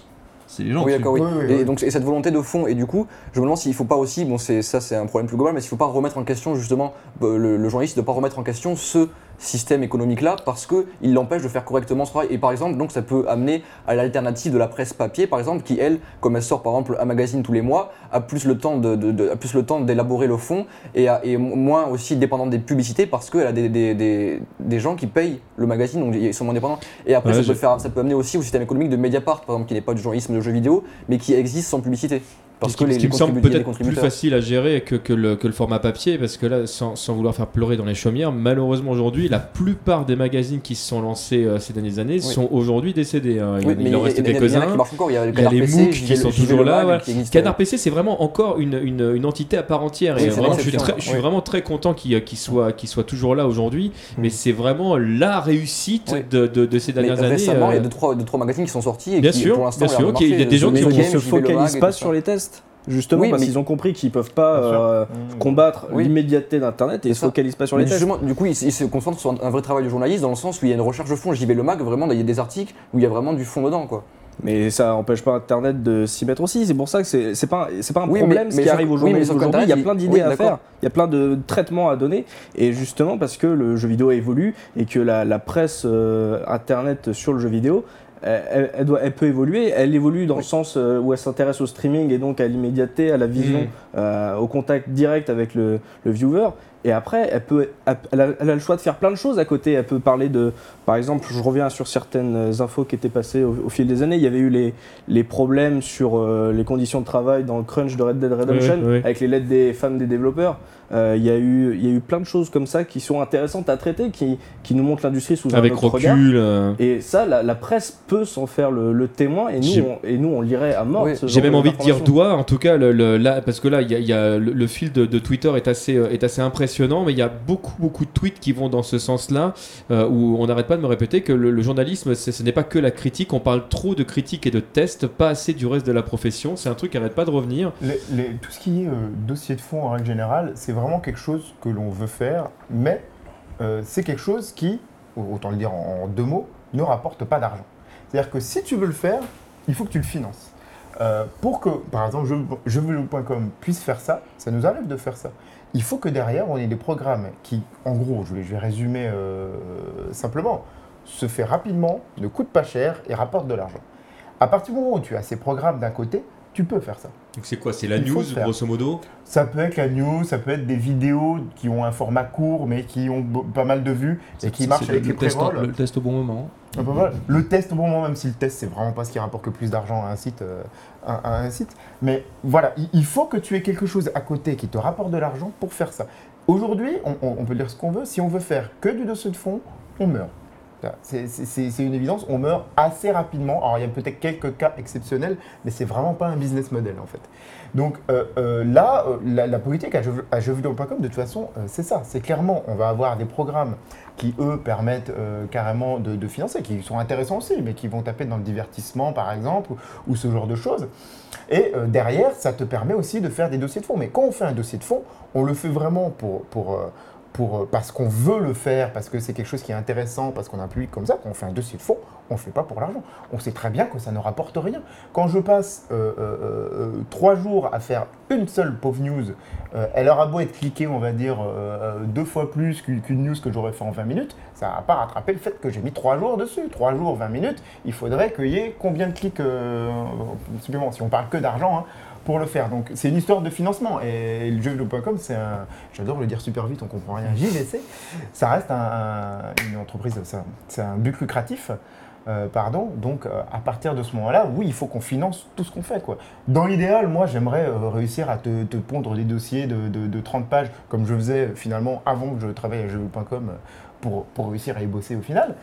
C'est les gens. Oui, qui- d'accord, oui. Oui, oui, et donc, et cette volonté de fond, et du coup, je me demande s'il ne faut pas aussi, bon, c'est, ça c'est un problème plus global, mais s'il ne faut pas remettre en question, justement, euh, le, le journaliste, de ne pas remettre en question ce système économique-là, parce qu'il l'empêche de faire correctement ce travail. Et par exemple, donc, ça peut amener à l'alternative de la presse papier, par exemple, qui, elle, comme elle sort par exemple un magazine tous les mois, a plus le temps, de, de- de- a plus le temps d'élaborer le fond et, a- et moins aussi dépendante des publicités, parce qu'elle a des, des, des, des gens qui payent le magazine, donc ils sont moins dépendants. Et après, Ouais, ça, peut faire, ça peut amener aussi au système économique de Mediapart, par exemple, qui n'est pas du journalisme de jeux vidéo, mais qui existe sans publicité. Parce ce que qui, les, ce qui les me semble il peut-être plus facile à gérer que, que le, que le format papier, parce que là, sans, sans vouloir faire pleurer dans les chaumières, malheureusement aujourd'hui, la plupart des magazines qui se sont lancés euh, ces dernières années sont aujourd'hui décédés. hein. Il, Oui, il en il reste il quelques-uns. Il y a, Il y a les PC, MOOC qui sont toujours là. Voilà. Canard euh, PC, c'est vraiment encore une, une, une entité à part entière. Oui, et c'est vraiment, je suis, l'exception, très- je suis oui. vraiment très content qu'il soit, toujours là aujourd'hui. Mm. Mais c'est vraiment la réussite de, de, de ces dernières années. récemment, il y a euh, deux trois, magazines qui sont sortis et Bien sûr, qu'il y a des gens mais qui Game, se focalisent pas sur les tests. Justement, Oui, parce qu'ils ont compris qu'ils peuvent pas euh, Mmh. combattre Oui. l'immédiateté d'Internet et ils se focalisent pas sur Mais les tests. justement, du coup, ils, ils se concentrent sur un, vrai travail de journaliste dans le sens où il y a une recherche de fond. JV Le Mag, vraiment, il y a des articles où il y a vraiment du fond dedans, quoi. Mais ça empêche pas Internet de s'y mettre aussi. C'est pour ça que c'est c'est pas, c'est pas un Oui, problème mais- ce mais qui arrive aux journalistes aujourd'hui. Il y a plein d'idées oui, à d'accord. faire. Il y a plein de traitements à donner. Et justement parce que le jeu vidéo évolue et que la, la presse euh, Internet sur le jeu vidéo, elle, elle- elle doit, elle peut évoluer. Elle évolue dans le sens euh, où elle s'intéresse au streaming et donc à l'immédiateté, à la vision, Mhm. euh, au contact direct avec le, le viewer. Et après, elle, peut, elle, a, elle a le choix de faire plein de choses à côté. Elle peut parler de, par exemple, je reviens sur certaines infos qui étaient passées au, au fil des années. Il y avait eu les, les problèmes sur euh, les conditions de travail dans le crunch de Red Dead Redemption, Oui, oui, oui. avec les lettres des femmes des développeurs. Euh, il, y a eu, il y a eu plein de choses comme ça qui sont intéressantes à traiter, qui, qui nous montrent l'industrie sous avec un autre regard. recul. euh, Et ça, la, la presse peut s'en faire le, le témoin, et nous, on, et nous, on lirait à mort. Oui, J'ai même envie de dire doigt, en tout cas, le, le- là, parce que là, il y a, il y a le, le fil de, de Twitter est assez, euh, est assez impressionnant, mais il y a beaucoup, beaucoup de tweets qui vont dans ce sens-là, euh, où on n'arrête pas de me répéter que le, journalisme, ce n'est pas que la critique, on parle trop de critique et de tests, pas assez du reste de la profession, c'est un truc qui n'arrête pas de revenir. Tout ce qui est euh, dossier de fond en règle générale, c'est vraiment quelque chose que l'on veut faire, mais euh, c'est quelque chose qui, autant le dire en, deux mots, ne rapporte pas d'argent. C'est-à-dire que si tu veux le faire, il faut que tu le finances. Pour que, par exemple, jeux- jeuxvideo.com puisse faire ça, ça nous arrive de faire ça. Il faut que derrière, on ait des programmes qui, en gros, je vais, je vais résumer euh, simplement, se fait rapidement, ne coûte pas cher et rapporte de l'argent. À partir du moment où tu as ces programmes d'un côté, tu peux faire ça. Donc c'est quoi C'est la Il news, grosso modo? Ça peut être la news, ça peut être des vidéos qui ont un format court mais qui ont pas mal de vues et qui marchent avec le, les test, le test au bon moment. Peu voilà. Le test au bon moment, même si le test c'est vraiment pas ce qui rapporte le plus d'argent à un site, euh, à un site. Mais voilà, il, faut que tu aies quelque chose à côté qui te rapporte de l'argent pour faire ça. Aujourd'hui, on, on- peut dire ce qu'on veut. Si on veut faire que du dossier de fond, on meurt. C'est une évidence, on meurt assez rapidement. Alors il y a peut-être quelques cas exceptionnels, mais c'est vraiment pas un business model en fait. Donc euh, euh, là, euh, la, politique à, jeux- à jeuxvideo.com, de toute façon, c'est ça. C'est clairement, on va avoir des programmes qui, eux, permettent carrément de, financer, qui sont intéressants aussi, mais qui vont taper dans le divertissement, par exemple, ou, ce genre de choses. Et derrière, ça te permet aussi de faire des dossiers de fonds. Mais quand on fait un dossier de fonds, on le fait vraiment pour, pour, pour, parce qu'on veut le faire, parce que c'est quelque chose qui est intéressant, parce qu'on a un public comme ça. Quand on fait un dossier de fonds, on ne fait pas pour l'argent. On sait très bien que ça ne rapporte rien. Quand je passe euh, euh, euh, trois jours à faire une seule pauvre news, elle aura beau être cliquée, on va dire, deux fois plus qu'une news que j'aurais fait en 20 minutes, ça ne va pas rattraper le fait que j'ai mis trois jours dessus. Trois jours, 20 minutes, il faudrait qu'il y ait combien de clics supplémentaires, si on parle que d'argent, hein, pour le faire. Donc c'est une histoire de financement. Et le jeuxvideo.com, c'est un. J'adore le dire super vite, on comprend rien. JVC, ça reste un- un- une entreprise, c'est un but lucratif. Euh, pardon, donc euh, à partir de ce moment-là, oui, il faut qu'on finance tout ce qu'on fait. Quoi. Dans l'idéal, moi, j'aimerais euh, réussir à te, te pondre des dossiers de, de- de 30 pages, comme je faisais finalement avant que je travaille à euh, pour, pour réussir à y bosser au final.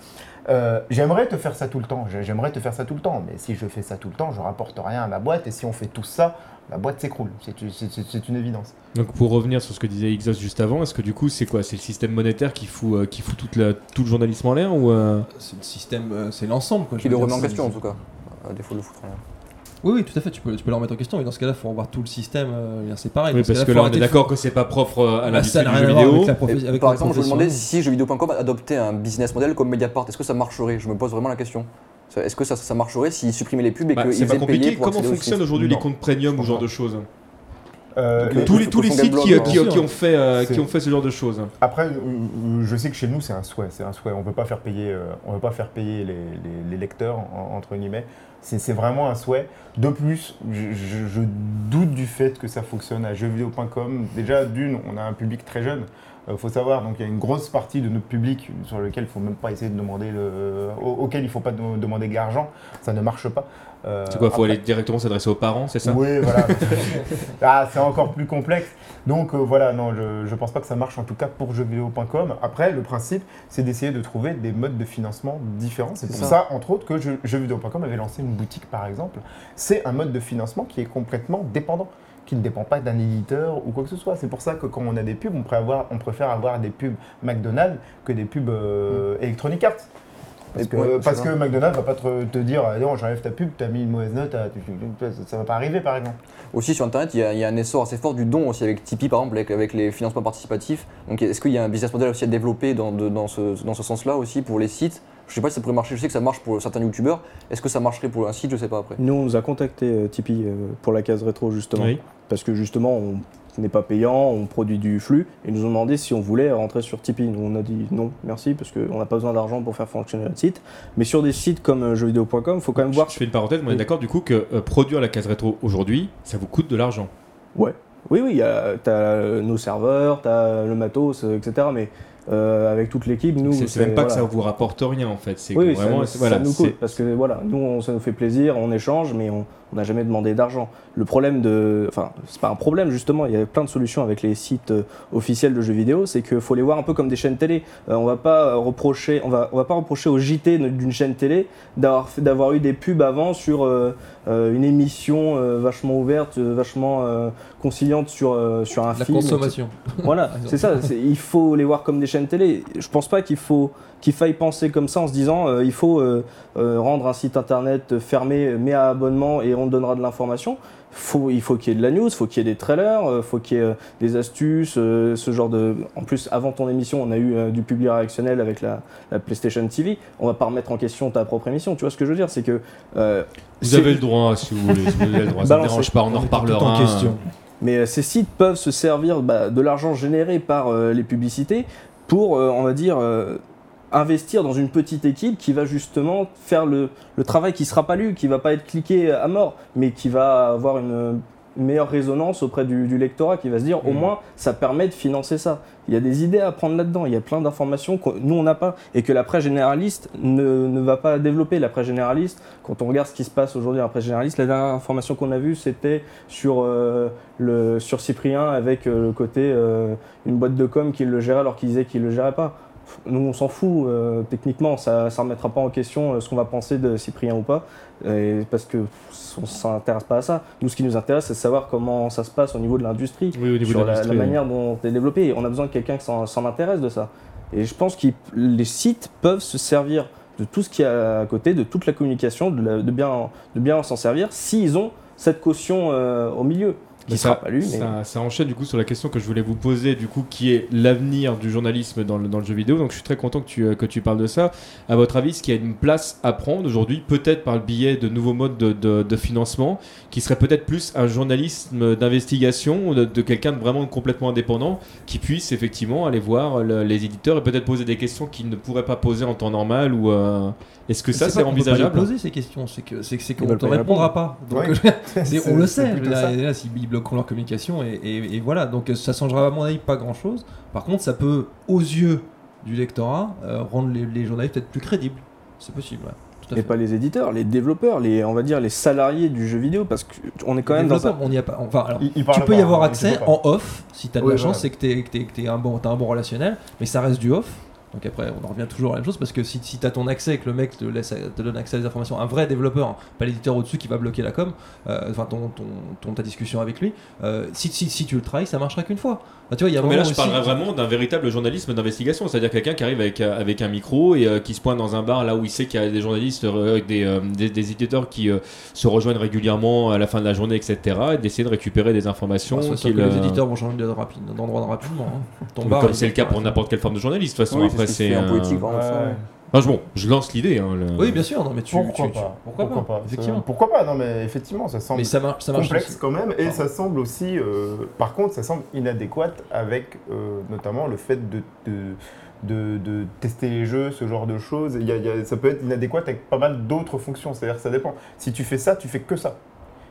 J'aimerais te faire ça tout le temps, j'ai- j'aimerais te faire ça tout le temps, mais si je fais ça tout le temps, je rapporte rien à ma boîte, et si on fait tout ça, la boîte s'écroule, c'est une évidence. Donc pour revenir sur ce que disait Exos juste avant, est-ce que du coup c'est quoi? C'est le système monétaire qui fout, euh, qui fout toute la, tout le journalisme en l'air ou euh, C'est le système, euh, c'est l'ensemble. quoi, Qui le remet en question en tout cas, à défaut de le foutre en l'air. Oui, oui, tout à fait, tu peux, tu peux le remettre en question, mais dans ce cas-là, il faut revoir tout le système. euh, c'est pareil. Oui, parce que là on est d'accord que c'est pas propre à Bah, du rien jeu vidéo. la par la exemple, je me demandais si jeuxvideo.com adoptait un business model comme Mediapart, est-ce que ça marcherait? Je me pose vraiment la question. Est-ce que ça, ça marcherait s'ils supprimaient les pubs et Bah, qu'ils faisaient payer pour Comment fonctionnent aujourd'hui les comptes premium ou ce genre de choses Euh, les- les- Tous les, tous les sites qui, qui- ont fait, euh, qui ont fait ce genre de choses. Après, euh, euh, je sais que chez nous, c'est un souhait. C'est un souhait. On ne peut pas faire payer, euh, on veut pas faire payer les, les- les lecteurs, en- entre guillemets. C'est c'est vraiment un souhait. De plus, je, je- je doute du fait que ça fonctionne à jeuxvideo.com. Déjà, d'une, on a un public très jeune. Il faut savoir, donc il y a une grosse partie de notre public sur lequel il ne faut même pas essayer de demander, le, au- auquel il ne faut pas de- demander de l'argent. Ça ne marche pas. Euh, C'est quoi Faut après- aller directement s'adresser aux parents, c'est ça? Oui, voilà. ah, c'est encore plus complexe. Donc euh, voilà, non, je ne pense pas que ça marche en tout cas pour jeuxvideo.com. Après, le principe, c'est d'essayer de trouver des modes de financement différents. C'est pour ça. ça. entre autres, que jeux- jeuxvideo.com avait lancé une boutique, par exemple. C'est un mode de financement qui est complètement dépendant qui ne dépend pas d'un éditeur ou quoi que ce soit. C'est pour ça que quand on a des pubs, on préfère avoir, on préfère avoir des pubs McDonald's que des pubs euh, Electronic Arts. Parce que, ouais, parce que. McDonald's va pas te, te dire non j'enlève ta pub, t'as mis une mauvaise note, ah, ça va pas arriver par exemple. Aussi sur internet, il y, a, il y a un essor assez fort du don aussi avec Tipeee par exemple, avec, avec les financements participatifs. Donc est-ce qu'il y a un business model aussi à développer dans, de- dans ce, dans ce sens-là aussi pour les sites? Je sais pas si ça pourrait marcher, je sais que ça marche pour certains youtubeurs. Est-ce que ça marcherait pour un site? Je sais pas après. Nous, on nous a contacté euh, Tipeee euh, pour la case rétro, justement. Oui. Parce que justement, on n'est pas payant, on produit du flux. Et ils nous ont demandé si on voulait rentrer sur Tipeee. Nous, on a dit non, merci, parce qu'on n'a pas besoin d'argent pour faire fonctionner notre site. Mais sur des sites comme euh, jeuxvideo.com, il faut quand même voir. Je fais une parenthèse, mais on est d'accord du coup que euh, produire la case rétro aujourd'hui, ça vous coûte de l'argent. Ouais. Oui, oui, tu as nos serveurs, tu as le matos, etc. Mais euh, avec toute l'équipe, nous. C'est même pas que ça voilà. vous rapporte rien en fait. C'est Oui, vraiment, ça, c'est- ça voilà, nous coûte parce que voilà, nous on- ça nous fait plaisir, on échange, mais on n'a jamais demandé d'argent. Le problème de, enfin c'est pas un problème justement, il y a plein de solutions avec les sites euh, officiels de jeux vidéo, c'est qu'il faut les voir un peu comme des chaînes télé. Euh, on va pas euh, reprocher, on va on va pas reprocher au JT d'une chaîne télé d'avoir eu des pubs avant sur euh, une émission euh, vachement ouverte, euh, vachement euh, conciliante sur euh, sur un La film. consommation. Voilà, c'est ça. Il faut les voir comme des chaînes télé. Je pense pas qu'il faut qu'il faille penser comme ça en se disant euh, il faut euh, euh, rendre un site internet fermé mais à abonnement et on donnera de l'information. Faut, il faut qu'il y ait de la news, faut qu'il y ait des trailers, euh, faut qu'il y ait euh, des astuces, euh, ce genre de. En plus, avant ton émission, on a eu du public réactionnel avec la, la PlayStation TV. On va pas remettre en question ta propre émission. Tu vois ce que je veux dire C'est que euh, vous avez le droit si vous voulez. si vous avez le droit. Ça ne dérange pas, on en reparlera. en question. Mais euh, ces sites peuvent se servir bah, de l'argent généré par euh, les publicités pour, euh, on va dire, euh, investir dans une petite équipe qui va justement faire le, le travail qui sera pas lu, qui va pas être cliqué à mort, mais qui va avoir une, meilleure résonance auprès du, du lectorat, qui va se dire au Mhm. moins ça permet de financer ça. Il y a des idées à prendre là-dedans, il y a plein d'informations que nous on n'a pas et que la presse généraliste ne, ne va pas développer. La presse généraliste, quand on regarde ce qui se passe aujourd'hui dans la presse généraliste, la dernière information qu'on a vue c'était sur, euh, le, sur Cyprien avec euh, le côté euh, une boîte de com qui le gérait alors qu'il disait qu'il le gérait pas. Nous on s'en fout euh, techniquement, ça ne remettra pas en question euh, ce qu'on va penser de Cyprien ou pas, et parce que on s'intéresse pas à ça. Nous ce qui nous intéresse c'est de savoir comment ça se passe au niveau de l'industrie, Oui, au niveau sur de la, manière dont c'est développé. On a besoin de quelqu'un qui s'en intéresse de ça. Et je pense que les sites peuvent se servir de tout ce qu'il y a à côté, de toute la communication, de, la- de bien, de bien s'en servir, s'ils ont cette caution euh, au milieu. Qui Mais sera ça, pas lu, mais ça, ça enchaîne du coup sur la question que je voulais vous poser, du coup, qui est l'avenir du journalisme dans le, dans le jeu vidéo. Donc je suis très content que tu, euh, que tu parles de ça. À votre avis, est-ce qu'il y a une place à prendre aujourd'hui, peut-être par le biais de nouveaux modes de, de- de financement, qui serait peut-être plus un journalisme d'investigation, de, de quelqu'un de vraiment complètement indépendant, qui puisse effectivement aller voir le- les éditeurs et peut-être poser des questions qu'il ne pourrait pas poser en temps normal ou euh, est-ce que ça c'est pas qu'on peut pas les envisageable? poser ces questions, c'est que c'est que- c'est Ils qu'on veulent te répondra pas. Donc Ouais. on le sait. Là, s'ils ils bloqueront leur communication et, et- et voilà. Donc ça changera à mon avis pas grand chose. Par contre, ça peut aux yeux du lectorat euh, rendre les, les journalistes peut-être plus crédibles. C'est possible. ouais. Et fait. pas les éditeurs, les développeurs, les, on va dire les salariés du jeu vidéo, parce qu'on est quand même dans un... On y a pas. Enfin, alors, Il- il tu peux y avoir hein, accès en off si tu as de Oui, la chance, c'est que tu es, un, bon, t'as un bon relationnel, mais ça reste du off. Donc après, on en revient toujours à la même chose parce que si, si tu as ton accès et que le mec te, laisse, te donne accès à des informations, un vrai développeur, pas l'éditeur au-dessus qui va bloquer la com, euh, enfin ton, ta discussion avec lui, euh, si tu le travailles, ça marchera qu'une fois. Bah, tu vois, il y a un Non, mais là, je aussi- parlerais vraiment d'un véritable journalisme d'investigation, c'est-à-dire quelqu'un qui arrive avec, euh, avec un micro et euh, qui se pointe dans un bar là où il sait qu'il y a des journalistes, euh, des, euh, des, des éditeurs qui euh, se rejoignent régulièrement à la fin de la journée, etc. et d'essayer de récupérer des informations. Bah, que les éditeurs vont changer d'endroit rapidement. hein. Ton comme bar, comme il c'est le cas pour n'importe quelle forme de journaliste, de toute façon. Oui, après, c'est ce politique, bon, je lance l'idée. hein, le- Oui, bien sûr, non, mais tu. Pourquoi tu- tu- pas Pourquoi, pas, Effectivement. Ça- Pourquoi pas Non, mais effectivement, ça semble Mais ça marche, ça marche complexe aussi. quand même, et Pardon. ça semble aussi, euh, par contre, ça semble inadéquat avec euh, notamment le fait de, de, de- de tester les jeux, ce genre de choses. Il y a- il y a- ça peut être inadéquat avec pas mal d'autres fonctions, c'est-à-dire que ça dépend. Si tu fais ça, tu fais que ça.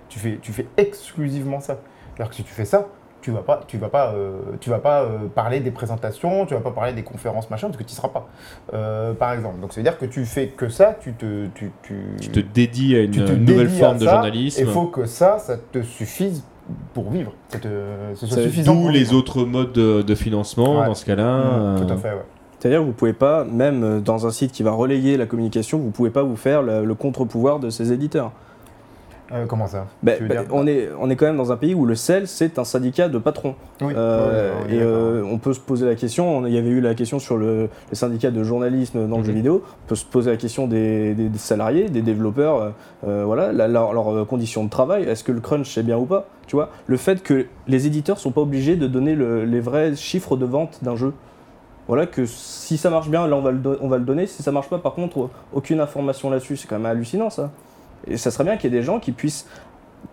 Tu fais, tu fais exclusivement ça. Alors que si tu fais ça, tu vas pas, tu vas pas, euh, tu vas pas euh, parler des présentations, tu vas pas parler des conférences machin, parce que tu y seras pas, euh, par exemple. Donc ça veut dire que tu fais que ça, tu te, tu, tu, Tu te dédies à une nouvelle forme de ça, journalisme. Il faut que ça, ça te suffise pour vivre. Ça te, ce soit C'est suffisant D'où les autres modes de, de financement Ouais. dans ce cas-là. Mmh, Tout à fait, ouais. C'est-à-dire que vous pouvez pas, même dans un site qui va relayer la communication, vous pouvez pas vous faire le, le contre-pouvoir de ces éditeurs. Euh, comment ça ben, dire on, est, on est quand même dans un pays où le CEL, c'est un syndicat de patrons. Oui. Euh, et euh, on peut se poser la question, on- il y avait eu la question sur le, le syndicat de journalisme dans le Mhm. jeu vidéo, on peut se poser la question des, des- des salariés, des développeurs, voilà, la- leur- leurs euh, conditions de travail, est-ce que le crunch c'est bien ou pas Tu vois, le fait que les éditeurs sont pas obligés de donner le- les vrais chiffres de vente d'un jeu. Voilà, que si ça marche bien, là on va le, do- on va le donner, si ça marche pas, par contre, aucune information là-dessus, c'est quand même hallucinant ça. Et ça serait bien qu'il y ait des gens qui puissent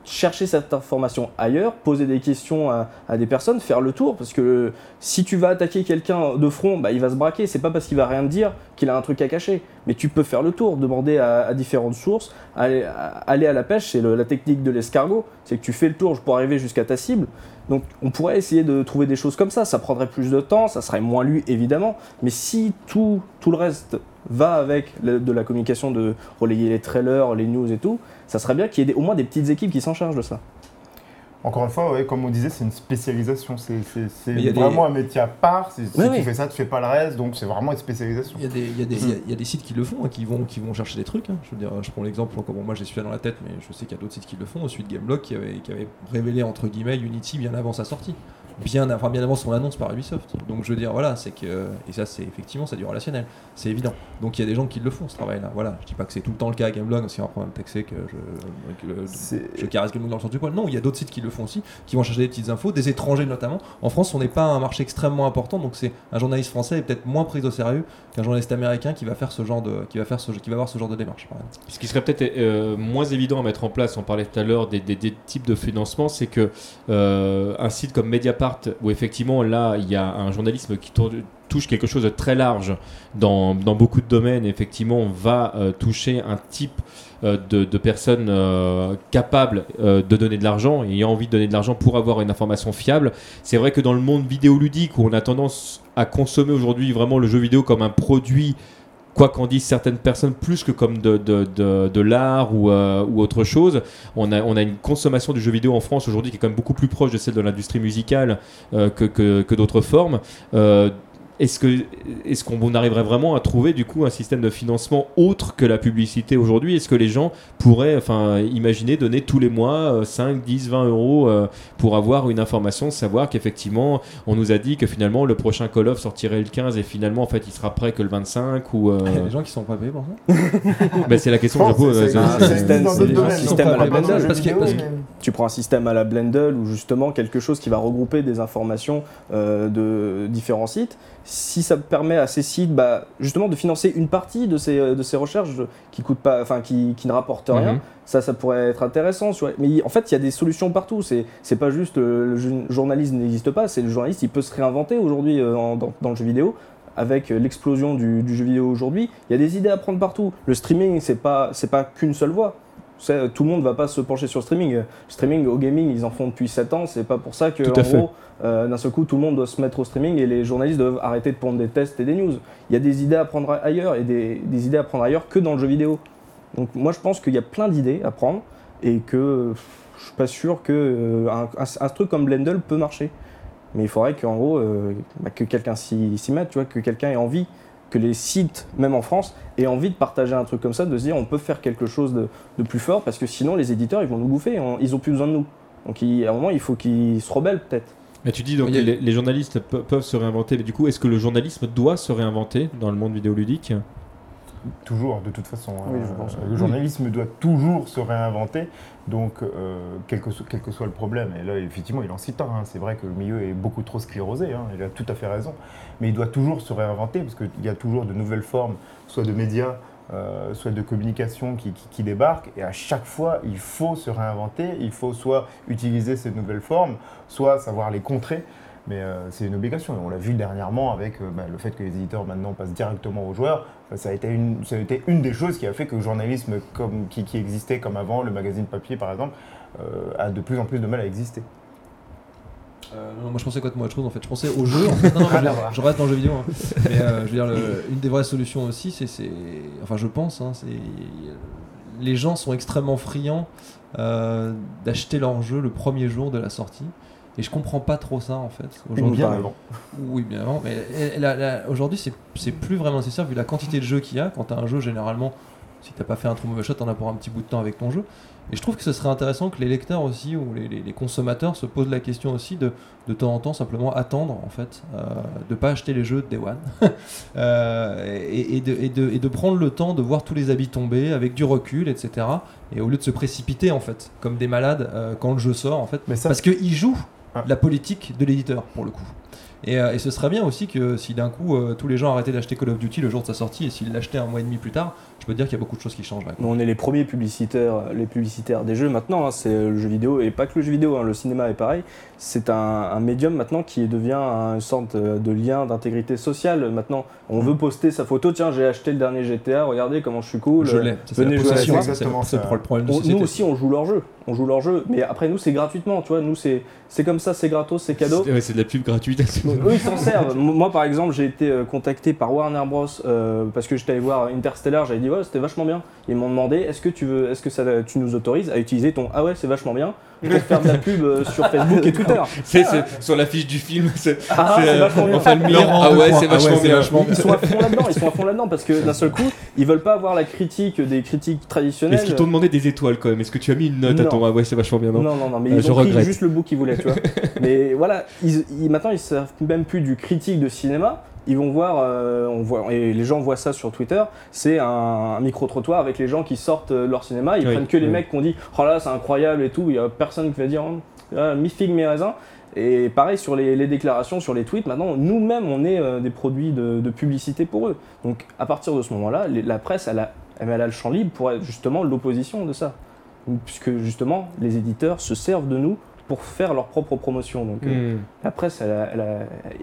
chercher cette information ailleurs, poser des questions à, des personnes, faire le tour, parce que si tu vas attaquer quelqu'un de front, bah, il va se braquer, c'est pas parce qu'il va rien te dire qu'il a un truc à cacher, mais tu peux faire le tour, demander à, différentes sources, aller à, aller à la pêche, c'est la technique de l'escargot, c'est que tu fais le tour pour arriver jusqu'à ta cible, donc on pourrait essayer de trouver des choses comme ça, ça prendrait plus de temps, ça serait moins lu évidemment, mais si tout, tout le reste va avec le- de la communication, de relayer les trailers, les news et tout, ça serait bien qu'il y ait des- au moins des petites équipes qui s'en chargent de ça. Encore une fois, ouais, comme on disait, c'est une spécialisation. C'est des- vraiment un métier à part. C'est- Si Oui, tu oui. fais ça, tu fais pas le reste. Donc c'est vraiment une spécialisation. Il y, a des, y y y a des sites qui le font, hein, qui, vont, qui vont chercher des trucs. hein. Je veux dire, je prends l'exemple, bon, moi j'ai celui-là dans la tête, mais je sais qu'il y a d'autres sites qui le font. Celui de Gameblog qui avait, qui avait révélé entre guillemets Unity bien avant sa sortie, bien, enfin, bien avant son annonce par Ubisoft. Donc je veux dire, voilà, c'est que. Et ça, c'est effectivement, c'est du relationnel, c'est évident. Donc il y a des gens qui le font ce travail-là. Voilà, je dis pas que c'est tout le temps le cas à Gameblog, si on va me taxer que je, que le- je caresse Gameblog dans le sens du poil. Non, il y a d'autres sites qui le font aussi, qui vont chercher des petites infos, des étrangers notamment. En France, on n'est pas un marché extrêmement important, donc c'est un journaliste français est peut-être moins pris au sérieux qu'un journaliste américain qui va faire ce genre de, qui va faire ce, qui va avoir ce genre de démarche. Par exemple. Ce qui serait peut-être euh, moins évident à mettre en place, on parlait tout à l'heure des, des- des types de financement, c'est que euh, un site comme Mediapart, où effectivement là il y a un journalisme qui touche quelque chose de très large dans, dans beaucoup de domaines, effectivement va euh, toucher un type euh, de, de personnes euh, capables de donner de l'argent, et ayant envie de donner de l'argent pour avoir une information fiable. C'est vrai que dans le monde vidéoludique, où on a tendance à consommer aujourd'hui vraiment le jeu vidéo comme un produit quoi qu'en disent certaines personnes, plus que comme de, de, de, de l'art ou, euh, ou autre chose. On a, on a une consommation du jeu vidéo en France aujourd'hui qui est quand même beaucoup plus proche de celle de l'industrie musicale euh, que, que, que d'autres formes. Euh, est-ce que est-ce qu'on arriverait vraiment à trouver du coup un système de financement autre que la publicité aujourd'hui? Est-ce que les gens pourraient enfin imaginer donner tous les mois 5, 10, 20 euros euh, pour avoir une information, savoir qu'effectivement on nous a dit que finalement le prochain Call of sortirait le 15 et finalement en fait il sera prêt que le 25 ou euh, Il y a des gens qui sont pas payés pour ça? bah, c'est la question que je pose. C'est- un système- système à la parce que- Tu prends un système à la Blendle ou justement quelque chose qui va regrouper des informations euh, de différents sites. Si ça permet à ces sites bah, justement de financer une partie de ces, de ces recherches qui, coûtent pas, enfin, qui, qui ne rapportent rien, Mhm. ça, ça pourrait être intéressant. Mais en fait, il y a des solutions partout. C'est, pas juste euh, le journalisme n'existe pas, c'est le journaliste, il peut se réinventer aujourd'hui euh, dans, dans le jeu vidéo. Avec euh, l'explosion du, du jeu vidéo aujourd'hui, il y a des idées à prendre partout. Le streaming, c'est pas, c'est pas qu'une seule voie. Tout le monde va pas se pencher sur le streaming. Le streaming au gaming, ils en font depuis 7 ans. C'est pas pour ça que en fait. gros, euh, d'un seul coup, tout le monde doit se mettre au streaming et les journalistes doivent arrêter de prendre des tests et des news. Il y a des idées à prendre ailleurs et des, des idées à prendre ailleurs que dans le jeu vidéo. Donc moi, je pense qu'il y a plein d'idées à prendre et que je suis pas sûr que euh, un, un- un truc comme Blendle peut marcher. Mais il faudrait qu'en gros, euh, bah, que quelqu'un s'y s'y mette, tu vois, que quelqu'un ait envie, que les sites, même en France, aient envie de partager un truc comme ça, de se dire on peut faire quelque chose de, de plus fort, parce que sinon les éditeurs ils vont nous bouffer, on- ils ont plus besoin de nous. Donc il- à un moment il faut qu'ils se rebellent peut-être. Mais tu dis donc les, les journalistes pe- peuvent se réinventer, mais du coup, est-ce que le journalisme doit se réinventer dans le monde vidéoludique? Toujours, de toute façon. Oui, hein. je pense. Le journalisme doit toujours se réinventer, donc euh, quel, que so- quel que soit le problème. Et là, effectivement, il en cite un. hein. C'est vrai que le milieu est beaucoup trop sclérosé, hein. il a tout à fait raison. Mais il doit toujours se réinventer, parce qu'il y a toujours de nouvelles formes, soit de médias, euh, soit de communication qui, qui- qui débarquent. Et à chaque fois, il faut se réinventer, il faut soit utiliser ces nouvelles formes, soit savoir les contrer. Mais euh, c'est une obligation. Et on l'a vu dernièrement avec euh, bah, le fait que les éditeurs maintenant passent directement aux joueurs. Enfin, ça, a été une, ça a été une des choses qui a fait que le journalisme comme, qui, qui existait comme avant, le magazine papier par exemple, euh, a de plus en plus de mal à exister. Euh, non, moi je pensais complètement autre chose en fait? Je pensais au jeu. En fait. Non, non, je, reste dans le jeu vidéo. hein. Mais euh, je veux dire, le- une des vraies solutions aussi, c'est, enfin je pense, hein, c'est les gens sont extrêmement friands euh, d'acheter leur jeu le premier jour de la sortie. Et je comprends pas trop ça en fait. Aujourd'hui, Bien avant. oui, bien avant. Mais aujourd'hui, c'est, c'est plus vraiment nécessaire vu la quantité de jeux qu'il y a. Quand tu as un jeu, généralement, si t'as pas fait un trop mauvais shot, t'en as pour un petit bout de temps avec ton jeu. Et je trouve que ce serait intéressant que les lecteurs aussi ou les, les- les consommateurs se posent la question aussi de de temps en temps simplement attendre en fait, euh, de pas acheter les jeux de Day One Euh, et, et de, et de- et de prendre le temps de voir tous les habits tomber avec du recul, etc. Et au lieu de se précipiter en fait, comme des malades euh, quand le jeu sort en fait, Mais ça, parce qu'ils jouent Ah. la politique de l'éditeur pour le coup. Et, euh, et ce serait bien aussi que si d'un coup euh, tous les gens arrêtaient d'acheter Call of Duty le jour de sa sortie et s'ils l'achetaient un mois et demi plus tard, je peux te dire qu'il y a beaucoup de choses qui. Nous, on est les premiers publicitaires, les publicitaires des jeux maintenant. hein, c'est le jeu vidéo et pas que le jeu vidéo. hein, le cinéma est pareil. C'est un, un médium maintenant qui devient une sorte de lien d'intégrité sociale. Maintenant, on veut poster sa photo. Tiens, j'ai acheté le dernier GTA. Regardez comment je suis cool. Je l'ai, c'est venez jouer avec possession, moi. c'est Exactement c'est ça. le problème de On- nous aussi, on joue leur jeu. On joue leur jeu. Mais après, nous, c'est gratuitement. Tu vois, nous, c'est c'est comme ça, c'est gratos, c'est cadeau. C'est ouais, c'est de la pub gratuite. Donc, eux, ils s'en servent. Moi, par exemple, j'ai été euh, contacté par Warner Bros. euh, parce que j'étais allé voir Interstellar. J'avais dit, ouais, c'était vachement bien. Ils m'ont demandé, est-ce que tu veux, est-ce que ça, tu nous autorises à utiliser ton ah ouais, c'est vachement bien pour faire de la pub euh, sur Facebook et Twitter. C'est c'est sur l'affiche du film. C'est Ah, euh, vachement bien. on fait le Ah ouais, c'est Ah ouais, vachement bien. vachement Ils sont à fond là-dedans. Ils sont à fond là-dedans parce que d'un seul coup, ils veulent pas avoir la critique des critiques traditionnelles. Est-ce qu'ils t'ont demandé des étoiles quand même? Est-ce que tu as mis une note à Non. ton Ah ouais, c'est vachement bien, non? Non, non, non, mais Euh, ils je ont pris regrette. juste le bout qu'ils voulaient, tu vois. mais voilà, ils, ils- maintenant ils servent même plus du critique de cinéma. Ils vont voir, euh, on voit, et les gens voient ça sur Twitter, c'est un, un micro-trottoir avec les gens qui sortent euh, leur cinéma. Ils Oui, prennent que les mecs qui ont dit Oh là, c'est incroyable et tout. Il y a personne qui va dire ah, Mi figue, mi raisin. Et pareil sur les, les déclarations, sur les tweets, maintenant nous-mêmes on est euh, des produits de, de publicité pour eux. Donc à partir de ce moment-là, la presse elle a, elle a le champ libre pour être justement l'opposition de ça. Puisque justement les éditeurs se servent de nous pour faire leur propre promotion. Donc euh, Hmm. la presse, elle a- elle a-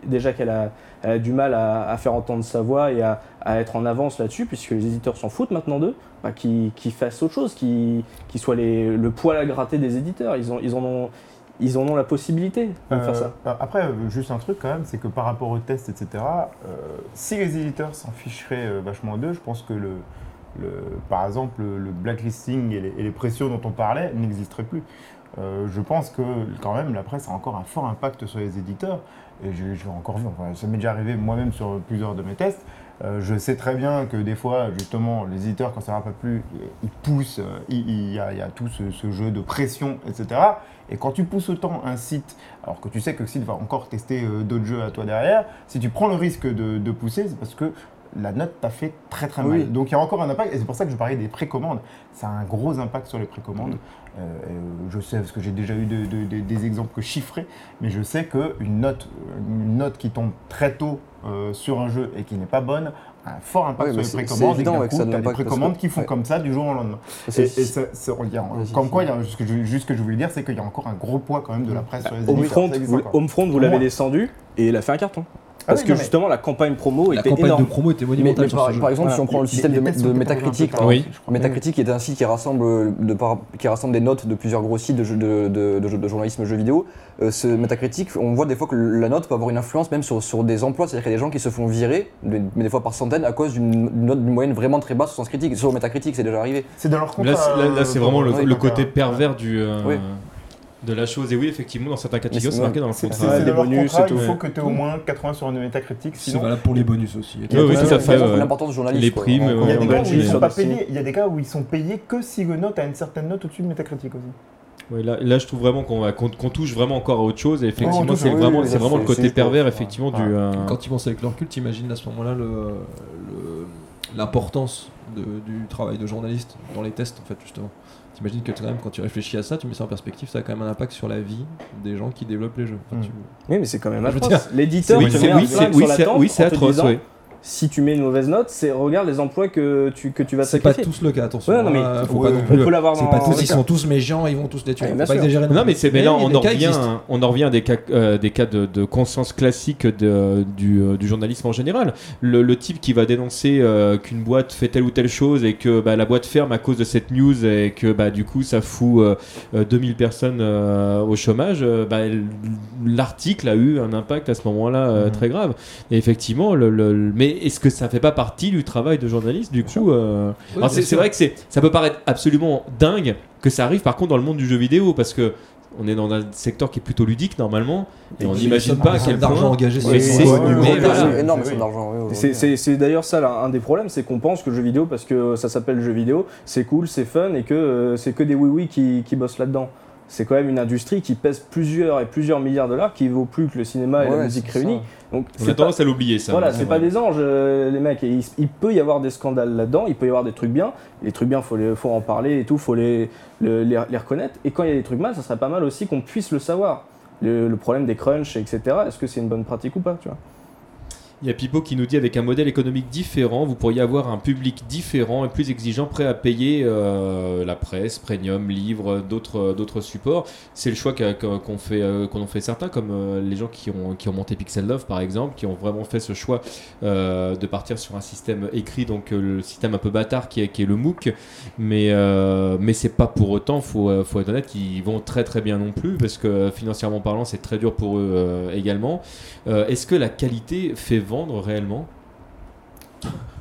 déjà qu'elle a, du mal à, à faire entendre sa voix et à, à être en avance là-dessus, puisque les éditeurs s'en foutent maintenant d'eux, bah, qu'ils fassent autre chose, qu'ils soient les, le poil à gratter des éditeurs. Ils, ont, ils, en, ont, ils en ont la possibilité de Euh, faire ça. Après, euh, juste un truc quand même, c'est que par rapport aux tests, etc., euh, si les éditeurs s'en ficheraient euh, vachement d'eux, je pense que le, le- par exemple le, le blacklisting et les, et les pressions dont on parlait n'existeraient plus. Euh, je pense que quand même la presse a encore un fort impact sur les éditeurs. Et je, je l'ai encore vu, enfin, ça m'est déjà arrivé moi-même sur plusieurs de mes tests. Euh, je sais très bien que des fois, justement, les éditeurs, quand ça va pas plus, ils poussent, euh, il il y, a, il y a tout ce, ce jeu de pression, etc. Et quand tu pousses autant un site, alors que tu sais que le site va encore tester euh, d'autres jeux à toi derrière, si tu prends le risque de, de pousser, c'est parce que la note t'a fait très très mal. Oui. Donc il y a encore un impact, et c'est pour ça que je parlais des précommandes. Ça a un gros impact sur les précommandes. Euh, euh, je sais, parce que j'ai déjà eu de- de- de- des exemples que chiffrés, mais je sais qu'une note, une note qui tombe très tôt euh, sur un jeu et qui n'est pas bonne a un fort impact oui, sur c'est- les c'est précommandes. et évident, coup, ça des précommandes que- qui font ouais. comme ça du jour au lendemain. C'est- Et, et ça- ça- il y a- Vas-y, comme quoi, vas-y. il y a, ce que je- juste ce que je voulais dire, c'est qu'il y a encore un gros poids quand même de la presse sur les. Homefront, vous. Homefront, vous l'avez descendu et il a fait un carton. Ah Parce oui, que justement, la campagne promo La était campagne énorme. de promo était monumentale mais par, exemple, si on prend le système les de, de Metacritic, par Oui. est un site qui rassemble, de par- qui rassemble des notes de plusieurs gros sites de, jeux- de, de- de jeux- de journalisme jeux vidéo. Euh, ce Metacritic, on voit des fois que la note peut avoir une influence même sur, sur des emplois. C'est-à-dire qu'il y a des gens qui se font virer, mais des fois par centaines, à cause d'une note d'une moyenne vraiment très basse sur Sens Critique. Sur Metacritic, c'est déjà arrivé. C'est dans leur c'est- là, c'est euh, vraiment le, côté euh, pervers du, euh. De la chose. Et oui, effectivement, dans certains cas de figure, c'est- c'est marqué dans le C'est contrat. c'est leur bonus contrat, et tout. il faut que tu aies au moins 80 sur une métacritique, C'est sinon. valable pour les bonus aussi. Oui, oui, tout à fait. L'importance du journaliste. Les primes, Il y a des cas où ils sont pas payés. Il y a des cas où ils sont payés que si une note a une certaine note au-dessus de métacritique aussi. Ouais, là, là, je trouve vraiment qu'on va- qu'on qu'on touche vraiment encore à autre chose. Et on effectivement, c'est oui, vraiment, oui, c'est vraiment le c'est- côté c'est pervers, effectivement, ouais. du. euh, Quand ils pensent avec leur culte, t'imagines à ce moment-là le- le- l'importance de- du travail de journaliste dans les tests, en fait, justement. T'imagines que quand même, quand tu réfléchis à ça, tu mets ça en perspective, ça a quand même un impact sur la vie des gens qui développent les jeux. Enfin, Mm. tu- Oui, mais c'est quand même atroce. L'éditeur oui, c'est oui, atroce. Si tu mets une mauvaise note, c'est regarde les emplois que tu, que tu vas C'est pas sacrifier. tous le cas, attention. Ouais, non, mais hein, faut ouais, pas non on plus- On peut l'avoir dans pas tous, ils sont tous méchants, ils vont tous les tuer. Ouais, Faut bien pas exagérer Non, mais c'est mais là, on en revient, on en revient à des cas, euh, des cas de, de conscience classique de- du, euh, du journalisme en général. Le, le type qui va dénoncer euh, qu'une boîte fait telle ou telle chose et que bah, la boîte ferme à cause de cette news et que bah, du coup ça fout euh, euh, 2000 personnes euh, au chômage, euh, bah, l'article a eu un impact à ce moment-là euh, Mhm. très grave. Et effectivement, le, le- le- mais est-ce que ça fait pas partie du travail de journaliste du coup euh, Oui, c'est vrai que c'est, ça peut paraître absolument dingue que ça arrive par contre dans le monde du jeu vidéo parce que on est dans un secteur qui est plutôt ludique normalement et on n'imagine pas à quel d'argent point. Mais les c'est- voilà. énorme, oui. c'est d'argent. oui, oui, oui. D'ailleurs ça là, un des problèmes, c'est qu'on pense que le jeu vidéo, parce que ça s'appelle jeu vidéo, c'est cool, c'est fun et que euh, c'est que des oui-oui qui, qui bossent là-dedans. C'est quand même une industrie qui pèse plusieurs et plusieurs milliards de dollars, qui vaut plus que le cinéma et la musique réunis. Donc On c'est a pas, tendance à l'oublier ça. voilà, c'est c'est pas des anges, euh, les mecs. Et il, il peut y avoir des scandales là-dedans, il peut y avoir des trucs bien. Les trucs bien, faut les, faut en parler et tout, faut les, le- les, les reconnaître. Et quand il y a des trucs mal, ça serait pas mal aussi qu'on puisse le savoir. Le, le problème des crunchs, etc. Est-ce que c'est une bonne pratique ou pas, tu vois? Il y a Pipo qui nous dit avec un modèle économique différent, vous pourriez avoir un public différent et plus exigeant, prêt à payer euh, la presse, premium, livres, d'autres d'autres supports. C'est le choix qu'ont fait euh, qu'en ont fait certains, comme euh, les gens qui ont qui ont monté Pixel Love par exemple, qui ont vraiment fait ce choix de partir sur un système écrit, donc le système un peu bâtard qui est, le MOOC. Mais euh, mais c'est pas pour autant, faut faut être honnête, qu'ils vont très très bien non plus parce que financièrement parlant, c'est très dur pour eux également. Est-ce que la qualité fait vendre réellement?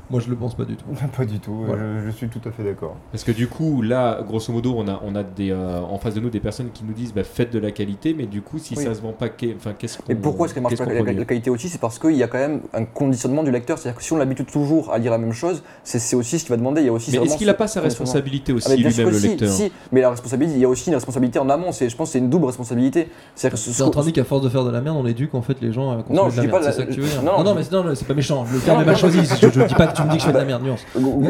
Moi, je le pense pas du tout. Pas du tout, Voilà. je, je suis tout à fait d'accord. Parce que du coup, là, grosso modo, on a, on a des, euh, en face de nous des personnes qui nous disent bah, faites de la qualité, mais du coup, si Oui. ça se vend pas, qu'est-ce qu'on Et pourquoi est-ce qu'elle marche qu'est-ce pas qu'on la, produit la qualité aussi? C'est parce qu'il y a quand même un conditionnement du lecteur. C'est-à-dire que si on l'habitue toujours à lire la même chose, c'est c'est aussi ce qu'il va demander. Il y a aussi Mais c'est est-ce qu'il a ce pas sa responsabilité aussi Ah, mais bien lui-même, sûr le si, lecteur? si, mais la responsabilité, il y a aussi une responsabilité en amont. C'est, je pense, que c'est une double responsabilité. C'est-à-dire que ce- C'est en train de dire qu'à force de faire de la merde, on éduque en fait les gens à consommer Non, de je la dis merde. pas C'est ça que tu veux dire. non, Non, mais c'est- c'est pas méchant. Le terme Non, est mal choisi. Je, dis pas tu me dis que je fais de la merde, nuance. Gros-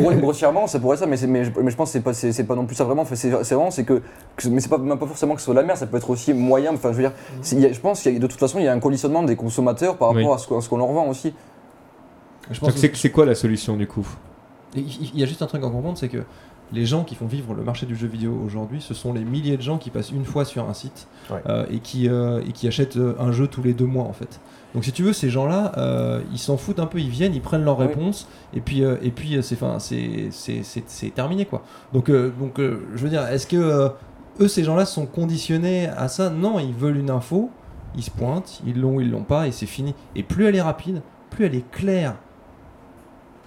gros- grossièrement, ça pourrait ça, mais, je, mais je pense que c'est pas, c'est, c'est pas non plus ça vraiment. C'est, c'est vraiment, c'est que, que- mais c'est pas, même pas forcément que ce soit de la merde, ça peut être aussi moyen. Enfin, je veux dire, c'est- il y a- je pense qu'il y a, de toute façon, il y a un conditionnement des consommateurs par rapport Oui. à ce, qu'on- à ce qu'on leur vend aussi. Je pense Donc, c'est c'est quoi la solution du coup? Il y a juste un truc à comprendre, c'est que les gens qui font vivre le marché du jeu vidéo aujourd'hui, ce sont les milliers de gens qui passent une fois sur un site Ouais. euh, et, qui, euh, et qui achètent euh, un jeu tous les deux mois en fait. Donc si tu veux, ces gens-là, euh, ils s'en foutent un peu, ils viennent, ils prennent leur Oui. réponse et puis, euh, et puis c'est, fin, c'est, c'est, c'est, c'est terminé quoi. Donc, euh, donc euh, je veux dire, est-ce que euh, eux, ces gens-là, sont conditionnés à ça? Non, ils veulent une info, ils se pointent, ils l'ont ou ils l'ont pas et c'est fini. Et plus elle est rapide, plus elle est claire.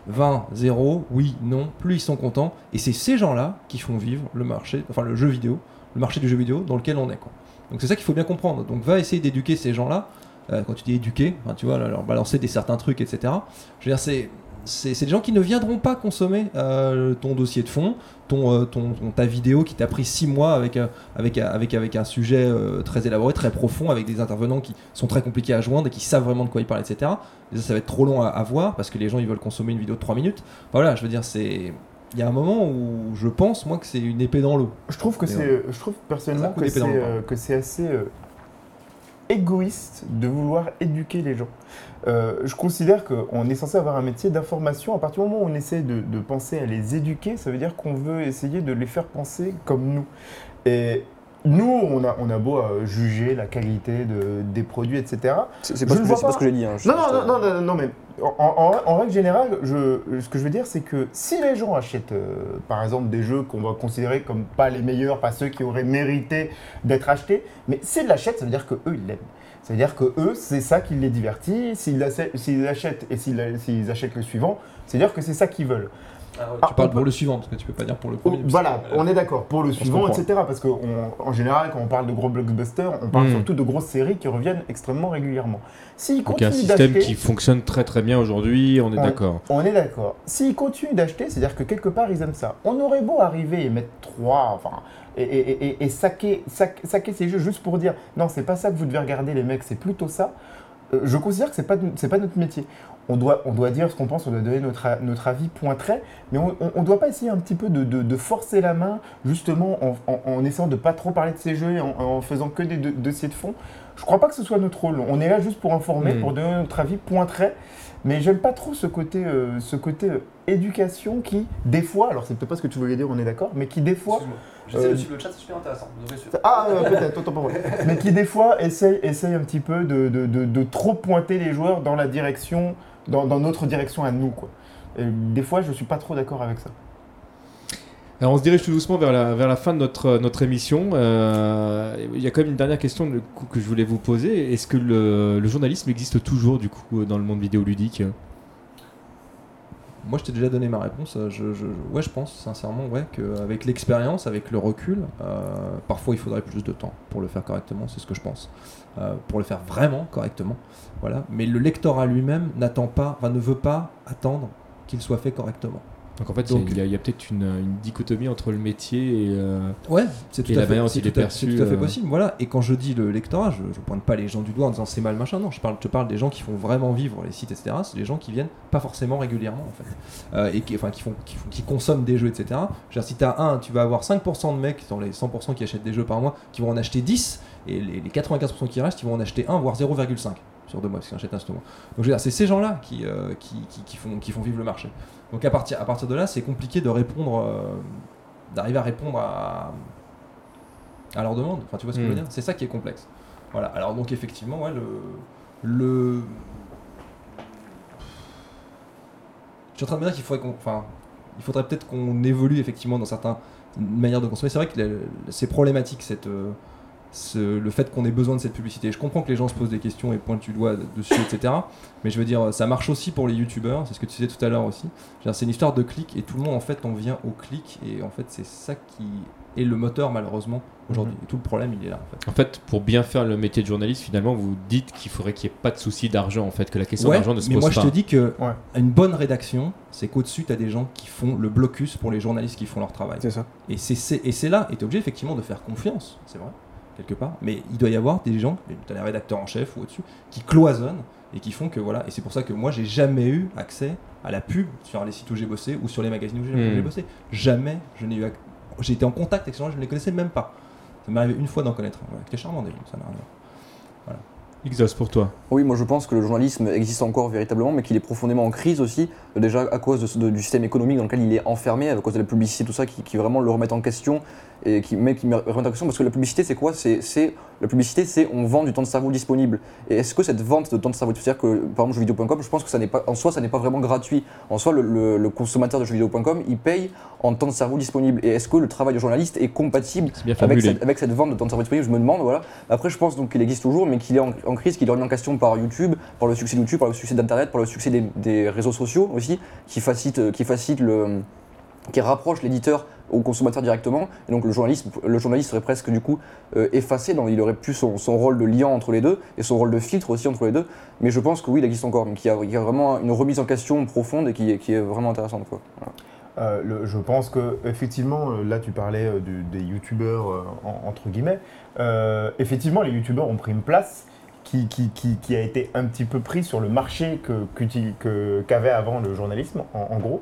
20, 0, oui, non, plus ils sont contents. Et c'est ces gens-là qui font vivre le marché, enfin le jeu vidéo, le marché du jeu vidéo dans lequel on est. Quoi. Donc c'est ça qu'il faut bien comprendre. Donc va essayer d'éduquer ces gens-là. Euh, quand tu dis éduquer, tu vois, leur balancer des certains trucs, etc. Je veux dire, c'est c'est des gens qui ne viendront pas consommer euh, ton dossier de fond, ton, euh, ton, ton- ta vidéo qui t'a pris 6 mois avec, euh, avec, avec, avec un sujet euh, très élaboré, très profond, avec des intervenants qui sont très compliqués à joindre et qui savent vraiment de quoi ils parlent, etc. Et ça, ça va être trop long à, à voir parce que les gens ils veulent consommer une vidéo de 3 minutes. Enfin, voilà, je veux dire, c'est. Il y a un moment où je pense, moi, que c'est une épée dans l'eau. Je trouve que c'est, je trouve personnellement que c'est, euh, assez égoïste de vouloir éduquer les gens. Euh, je considère qu'on est censé avoir un métier d'information. À partir du moment où on essaie de, de penser à les éduquer, ça veut dire qu'on veut essayer de les faire penser comme nous. Et nous, on a, on a beau euh, juger la qualité de- des produits, etc. C'est pas, pas pas. ce que j'ai dit. hein. Je- Non, non, non, non, non, non, mais en, en- en règle générale, je, ce que je veux dire, c'est que si les gens achètent, euh, par exemple, des jeux qu'on va considérer comme pas les meilleurs, pas ceux qui auraient mérité d'être achetés, mais s'ils l'achètent, ça veut dire que eux ils l'aiment. Ça veut dire que eux, c'est ça qui les divertit. S'ils achètent et s'ils achètent le suivant, c'est-à-dire que c'est ça qu'ils veulent. tu Ah, parles on pour peut- le suivant, parce que tu peux pas dire pour le Oh, premier. parce voilà, que, euh, on est d'accord. Pour le suivant, etc. Parce qu'en général, quand on parle de gros blockbusters, on parle Mm. surtout de grosses séries qui reviennent extrêmement régulièrement. S'ils Donc un système qui fonctionne très très bien aujourd'hui, on est d'accord. On est d'accord. S'ils continuent d'acheter, c'est-à-dire que quelque part ils aiment ça. On aurait beau arriver et mettre trois, enfin, et, et, et, et saquer, ces jeux juste pour dire non, c'est pas ça que vous devez regarder, les mecs, c'est plutôt ça. Euh, je considère que c'est pas c'est pas notre métier. On doit, on doit dire ce qu'on pense, on doit donner notre, notre avis point trait, mais on ne doit pas essayer un petit peu de, de- de forcer la main, justement en, en- en essayant de pas trop parler de ces jeux et en, en faisant que des do- dossiers de fond. Je crois pas que ce soit notre rôle. On est là juste pour informer, Mm. pour donner notre avis point trait. Mais j'aime pas trop ce côté, euh, ce côté euh, éducation qui, des fois, alors c'est peut-être pas ce que tu voulais dire, on est d'accord, mais qui des fois, J'essaie Euh, de suivre le chat, c'est super intéressant. Suivre. ah euh, peut-être, autant pour moi, mais qui des fois essaye, essaye un petit peu de, de- de- de trop pointer les joueurs dans la direction, dans, dans notre direction à nous, quoi. Et des fois, je suis pas trop d'accord avec ça. Alors on se dirige tout doucement vers la, fin de notre, émission. Euh, il y a quand même une dernière question que je voulais vous poser. Est-ce que le, journalisme existe toujours du coup dans le monde vidéoludique? Moi, je t'ai déjà donné ma réponse. euh, Je, ouais, je pense sincèrement, ouais, qu'avec l'expérience, avec le recul, euh, parfois il faudrait plus de temps pour le faire correctement. C'est ce que je pense. Pour le faire vraiment correctement, voilà. Mais le lectorat lui-même n'attend pas, ne veut pas attendre qu'il soit fait correctement. Donc en fait, il y a, peut-être une, une dichotomie entre le métier et. euh, Ouais, c'est tout à la fait, manière dont c'est il est tout perçu, c'est tout à fait euh, possible. Voilà. Et quand je dis le lectorat, je, je pointe pas les gens du doigt en disant c'est mal machin. Non, je parle, je te parle des gens qui font vraiment vivre les sites, etc. C'est des gens qui viennent pas forcément régulièrement en fait, Euh, et qui, enfin, qui font, qui, font- qui consomment des jeux, etc. Je veux dire, si t'as un, tu vas avoir 5% de mecs dans les 100% qui achètent des jeux par mois, qui vont en acheter 10, et les, les 95% qui restent, ils vont en acheter 1 voire 0,5 sur deux mois, parce qu'ils en achètent un. Donc je veux dire, c'est ces gens-là qui, euh, qui, qui, qui font, qui font vivre le marché. Donc à partir, à partir de là, c'est compliqué de répondre, euh, d'arriver à répondre à, à leur demande. Enfin, tu vois ce que je veux Mm. dire? C'est ça qui est complexe. Voilà. Alors donc effectivement, ouais, le, le, je suis en train de me dire qu'il faudrait qu'on, enfin, il faudrait peut-être qu'on évolue effectivement dans certaines manières de consommer. C'est vrai que c'est problématique cette euh, ce- le fait qu'on ait besoin de cette publicité. Je comprends que les gens se posent des questions et pointent du doigt dessus, etc. Mais je veux dire, ça marche aussi pour les youtubeurs, c'est ce que tu disais tout à l'heure aussi. C'est une histoire de clic et tout le monde en fait on vient au clic et en fait c'est ça qui est le moteur malheureusement aujourd'hui. Mhm. Et tout le problème il est là en fait. En fait, pour bien faire le métier de journaliste, finalement, vous dites qu'il faudrait qu'il n'y ait pas de souci d'argent, en fait, que la question Ouais, d'argent ne se mais pose moi pas. je te dis que Ouais. une bonne rédaction, c'est qu'au-dessus tu as des gens qui font le blocus pour les journalistes qui font leur travail. C'est ça. Et c'est- c'est et c'est là, et tu es obligé effectivement de faire confiance, c'est vrai, quelque part. Mais il doit y avoir des gens, tu as les rédacteurs en chef ou au-dessus, qui cloisonnent et qui font que voilà. Et c'est pour ça que moi, j'ai jamais eu accès à la pub sur les sites où j'ai bossé ou sur les magazines où j'ai Hmm. bossé. Jamais je n'ai eu. J'ai été en contact avec ces gens, je ne les connaissais même pas. Ça m'est arrivé une fois d'en connaître C'était charmant déjà, ça m'est arrivé. Exos pour toi. Oui, moi je pense que le journalisme existe encore véritablement, mais qu'il est profondément en crise aussi, déjà à cause de ce- de- du système économique dans lequel il est enfermé, à cause de la publicité, tout ça, qui, qui vraiment le remettent en question, et qui, mais qui me remettent en question, parce que la publicité c'est quoi? C'est, La publicité c'est on vend du temps de cerveau disponible. Et est-ce que cette vente de temps de cerveau, c'est-à-dire que par exemple jeuxvideo.com, je pense que ça n'est pas, en soi ça n'est pas vraiment gratuit. En soi, le, le- le consommateur de jeuxvideo.com, il paye en temps de cerveau disponible. Et est-ce que le travail de journaliste est compatible avec cette, avec cette vente de temps de cerveau disponible, je me demande, voilà. Après, je pense donc qu'il existe toujours, mais qu'il est en, en crise, qu'il est remis en question par YouTube, par le succès de YouTube, par le succès d'Internet, par le succès des, des réseaux sociaux aussi, qui facilitent, qui facilitent le qui rapproche l'éditeur au consommateur directement. Et donc le journaliste, le journaliste serait presque du coup euh, effacé, donc il aurait plus son, rôle de liant entre les deux et son rôle de filtre aussi entre les deux. Mais je pense que oui, il existe encore, donc il y a, il y a vraiment une remise en question profonde et qui, est- qui est vraiment intéressante. Quoi. Euh, je pense que effectivement, euh, là tu parlais des youtubeurs en- entre guillemets. Effectivement, les youtubeurs ont pris une place qui, qui, qui- qui a été un petit peu pris sur le marché qu'avait avant le journalisme, en, en gros.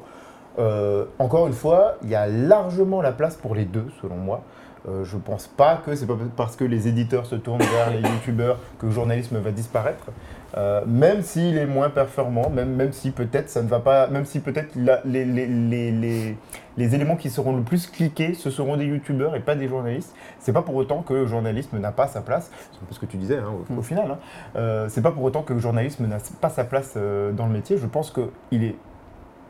Euh, encore une fois, il y a largement la place pour les deux, selon moi. Euh, je pense pas que c'est pas parce que les éditeurs se tournent vers les youtubeurs que le journalisme va disparaître. Euh, même s'il est moins performant, même, même si peut-être ça ne va pas, même si peut-être les, les, les, les, éléments qui seront le plus cliqués, ce seront des youtubeurs et pas des journalistes. C'est pas pour autant que le journalisme n'a pas sa place. C'est un peu ce que tu disais hein, au, au final. Hein. Euh, c'est pas pour autant que le journalisme n'a pas sa place euh, dans le métier. Je pense qu'il est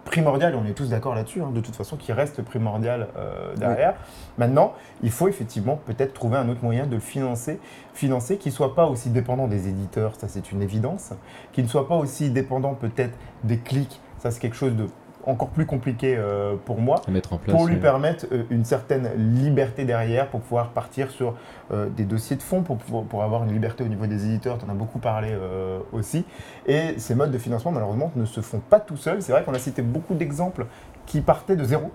primordial, et on est tous d'accord là-dessus, hein, de toute façon, qui reste primordial euh, derrière. Maintenant, il faut effectivement peut-être trouver un autre moyen de le financer, financer qui ne soit pas aussi dépendant des éditeurs, ça c'est une évidence, qui ne soit pas aussi dépendant peut-être des clics, ça c'est quelque chose de encore plus compliqué euh, pour moi à mettre en place. pour lui ouais. permettre euh, une certaine liberté derrière, pour pouvoir partir sur euh, des dossiers de fond, pour, pour avoir une liberté au niveau des éditeurs, tu en as beaucoup parlé aussi. Et ces modes de financement, malheureusement, ne se font pas tout seuls. C'est vrai qu'on a cité beaucoup d'exemples qui partaient de zéro,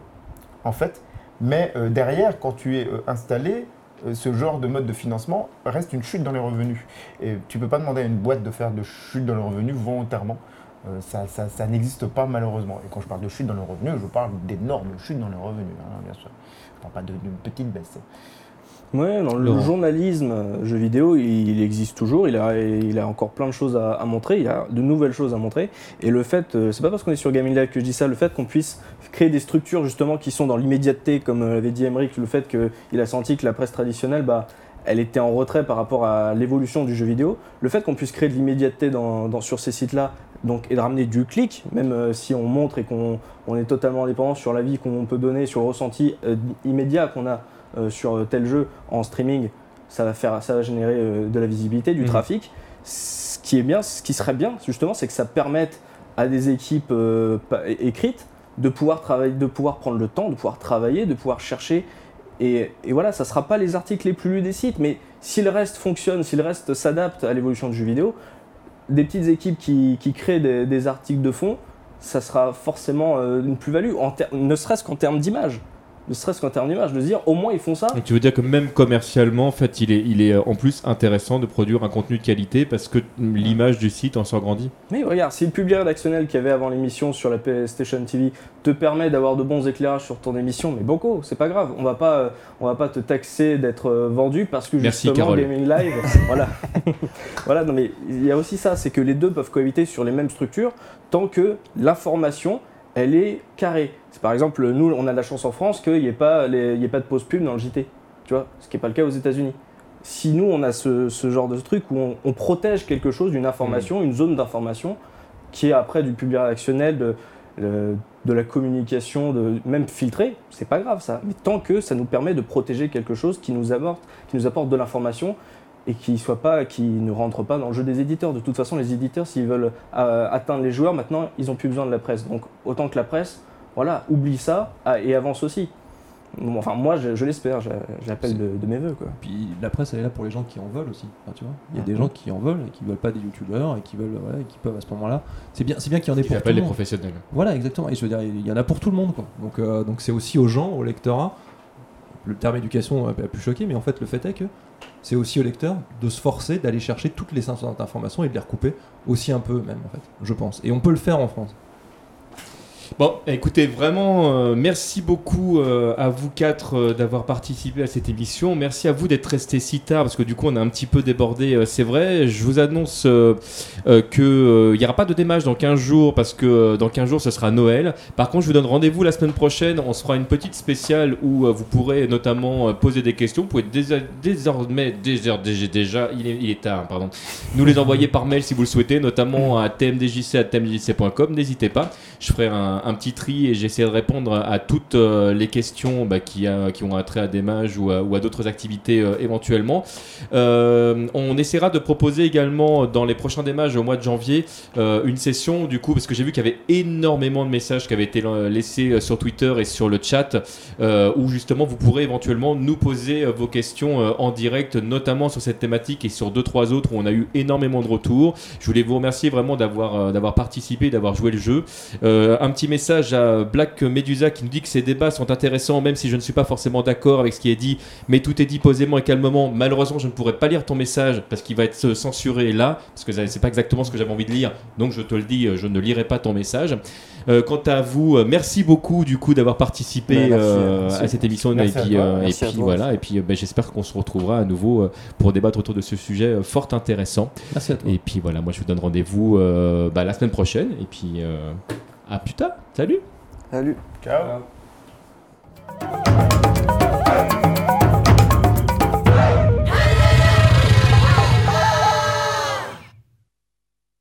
en fait. Mais derrière, quand tu es installé, ce genre de mode de financement reste une chute dans les revenus. Et tu ne peux pas demander à une boîte de faire de chute dans les revenus volontairement. Euh, ça, ça- ça n'existe pas malheureusement. Et quand je parle de chute dans les revenus, je parle d'énormes chutes dans les revenus, hein, bien sûr. Je ne parle pas de- d'une petite baisse. Ouais, non, le journalisme euh, jeu vidéo, il, il existe toujours. Il a, il a encore plein de choses à, à montrer. Il a de nouvelles choses à montrer. Et le fait, euh, c'est pas parce qu'on est sur Gaming Live que je dis ça, le fait qu'on puisse créer des structures justement qui sont dans l'immédiateté, comme l'avait dit Emmerich, le fait qu'il a senti que la presse traditionnelle, bah, elle était en retrait par rapport à l'évolution du jeu vidéo. Le fait qu'on puisse créer de l'immédiateté dans, dans- sur ces sites-là, donc et de ramener du clic, même euh, si on montre et qu'on on est totalement indépendant sur l'avis qu'on peut donner, sur le ressenti euh, immédiat qu'on a euh, sur tel jeu en streaming, ça va, faire, ça va générer de la visibilité, du Mhm. trafic. Ce qui est bien, ce qui serait bien justement, c'est que ça permette à des équipes écrites de pouvoir travailler, de pouvoir prendre le temps, de pouvoir travailler, de pouvoir chercher. Et, voilà, ça sera pas les articles les plus lus des sites, mais si le reste fonctionne, si le reste s'adapte à l'évolution du jeu vidéo, des petites équipes qui, créent des, des articles de fond, ça sera forcément euh, une plus-value, ne serait-ce qu'en termes d'image. Ne serait-ce qu'en termes d'image, de se dire au moins ils font ça. Et tu veux dire que même commercialement, en fait, il est, il est euh, en plus intéressant de produire un contenu de qualité parce que l'image du site en sort grandit. Mais regarde, si le public rédactionnel qu'il y avait avant l'émission sur la PlayStation TV te permet d'avoir de bons éclairages sur ton émission, mais banco, c'est pas grave. On va pas, euh, on va pas te taxer d'être euh, vendu parce que justement. Gaming Live, voilà, voilà. Non mais il y a aussi ça, c'est que les deux peuvent cohabiter sur les mêmes structures tant que l'information elle est carrée. C'est par exemple nous, on a de la chance en France qu'il n'y ait pas, les- il y ait pas de pause pub dans le JT, tu vois, ce qui n'est pas le cas aux États-Unis. Si nous on a ce, ce genre de truc où on, on protège quelque chose, une information, une zone d'information qui est après du public réactionnel, de la communication, de, même filtrée, c'est pas grave ça. Mais tant que ça nous permet de protéger quelque chose qui nous apporte, qui nous apporte de l'information et qui soit pas, qui ne rentre pas dans le jeu des éditeurs. De toute façon, les éditeurs, s'ils veulent euh, atteindre les joueurs, maintenant, ils ont plus besoin de la presse. Donc autant que la presse, voilà, oublie ça ah, et avance aussi. Enfin, moi, je, je l'espère, je, je l'appelle de, de mes voeux. Quoi. Puis la presse, elle est là pour les gens qui en veulent aussi. Enfin, tu vois, il y a des gens qui en veulent et qui veulent pas des youtubeurs et qui veulent, voilà, et qui peuvent à ce moment-là. C'est bien, c'est bien qu'il y en ait pour tout appelle le les professionnels. Voilà, exactement. Et je veux dire, il y en a pour tout le monde, quoi. Donc, euh, donc c'est aussi aux gens, au lectorat. Le terme éducation a pu choquer, mais en fait, le fait est que c'est aussi au lecteur de se forcer d'aller chercher toutes les 500 informations et de les recouper aussi un peu, même, en fait, je pense. Et on peut le faire en France. Bon, écoutez, vraiment, euh, merci beaucoup euh, à vous quatre euh, d'avoir participé à cette émission. Merci à vous d'être restés si tard parce que du coup, on a un petit peu débordé, c'est vrai. Je vous annonce euh, euh, que euh, il n'y aura pas de démarche dans 15 jours parce que dans 15 jours, ce sera Noël. Par contre, je vous donne rendez-vous la semaine prochaine. On se fera une petite spéciale où vous pourrez notamment poser des questions. Vous pouvez dés- désormais, déjà, déjà, déjà il, est, il est tard, pardon, nous les envoyer par mail si vous le souhaitez, notamment à tmdjc.tmdjc.com. N'hésitez pas. Je ferai un, un, petit tri et j'essaie de répondre à toutes euh, les questions bah, qui, a- qui ont un trait à des mages ou à, d'autres activités euh, éventuellement. Euh, on essaiera de proposer également dans les prochains démages au mois de janvier euh, une session du coup parce que j'ai vu qu'il y avait énormément de messages qui avaient été euh, laissés euh, sur Twitter et sur le chat euh, où justement vous pourrez éventuellement nous poser euh, vos questions euh, en direct notamment sur cette thématique et sur deux trois autres où on a eu énormément de retours. Je voulais vous remercier vraiment d'avoir euh, d'avoir participé, d'avoir joué le jeu. Euh, un petit message à Black Medusa qui nous dit que ces débats sont intéressants même si je ne suis pas forcément d'accord avec ce qui est dit mais tout est dit posément et calmement. Malheureusement, je ne pourrai pas lire ton message parce qu'il va être censuré là, parce que c'est pas exactement ce que j'avais envie de lire. Donc je te le dis, je ne lirai pas ton message. Euh, quant à vous, euh, merci beaucoup du coup d'avoir participé Ouais, merci, euh, merci. à cette émission Merci et puis, euh, et voilà et puis ben, j'espère qu'on se retrouvera à nouveau pour débattre autour de ce sujet fort intéressant. Merci à toi. Et puis voilà, moi je vous donne rendez-vous bah, la semaine prochaine et puis à plus tard. Salut. Salut. Ciao.